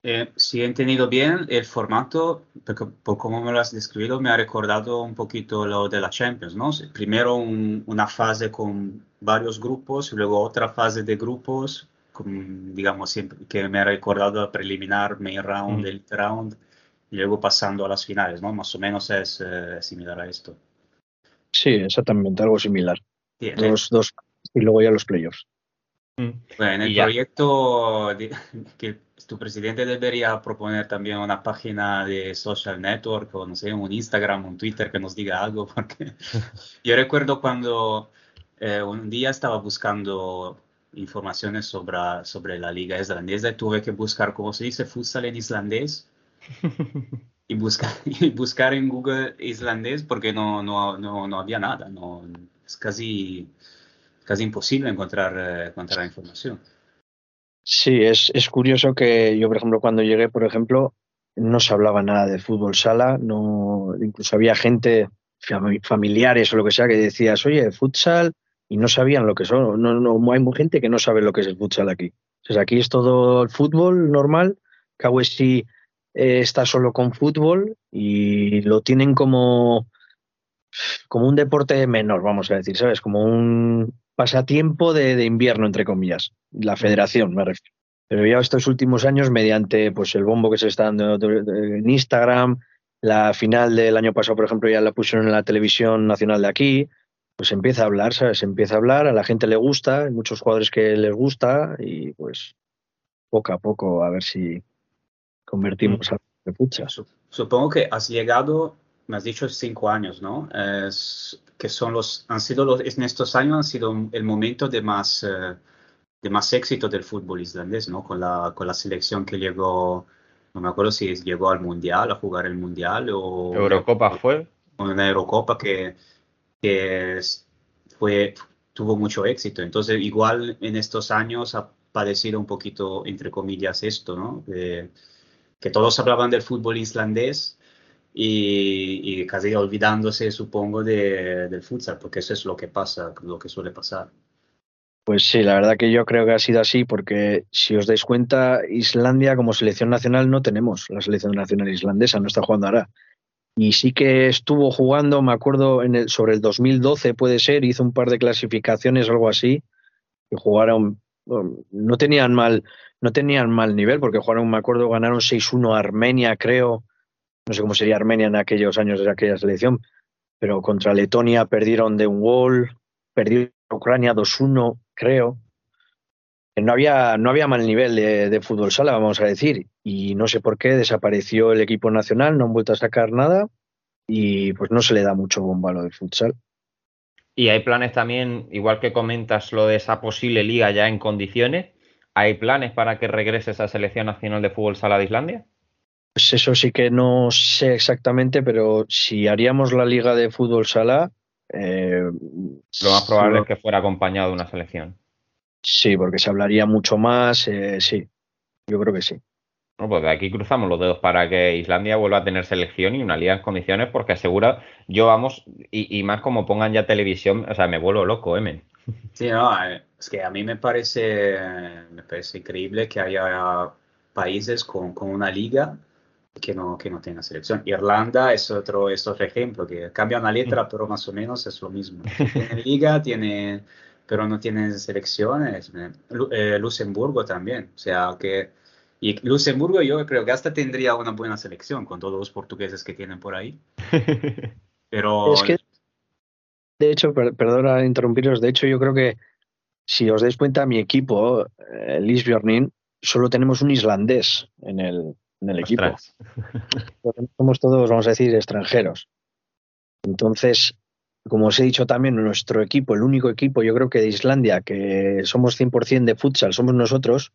Eh, si he entendido bien el formato, porque por cómo me lo has descrito, me ha recordado un poquito lo de la Champions, ¿no? Primero un- una fase con varios grupos y luego otra fase de grupos, con, digamos, siempre, que me ha recordado la preliminar, main round, Mm. elite round, y luego pasando a las finales, ¿no? Más o menos es eh, similar a esto. Sí, exactamente, algo similar. Eh, Dos, dos, y luego ya los playoffs. Bueno, en el Y proyecto de- que tu presidente debería proponer también una página de social network o no sé, un Instagram, un Twitter que nos diga algo, porque yo recuerdo cuando eh, un día estaba buscando informaciones sobre, sobre la liga islandesa y tuve que buscar cómo se dice futsal en islandés y buscar, y buscar en Google islandés porque no, no, no, no había nada, no, es casi, casi imposible encontrar, eh, encontrar información. Sí, es, es curioso que yo, por ejemplo, cuando llegué, por ejemplo, no se hablaba nada de fútbol sala, no, incluso había gente, fami- familiares o lo que sea, que decías, oye, futsal, y no sabían lo que son. No, no, hay gente que no sabe lo que es el futsal aquí. Entonces, aquí es todo el fútbol normal, Kawesi eh, está solo con fútbol y lo tienen como, como un deporte menor, vamos a decir, ¿sabes? Como un pasatiempo de, de invierno, entre comillas. La federación, me refiero. Pero ya estos últimos años, mediante pues el bombo que se está dando en Instagram, la final del año pasado, por ejemplo, ya la pusieron en la televisión nacional de aquí, pues empieza a hablar, ¿sabes? Empieza a hablar, a la gente le gusta, hay muchos jugadores que les gusta y pues poco a poco a ver si convertimos a de futsal. Supongo que has llegado, me has dicho cinco años, ¿no? Es- que son los, han sido los, en estos años han sido el momento de más, eh, de más éxito del fútbol islandés, ¿no? Con la, con la selección que llegó, no me acuerdo si llegó al Mundial, a jugar el Mundial o Eurocopa fue. una Eurocopa que, que fue, tuvo mucho éxito. Entonces, igual en estos años ha padecido un poquito, entre comillas, esto, ¿no? Que todos hablaban del fútbol islandés y, y casi olvidándose, supongo, de, del futsal, porque eso es lo que pasa, lo que suele pasar. Pues sí, la verdad que yo creo que ha sido así porque si os dais cuenta, Islandia como selección nacional no tenemos la selección nacional islandesa, no está jugando ahora. Y sí que estuvo jugando, me acuerdo, en el, sobre el 2012 puede ser, hizo un par de clasificaciones, algo así, que jugaron, bueno, no tenían mal, no tenían mal nivel, porque jugaron, me acuerdo, ganaron 6-1 a Armenia, creo, no sé cómo sería Armenia en aquellos años de aquella selección, pero contra Letonia perdieron de un gol, perdieron Ucrania 2-1, creo. No había, no había mal nivel de, de fútbol sala, vamos a decir, y no sé por qué desapareció el equipo nacional, no han vuelto a sacar nada y pues no se le da mucho bombo a lo del futsal. Y hay planes también, igual que comentas lo de esa posible liga ya en condiciones, ¿hay planes para que regrese esa selección nacional de fútbol sala de Islandia? Pues eso sí que no sé exactamente, pero si haríamos la liga de fútbol sala, eh, Lo más probable es que fuera acompañado de una selección. sí, porque se hablaría mucho más, eh, sí, yo creo que sí. No, pues de aquí cruzamos los dedos para que Islandia vuelva a tener selección y una liga en condiciones, porque asegura, yo vamos, y, y más como pongan ya televisión, o sea, me vuelvo loco, Emen. Sí, no, eh, es que a mí me parece, me parece increíble que haya países con, con una liga que no, que no tenga selección. Irlanda es otro, es otro ejemplo, que cambia una letra, pero más o menos es lo mismo. Tiene liga, tiene, pero no tiene selecciones. Eh, Luxemburgo también, o sea que... Y Luxemburgo yo creo que hasta tendría una buena selección con todos los portugueses que tienen por ahí. Pero Es que, de hecho, per- perdona interrumpiros, de hecho yo creo que si os dais cuenta, mi equipo, eh, Lisbjörnin, solo tenemos un islandés en el, en el equipo. Somos todos, vamos a decir, extranjeros. Entonces, como os he dicho también, nuestro equipo, el único equipo, yo creo que de Islandia, que somos 100% de futsal, somos nosotros,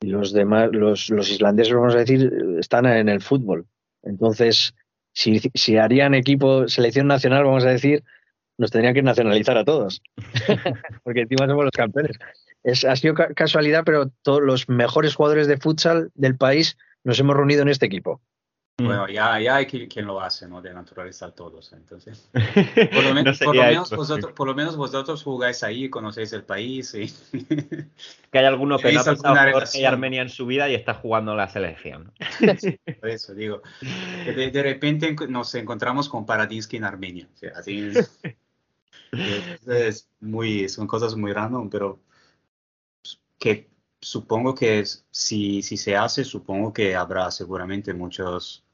y los demás, los, los islandeses, vamos a decir, están en el fútbol. Entonces, si, si harían equipo, selección nacional, vamos a decir, nos tendrían que nacionalizar a todos, porque encima somos los campeones. Es, ha sido ca- casualidad, pero todos los mejores jugadores de futsal del país nos hemos reunido en este equipo. Bueno, ya, ya hay quien, lo hace, ¿no? De naturalizar todos. Entonces, por lo, men- No por lo menos vosotros, por lo menos vosotros jugáis ahí, conocéis el país y Que hay alguno que no ha y relación. Armenia en su vida y está jugando en la selección. por eso digo. de, de repente nos encontramos con Paradinsky en Armenia. O sea, así es, es muy, son cosas muy random, pero que supongo que si, si se hace, supongo que habrá seguramente muchos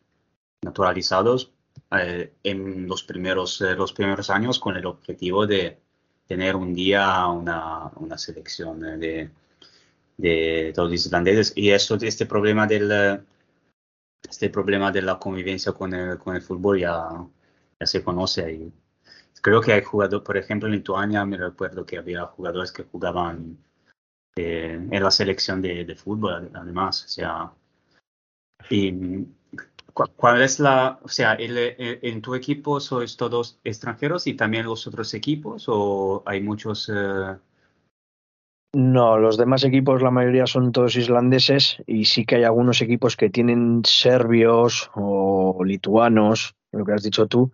naturalizados eh, en los primeros, eh, los primeros años con el objetivo de tener un día una, una selección eh, de, de todos los islandeses. Y esto, este problema del eh, este problema de la convivencia con el, con el fútbol ya, ya se conoce ahí. Creo que hay jugadores, por ejemplo, en Lituania me recuerdo que había jugadores que jugaban eh, en la selección de, de fútbol, además. O sea, y, cu- ¿cuál es la, o sea, el- el- en tu equipo sois todos extranjeros y también los otros equipos o hay muchos, eh, No, los demás equipos, la mayoría son todos islandeses y sí que hay algunos equipos que tienen serbios o lituanos, lo que has dicho tú,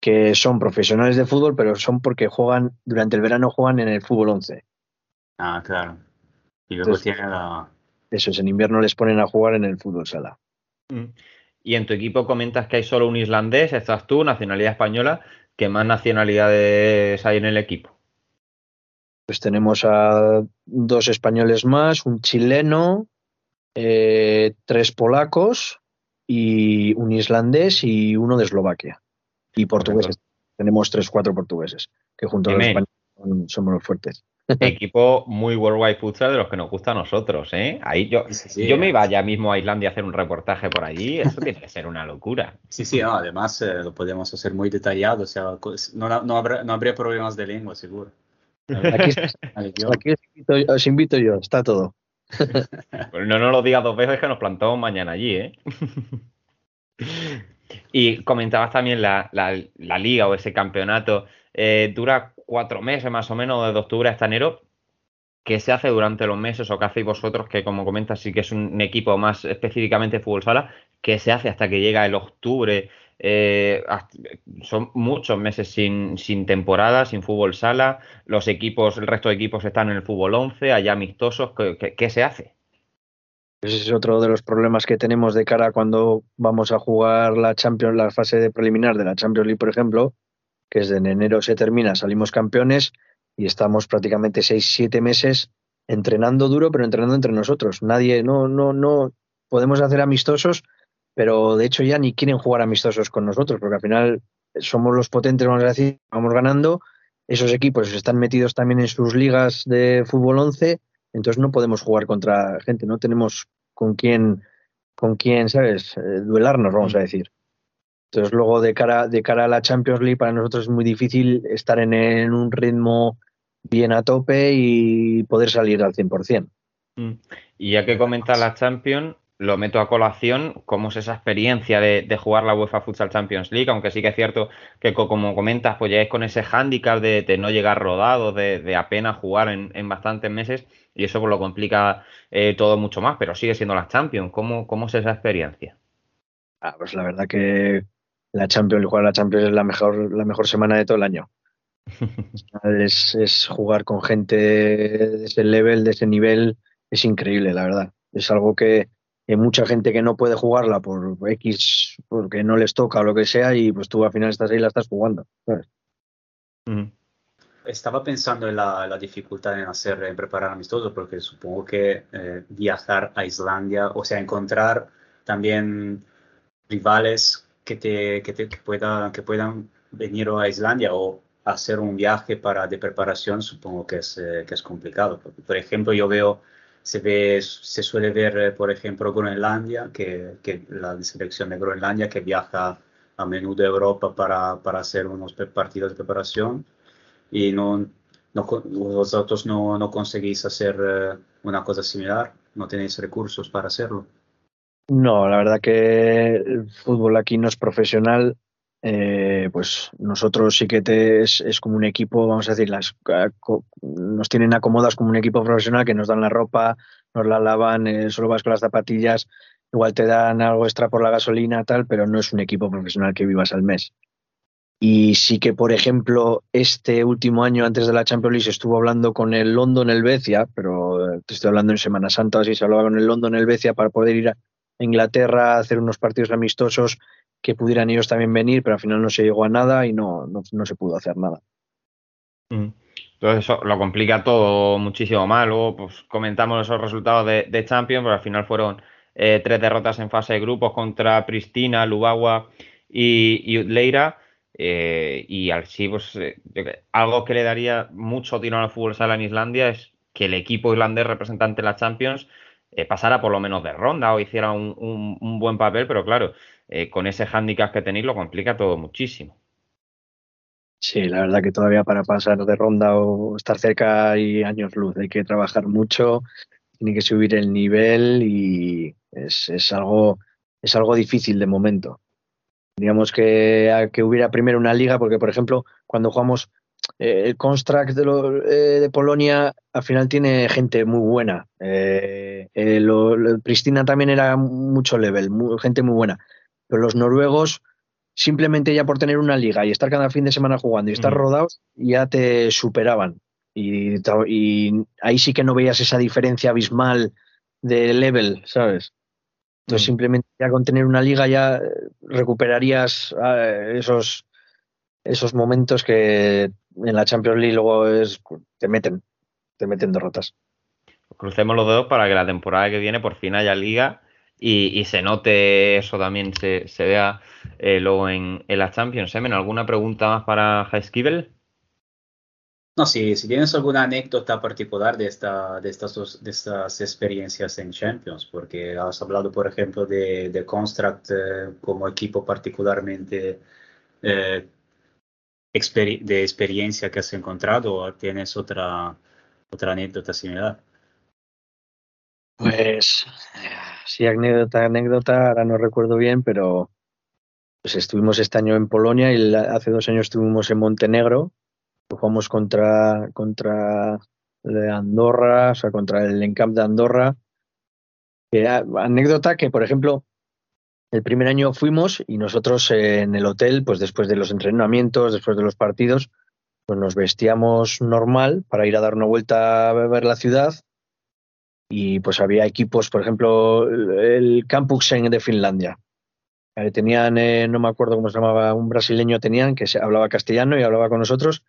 que son profesionales de fútbol, pero son porque juegan, durante el verano juegan en el fútbol 11. Ah, claro. Y luego Entonces- tiene la... Eso es, en invierno les ponen a jugar en el fútbol sala. Mm. Y en tu equipo comentas que hay solo un islandés, estás tú, nacionalidad española. ¿Qué más nacionalidades hay en el equipo? Pues tenemos a dos españoles más, un chileno, eh, tres polacos y un islandés y uno de Eslovaquia. Y portugueses. Tenemos tres, cuatro portugueses, que junto a los españoles son- somos los fuertes. Equipo muy Worldwide Futsal de los que nos gusta a nosotros, ¿eh? Ahí yo, sí, yo me eh. iba ya mismo a Islandia a hacer un reportaje por allí. Eso tiene que ser una locura. Sí, sí, no, además eh, lo podemos hacer muy detallado, o sea, no, no, habrá, no habría problemas de lengua, seguro. Aquí, os, invito, os invito yo, está todo. Pues no nos lo digas dos veces que nos plantamos mañana allí, ¿eh? y comentabas también la, la- la liga o ese campeonato. Eh, dura cuatro meses más o menos, de octubre hasta enero. ¿Qué se hace durante los meses o qué hacéis vosotros, que como comentas sí que es un equipo más específicamente fútbol sala? ¿Qué se hace hasta que llega el octubre? Eh, son muchos meses sin, sin temporada, sin fútbol sala. Los equipos, el resto de equipos están en el fútbol 11, allá amistosos. ¿Qué, qué- qué se hace? Ese es otro de los problemas que tenemos de cara a cuando vamos a jugar la Champions, la fase de preliminar de la Champions League, por ejemplo, que es de en enero se termina, salimos campeones y estamos prácticamente seis, siete meses entrenando duro, pero entrenando entre nosotros. Nadie, no, no, no podemos hacer amistosos, pero de hecho ya ni quieren jugar amistosos con nosotros, porque al final somos los potentes, vamos a decir, vamos ganando. Esos equipos están metidos también en sus ligas de fútbol 11, entonces no podemos jugar contra gente, no tenemos con quién, con quién, ¿sabes? Eh, duelarnos, vamos a decir. Entonces luego de cara, de cara a la Champions League para nosotros es muy difícil estar en, en un ritmo bien a tope y poder salir al 100%. Mm. Y ya que comentas la Champions, lo meto a colación, ¿cómo es esa experiencia de, de jugar la UEFA Futsal Champions League? Aunque sí que es cierto que, co- como comentas, pues ya es con ese hándicap de, de no llegar rodado, de, de apenas jugar en, en bastantes meses, y eso pues lo complica eh, todo mucho más, pero sigue siendo la Champions. ¿Cómo, cómo es esa experiencia? Ah, pues la verdad que la Champions, jugar la Champions es la mejor, la mejor semana de todo el año. Es, es jugar con gente de ese level, de ese nivel, es increíble, la verdad. Es algo que hay mucha gente que no puede jugarla por X, porque no les toca o lo que sea, y pues tú al final estás ahí y la estás jugando. ¿sabes? Estaba pensando en la, la dificultad en hacer, en preparar amistosos, porque supongo que eh, viajar a Islandia, o sea, encontrar también rivales que, te, que, te- que puedan, que puedan venir a Islandia o hacer un viaje para, de preparación, supongo que es, eh, que es complicado. Porque, por ejemplo, yo veo, se, ve, se suele ver, eh, por ejemplo, Groenlandia, que, que la selección de Groenlandia que viaja a menudo a Europa para, para hacer unos partidos de preparación y no, no vosotros no, no conseguís hacer eh, una cosa similar, no tenéis recursos para hacerlo. No, la verdad que el fútbol aquí no es profesional. eh, pues nosotros sí que te- es, como un equipo, vamos a decir, las, co- nos tienen acomodados como un equipo profesional que nos dan la ropa, nos la lavan, eh, solo vas con las zapatillas, igual te dan algo extra por la gasolina, tal, pero no es un equipo profesional que vivas al mes. Y sí que, por ejemplo, este último año antes de la Champions League estuvo hablando con el London Helvecia, pero eh, te estoy hablando en Semana Santa, así se hablaba con el London Helvecia para poder ir a Inglaterra hacer unos partidos amistosos que pudieran ellos también venir, pero al final no se llegó a nada y no, no, no se pudo hacer nada. Mm. Entonces eso lo complica todo muchísimo más. Luego pues, comentamos esos resultados de, de Champions, pero al final fueron eh, tres derrotas en fase de grupos contra Pristina, Lubagua y, y Utleira. Eh, y así, pues, eh, algo que le daría mucho tiro al fútbol sala en Islandia es que el equipo irlandés representante en la Champions eh, pasara por lo menos de ronda o hiciera un, un- buen papel, pero claro, eh, con ese hándicap que tenéis lo complica todo muchísimo. Sí, la verdad que todavía para pasar de ronda o estar cerca hay años luz. Hay que trabajar mucho, tiene que subir el nivel y es, es algo, es algo difícil de momento. Digamos que, que hubiera primero una liga, porque por ejemplo, cuando jugamos eh, el Construct de, lo- eh, de Polonia al final tiene gente muy buena. Eh, lo- lo- Pristina también era mucho level, gente muy buena. Pero los noruegos, simplemente ya por tener una liga y estar cada fin de semana jugando y estar rodados, ya te superaban. Y, ahí sí que no veías esa diferencia abismal de level, ¿sabes? Entonces Mm. simplemente ya con tener una liga ya recuperarías esos, esos momentos que en la Champions League luego es, te meten, te meten derrotas. Crucemos los dedos para que la temporada que viene por fin haya liga y, y se note eso también, se, se vea eh, luego en, en la Champions. Emen, ¿alguna pregunta más para Heiskibel? No, si, si tienes alguna anécdota particular de, esta, de, estas, dos- de estas experiencias en Champions, porque has hablado, por ejemplo, de, de Construct eh, como equipo particularmente eh, experi- de experiencia que has encontrado, o tienes otra, otra anécdota similar. Pues sí, anécdota, anécdota, ahora no recuerdo bien, pero pues estuvimos este año en Polonia y hace dos años estuvimos en Montenegro, jugamos contra, contra Andorra, o sea, contra el Encamp de Andorra. Ah, anécdota que, por ejemplo, el primer año fuimos y nosotros en el hotel, pues después de los entrenamientos, después de los partidos, pues nos vestíamos normal para ir a dar una vuelta a ver la ciudad y pues había equipos, por ejemplo, el Campuksen de Finlandia. Tenían, eh, no me acuerdo cómo se llamaba, un brasileño tenían que hablaba castellano y hablaba con nosotros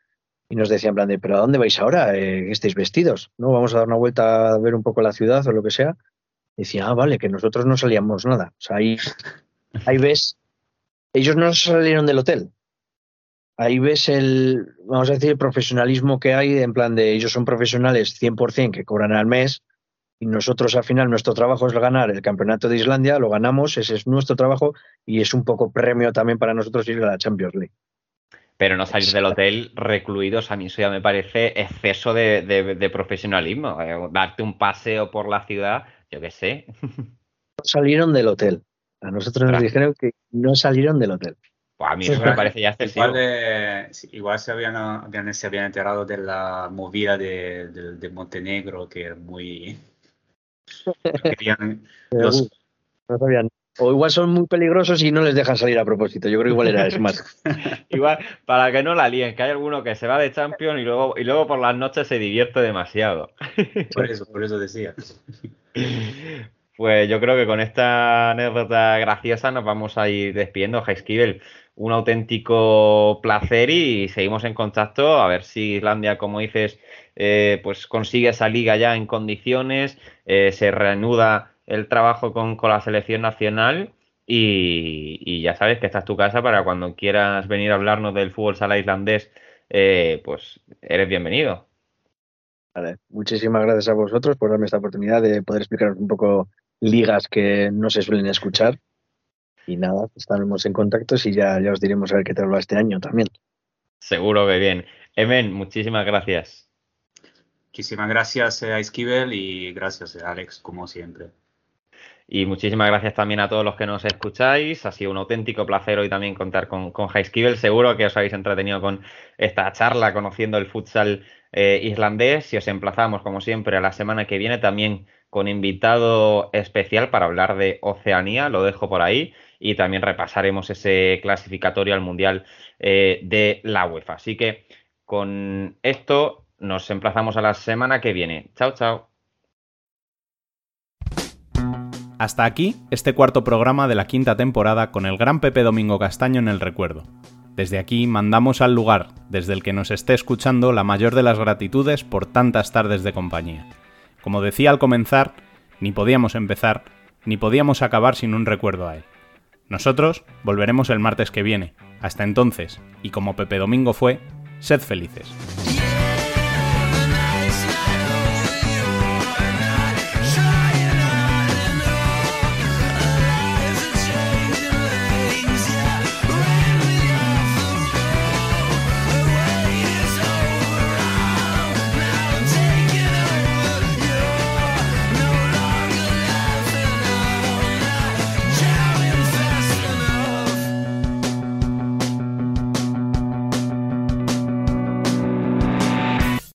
y nos decía en plan de, pero ¿a dónde vais ahora? Eh, ¿qué estáis vestidos? ¿No? Vamos a dar una vuelta a ver un poco la ciudad o lo que sea. Decía, ah, vale, que nosotros no salíamos nada. O sea, ahí, ahí ves, ellos no salieron del hotel. Ahí ves el, vamos a decir, el profesionalismo que hay, en plan de ellos son profesionales 100% que cobran al mes y nosotros al final nuestro trabajo es ganar el campeonato de Islandia, lo ganamos, ese es nuestro trabajo y es un poco premio también para nosotros ir a la Champions League. Pero no salir del hotel recluidos, a mí eso ya me parece exceso de, de- de profesionalismo. Eh, darte un paseo por la ciudad, yo qué sé. No salieron del hotel. A nosotros nos dijeron que no salieron del hotel. Pues a mí eso me parece ya excesivo. Igual, eh, sí, igual se, habían, habían- se habían enterado de la movida de, de- de Montenegro, que es muy... querían los- Seguro. No sabían. O igual son muy peligrosos y no les dejan salir a propósito. Yo creo que igual era es más. Igual, para que no la líen, que hay alguno que se va de Champions y luego, y luego por las noches se divierte demasiado. por eso, por eso decía. Pues yo creo que con esta anécdota graciosa nos vamos a ir despidiendo, Heiskibel. Un auténtico placer y seguimos en contacto a ver si Islandia, como dices, eh, pues consigue esa liga ya en condiciones, eh, se reanuda el trabajo con, con la selección nacional y, ya sabes que esta es tu casa para cuando quieras venir a hablarnos del fútbol sala islandés, eh, pues eres bienvenido. Vale. Muchísimas gracias a vosotros por darme esta oportunidad de poder explicaros un poco ligas que no se suelen escuchar. Y nada, estaremos en contacto y ya, ya os diremos a ver qué tal va este año también. Seguro que bien. Emen, muchísimas gracias. Muchísimas gracias a Esquivel y gracias a Alex, como siempre. Y muchísimas gracias también a todos los que nos escucháis. Ha sido un auténtico placer hoy también contar con, con Heiskibel. Seguro que os habéis entretenido con esta charla, conociendo el futsal eh, islandés. Y os emplazamos, como siempre, a la semana que viene también con invitado especial para hablar de Oceanía. Lo dejo por ahí. Y también repasaremos ese clasificatorio al Mundial eh, de la UEFA. Así que con esto nos emplazamos a la semana que viene. Chao, chao. Hasta aquí este cuarto programa de la quinta temporada con el gran Pepe Domingo Castaño en el recuerdo. Desde aquí mandamos al lugar desde el que nos esté escuchando la mayor de las gratitudes por tantas tardes de compañía. Como decía al comenzar, ni podíamos empezar, ni podíamos acabar sin un recuerdo a él. Nosotros volveremos el martes que viene. Hasta entonces, y como Pepe Domingo fue, sed felices.